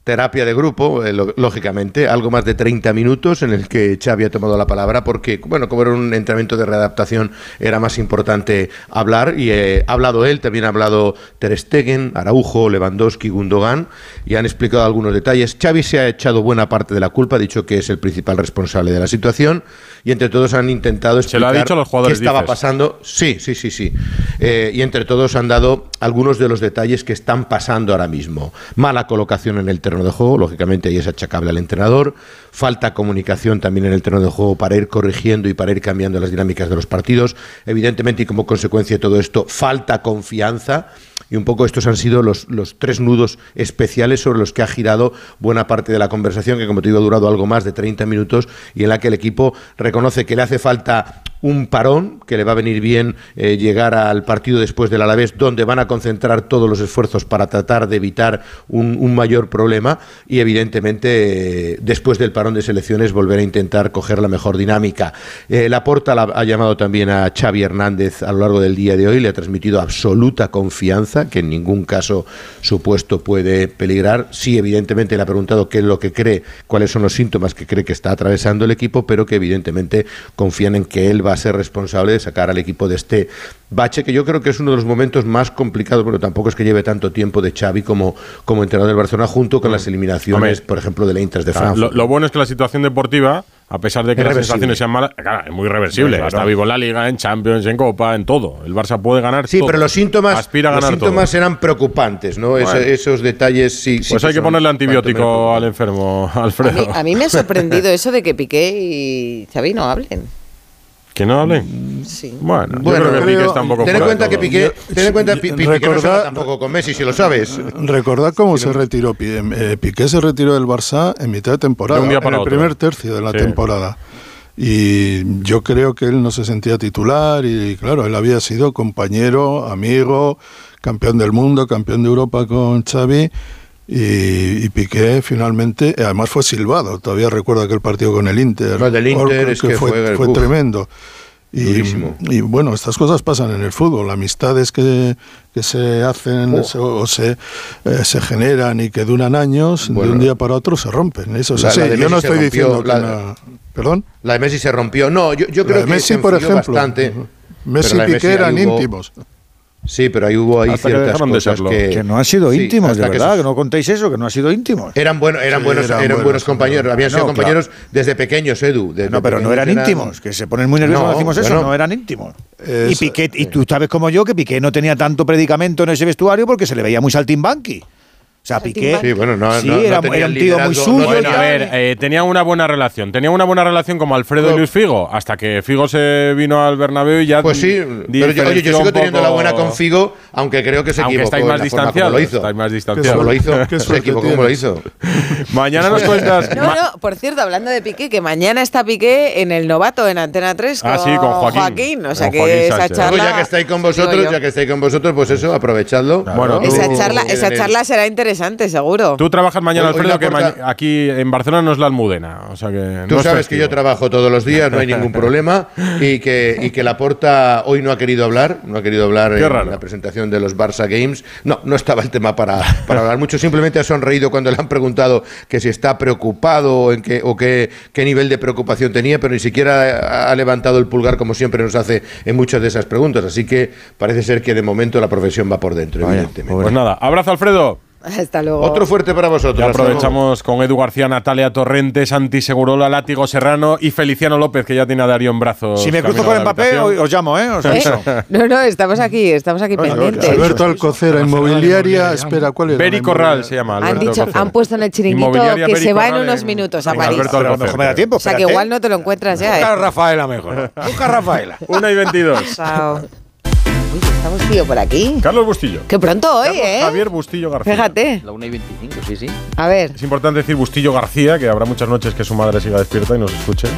Terapia de grupo, eh, lo- lógicamente, algo más de 30 minutos en el que Xavi ha tomado la palabra porque, bueno, como era un entrenamiento de readaptación, era más importante hablar y eh, ha hablado él, también ha hablado Ter Stegen, Araujo, Lewandowski, Gundogan y han explicado algunos detalles. Xavi se ha echado buena parte de la culpa, ha dicho que es el principal responsable de la situación y entre todos han intentado Se lo ha explicar dicho a los jugadores, qué estaba dices. pasando. Sí, sí, sí, sí. Eh, y entre todos han dado algunos de los detalles que están pasando ahora mismo. Mala colocación en el de juego, lógicamente ahí es achacable al entrenador. Falta comunicación también en el terreno de juego para ir corrigiendo y para ir cambiando las dinámicas de los partidos. Evidentemente y como consecuencia de todo esto, falta confianza. Y un poco estos han sido los, los tres nudos especiales sobre los que ha girado buena parte de la conversación, que como te digo ha durado algo más de 30 minutos y en la que el equipo reconoce que le hace falta un parón, que le va a venir bien eh, llegar al partido después del Alavés, donde van a concentrar todos los esfuerzos para tratar de evitar un, mayor problema y evidentemente eh, después del parón de selecciones volver a intentar coger la mejor dinámica. Eh, Laporta la- ha llamado también a Xavi Hernández a lo largo del día de hoy, le ha transmitido absoluta confianza, que en ningún caso su puesto puede peligrar. Sí, evidentemente le ha preguntado qué es lo que cree, cuáles son los síntomas que cree que está atravesando el equipo, pero que evidentemente confían en que él va a ser responsable de sacar al equipo de este bache, que yo creo que es uno de los momentos más complicados, pero tampoco es que lleve tanto tiempo de Xavi como, como entrenador del Barcelona, junto con las eliminaciones, Hombre, por ejemplo, de la Inter de Frankfurt. lo, lo bueno es que la situación deportiva, a pesar de que Es las reversible. sensaciones sean malas, claro, es muy reversible. Claro. Está vivo en la Liga, en Champions, en Copa, en todo. El Barça puede ganar Sí, todo. pero los síntomas, Aspira a los ganar síntomas todo. eran preocupantes, ¿no? Esos detalles sí. sí Pues hay que ponerle antibiótico al enfermo, A mí, Alfredo. a mí me ha sorprendido (laughs) eso de que Piqué y Xavi no hablen. ¿Que no hablen? Sí. Bueno, yo Bueno, creo que Piqué creo- está un poco ten en cuenta que. Piqué, ten en cuenta Pi- Piqué no se Recordad- va tampoco con Messi, si lo sabes. Recordad cómo se retiró Pi- eh, Piqué se retiró del Barça en mitad de temporada, De un día para en el otro. primer tercio de la Sí. temporada. Y yo creo que él no se sentía titular y claro, él había sido compañero, amigo, campeón del mundo, campeón de Europa con Xavi y, y Piqué finalmente, eh, además fue silbado, todavía recuerdo aquel partido con el Inter. No, del Inter es que fue- tremendo. Y, bueno, estas cosas pasan en el fútbol, amistades que, que se hacen Oh. se- o se, eh, se generan y que duran años, Bueno. de un día para otro se rompen. Eso es La- así. la Yo no estoy rompió, diciendo que la- una- ¿Perdón? La de Messi se rompió. No, yo, yo La creo que Messi, se por ejemplo. bastante. Messi la y Piqué eran hubo- íntimos. Sí, pero ahí hubo ahí Hasta ciertas cosas serlo. que... Que no han sido Sí, íntimos, de que verdad, que no contéis eso, que no han sido íntimos. Eran, bueno, eran Sí, buenos, eran eran buenos buenos compañeros, habían sido compañeros desde pequeños, Edu. desde No, pero no eran íntimos, que se ponen muy nerviosos No, cuando decimos eso, no eran íntimos. Es- y Piqué, y tú sabes como yo que Piqué no tenía tanto predicamento en ese vestuario porque se le veía muy saltimbanqui. O sea, Piqué. Sí, bueno, no, sí, no- no era, tenía era un tío muy suyo. no Bueno, tenía- a ver, eh, tenían una buena relación. Tenían una buena relación como Alfredo y Luis Figo, hasta que Figo se vino al Bernabéu y ya. Pues sí, pero yo, oye, yo sigo teniendo la buena con Figo, aunque creo que se Aunque equivocó estáis más distanciados. lo hizo. Estáis más Como distanciados. lo hizo, (laughs) se equivocó como lo hizo. Mañana nos (laughs) cuentas. No, no, por cierto, hablando de Piqué, que mañana está Piqué en el novato en Antena 3 con, Ah, sí, con Joaquín. o sea Con que Joaquín esa charla. Pues ya que estáis con vosotros, ya que estáis con vosotros, pues eso, aprovechadlo. Bueno, esa charla será interesante, seguro. Tú trabajas mañana, Hoy- hoy Alfredo, la que porta- ma- aquí en Barcelona no es la Almudena. O sea que Tú no es sabes que yo trabajo todos los días, no hay ningún (laughs) problema, y que, y que Laporta hoy no ha querido hablar, no ha querido hablar Qué en raro. la presentación de los Barça Games. No, no estaba el tema para, para hablar mucho, simplemente ha sonreído cuando le han preguntado que si está preocupado o, en qué, o qué, qué nivel de preocupación tenía, pero ni siquiera ha levantado el pulgar como siempre nos hace en muchas de esas preguntas. Así que parece ser que de momento la profesión va por dentro, evidentemente. Pues nada, abrazo, Alfredo. (laughs) Hasta luego. Otro fuerte para vosotros. Ya aprovechamos con Edu García, Natalia Torrente, Santi Segurola, Látigo Serrano y Feliciano López, que ya tiene a Darío en brazos. Si me cruzo con Mbappé, os, llamo, ¿eh? Os (laughs) ¿Eh? (laughs) No, no, estamos aquí, estamos aquí pendientes. Alberto Alcocera, inmobiliaria, espera, ¿cuál es? Beri Corral se llama. Han, Alberto dicho, Alcocera. han puesto en el chiringuito que Beri se va en unos minutos a París. Alberto Pero a lo Alcocera. mejor me da tiempo. O sea que igual no te lo encuentras ya, Busca a ¿eh? Rafaela mejor. Busca a Rafaela. Una y 22. Chao. Estamos tío por aquí. Carlos Bustillo. Qué pronto hoy, Carlos ¿eh? Javier Bustillo García. Fíjate. La 1 y 25, sí, sí. A ver. Es importante decir Bustillo García, que habrá muchas noches que su madre siga despierta y nos escuche.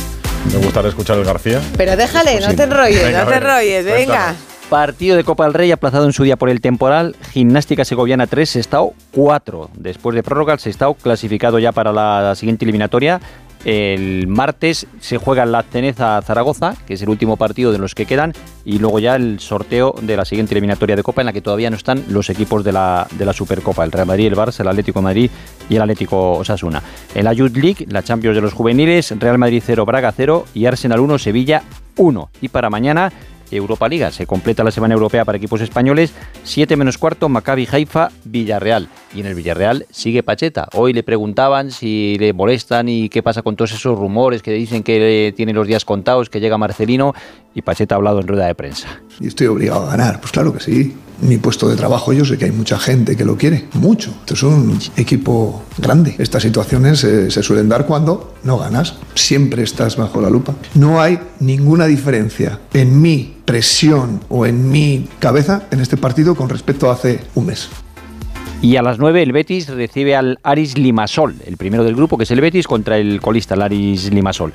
Me gustaría escuchar el García. Pero déjale, no te enrolles, Venga, no te enrolles, venga. Partido de Copa del Rey aplazado en su día por el temporal. Gimnástica Segoviana 3, Sestao 4. Después de prórroga, el Sestao clasificado ya para la siguiente eliminatoria. El martes se juega la Ceneza Zaragoza, que es el último partido de los que quedan, y luego ya el sorteo de la siguiente eliminatoria de Copa en la que todavía no están los equipos de la, de la Supercopa, el Real Madrid, el Barça, el Atlético Madrid y el Atlético Osasuna. En la Youth League, la Champions de los juveniles, Real Madrid 0, Braga 0 y Arsenal 1, Sevilla 1. Y para mañana Europa Liga. Se completa la semana europea para equipos españoles. 7 menos cuarto, Maccabi Haifa, Villarreal. Y en el Villarreal sigue Pacheta. Hoy le preguntaban si le molestan y qué pasa con todos esos rumores que dicen que tiene los días contados, que llega Marcelino. Y Pacheta ha hablado en rueda de prensa. Y estoy obligado a ganar. Pues claro que sí. Mi puesto de trabajo, yo sé que hay mucha gente que lo quiere, mucho. Esto es un equipo grande. Estas situaciones eh, se suelen dar cuando no ganas. Siempre estás bajo la lupa. No hay ninguna diferencia en mi presión o en mi cabeza en este partido con respecto a hace un mes. Y a las 9 el Betis recibe al Aris Limasol, el primero del grupo que es el Betis contra el colista, el Aris Limasol.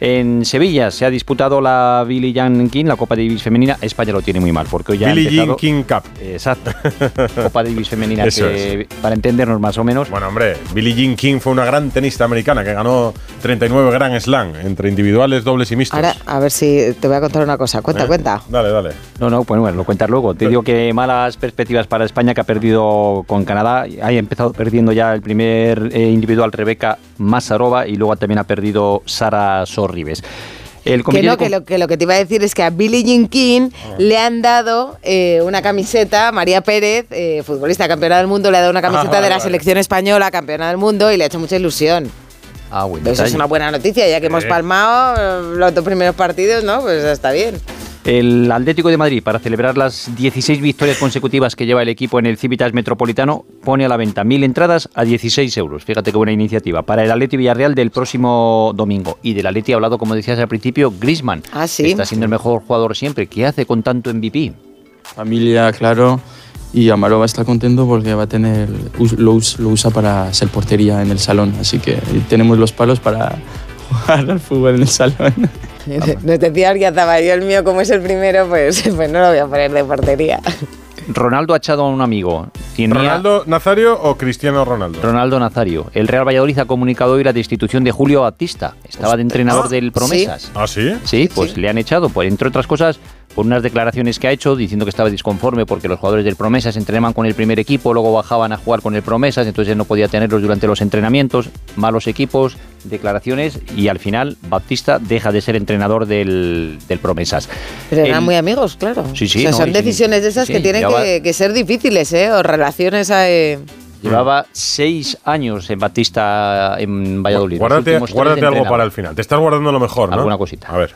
En Sevilla se ha disputado la Billie Jean King, la Copa Davis femenina. España lo tiene muy mal porque hoy ya Billie ha empezado... Jean King Cup. Exacto. (laughs) Copa Davis femenina Eso que, para entendernos más o menos. Bueno, hombre, Billie Jean King fue una gran tenista americana que ganó 39 Grand Slam entre individuales, dobles y mixtos. Ahora, a ver si te voy a contar una cosa. Cuenta, ¿Eh? cuenta. Dale, dale. No, no, pues bueno, lo cuentas luego. Te digo que malas perspectivas para España que ha perdido con Canadá. Ha empezado perdiendo ya el primer eh, individual Rebeca Masarova y luego también ha perdido Sara Sorribes. El Que no, que lo, que lo que te iba a decir es que a Billie Jean King Ah. le han dado eh, una camiseta, María Pérez, eh, futbolista campeona del mundo, le ha dado una camiseta vale, de la vale. selección española, campeona del mundo, y le ha hecho mucha ilusión. Ah, Eso es detalle. una buena noticia, ya que hemos Sí. palmado eh, los dos primeros partidos, ¿no? Pues está bien. El Atlético de Madrid, para celebrar las 16 victorias consecutivas que lleva el equipo en el Civitas Metropolitano, pone a la venta mil entradas a 16 euros. Fíjate qué buena iniciativa. Para el Atleti Villarreal del próximo domingo. Y del Atleti ha hablado, como decías al principio, Grisman. Ah, sí. Está siendo el mejor jugador siempre. ¿Qué hace con tanto MVP? familia, claro. Y Amarova está contento porque va a tener, lo, lo usa para ser portería en el salón. Así que tenemos los palos para (laughs) jugar al fútbol en el salón. (laughs) Nos decía Arquiazaba, yo el mío como es el primero, pues, (laughs) pues no lo voy a poner de portería. Ronaldo ha echado a un amigo. Tenía- ¿Ronaldo Nazario o Cristiano Ronaldo? Ronaldo Nazario. El Real Valladolid ha comunicado hoy la destitución de Julio Baptista. Estaba de entrenador del Promesas. ¿Ah, sí? Sí, pues le han echado, pues, entre otras cosas, por unas declaraciones que ha hecho diciendo que estaba disconforme porque los jugadores del Promesas entrenaban con el primer equipo, luego bajaban a jugar con el Promesas, entonces él no podía tenerlos durante los entrenamientos, malos equipos, declaraciones y al final Baptista deja de ser entrenador del, del Promesas. Pero eran El- muy amigos, claro. Sí, sí, O sea, no, son y- decisiones de esas sí, que tienen llevaba- que, que ser difíciles, ¿eh? O relaciones eh, Llevaba seis años en Baptista en Valladolid. Guárdate, algo para el final. Te estás guardando lo mejor, ¿no? Alguna cosita. A ver.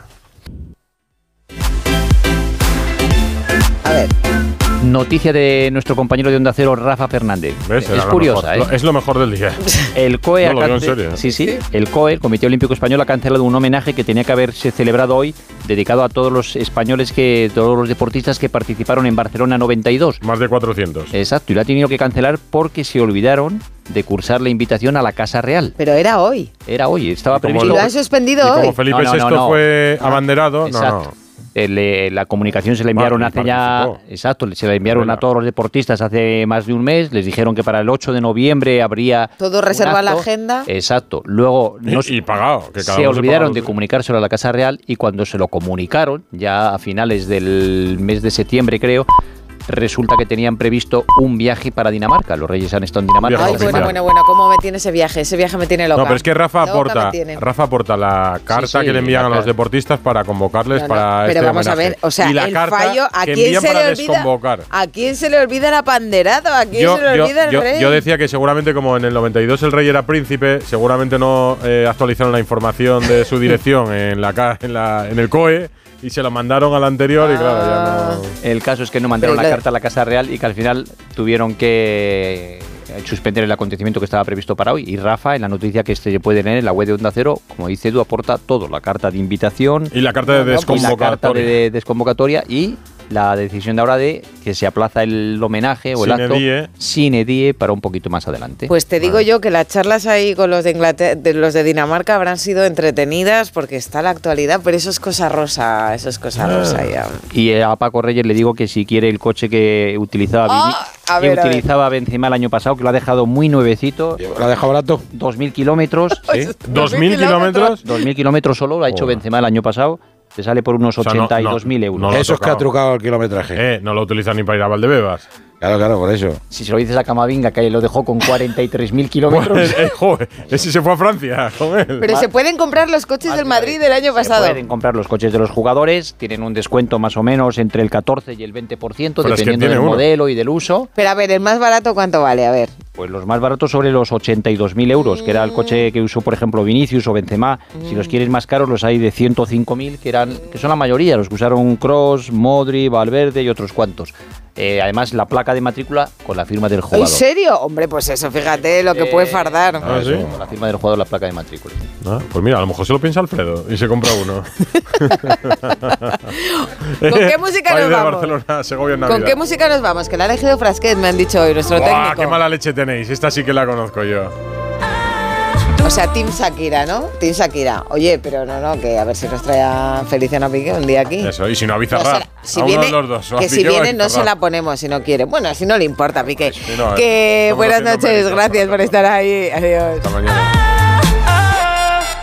Noticia de nuestro compañero de Onda Cero, Rafa Fernández. ¿Ves? Es curiosa, mejor. ¿eh? Es lo mejor del día. (laughs) El COE, No, cance- serio. Sí, sí. El COE, el Comité Olímpico Español, ha cancelado un homenaje que tenía que haberse celebrado hoy, dedicado a todos los españoles, que todos los deportistas que participaron en Barcelona 92. Más de 400. Exacto, y lo ha tenido que cancelar porque se olvidaron de cursar la invitación a la Casa Real. Pero era hoy. Era hoy, estaba previsto. Y lo han suspendido Y como. Felipe No, no, VI no, no. fue abanderado, no, exacto. no. Eh, la comunicación se la enviaron Ah, y hace ya. Exacto, se la enviaron Venga. a todos los deportistas hace más de un mes. Les dijeron que para el 8 de noviembre habría. Todo reserva la agenda. Exacto. Luego Y- no y pagado, que cada se olvidaron de lo- comunicárselo a la Casa Real y cuando se lo comunicaron, ya a finales del mes de septiembre creo, resulta que tenían previsto un viaje para Dinamarca. Los reyes han estado en Dinamarca. Ay, bueno, bueno, bueno, ¿cómo me tiene ese viaje? Ese viaje me tiene loca. No, pero es que Rafa aporta. Rafa aporta la carta sí, que le envían a los deportistas para convocarles No, no, para pero este vamos a homenaje. ver, o sea, y la el carta fallo, ¿a quién se le olvida? ¿A quién se le olvida el apanderado? ¿A quién Yo, se le yo- olvida el yo- rey? yo decía que seguramente como en el 92 el rey era príncipe, seguramente no eh, actualizaron la información de su dirección en, la, en, la, en el COE y se lo mandaron al anterior y claro, ya no... El caso es que no mandaron Pero la carta a la Casa Real y que al final tuvieron que eh, suspender el acontecimiento que estaba previsto para hoy. Y Rafa, en la noticia que se puede leer en la web de Onda Cero, como dice Edu, aporta todo: la carta de invitación, Y la carta de y la carta de desconvocatoria y la decisión de ahora de que se aplaza el homenaje o el Sine acto die. sin edie para un poquito más adelante. Pues te digo yo que las charlas ahí con los de Inglaterra, de los de Dinamarca habrán sido entretenidas porque está la actualidad, pero eso es cosa rosa, eso es cosa Ah. rosa ya. Y a Paco Reyes le digo que si quiere el coche que utilizaba Vini, A que ver, a ver. utilizaba Benzema el año pasado, que lo ha dejado muy nuevecito. ¿Lo ha dejado barato? 2.000 kilómetros. ¿Sí? (laughs) ¿2.000 kilómetros? 2.000 kilómetros solo lo ha hecho Benzema el año pasado. Te sale por unos O sea, no- 82.000 no- euros. no ha Eso es que ha trucado el kilometraje. Eh, no lo utilizan ni para ir a Valdebebas. Claro, claro, por eso. Si se lo dices a Camavinga, que lo dejó con 43.000 kilómetros. (laughs) Eh, joder, ese se fue a Francia con él. Pero se pueden comprar los coches del Madrid del año pasado. Pueden comprar los coches de los jugadores, tienen un descuento más o menos entre el 14 y el 20%, Pero es que dependiendo del uno. modelo y del uso. Pero a ver, el más barato, ¿cuánto vale? A ver. Pues los más baratos sobre los 82.000 euros, que era el coche que usó, por ejemplo, Vinicius o Benzema. Si los quieres más caros, los hay de 105.000, que eran que son la mayoría, los que usaron Cross, Modri, Valverde y otros cuantos. Eh, además, la placa de matrícula con la firma del ¿En jugador. serio? Hombre, pues eso, fíjate lo que puede fardar. Ah, sí. Con la firma del jugador, la placa de matrícula. Ah, pues mira, a lo mejor se lo piensa Alfredo y se compra uno. (laughs) ¿Con qué música nos vamos? Barcelona en ¿Con qué música nos vamos? Que la ha elegido Frasquet, me han dicho hoy, nuestro Buah, técnico. qué mala leche tenéis! Esta sí que la conozco yo. O sea, Team Shakira, ¿no? Team Shakira. Oye, pero no, no, que a ver si nos trae a Feliciano Piqué un día aquí. Eso, y si no a No Bizarrap. la- si a viene, uno de los dos. a que si a viene no se la ponemos si no quiere. Bueno, si no le importa, Piqué. no, que buenas noches, gracias por estar ahí. Adiós. Hasta mañana.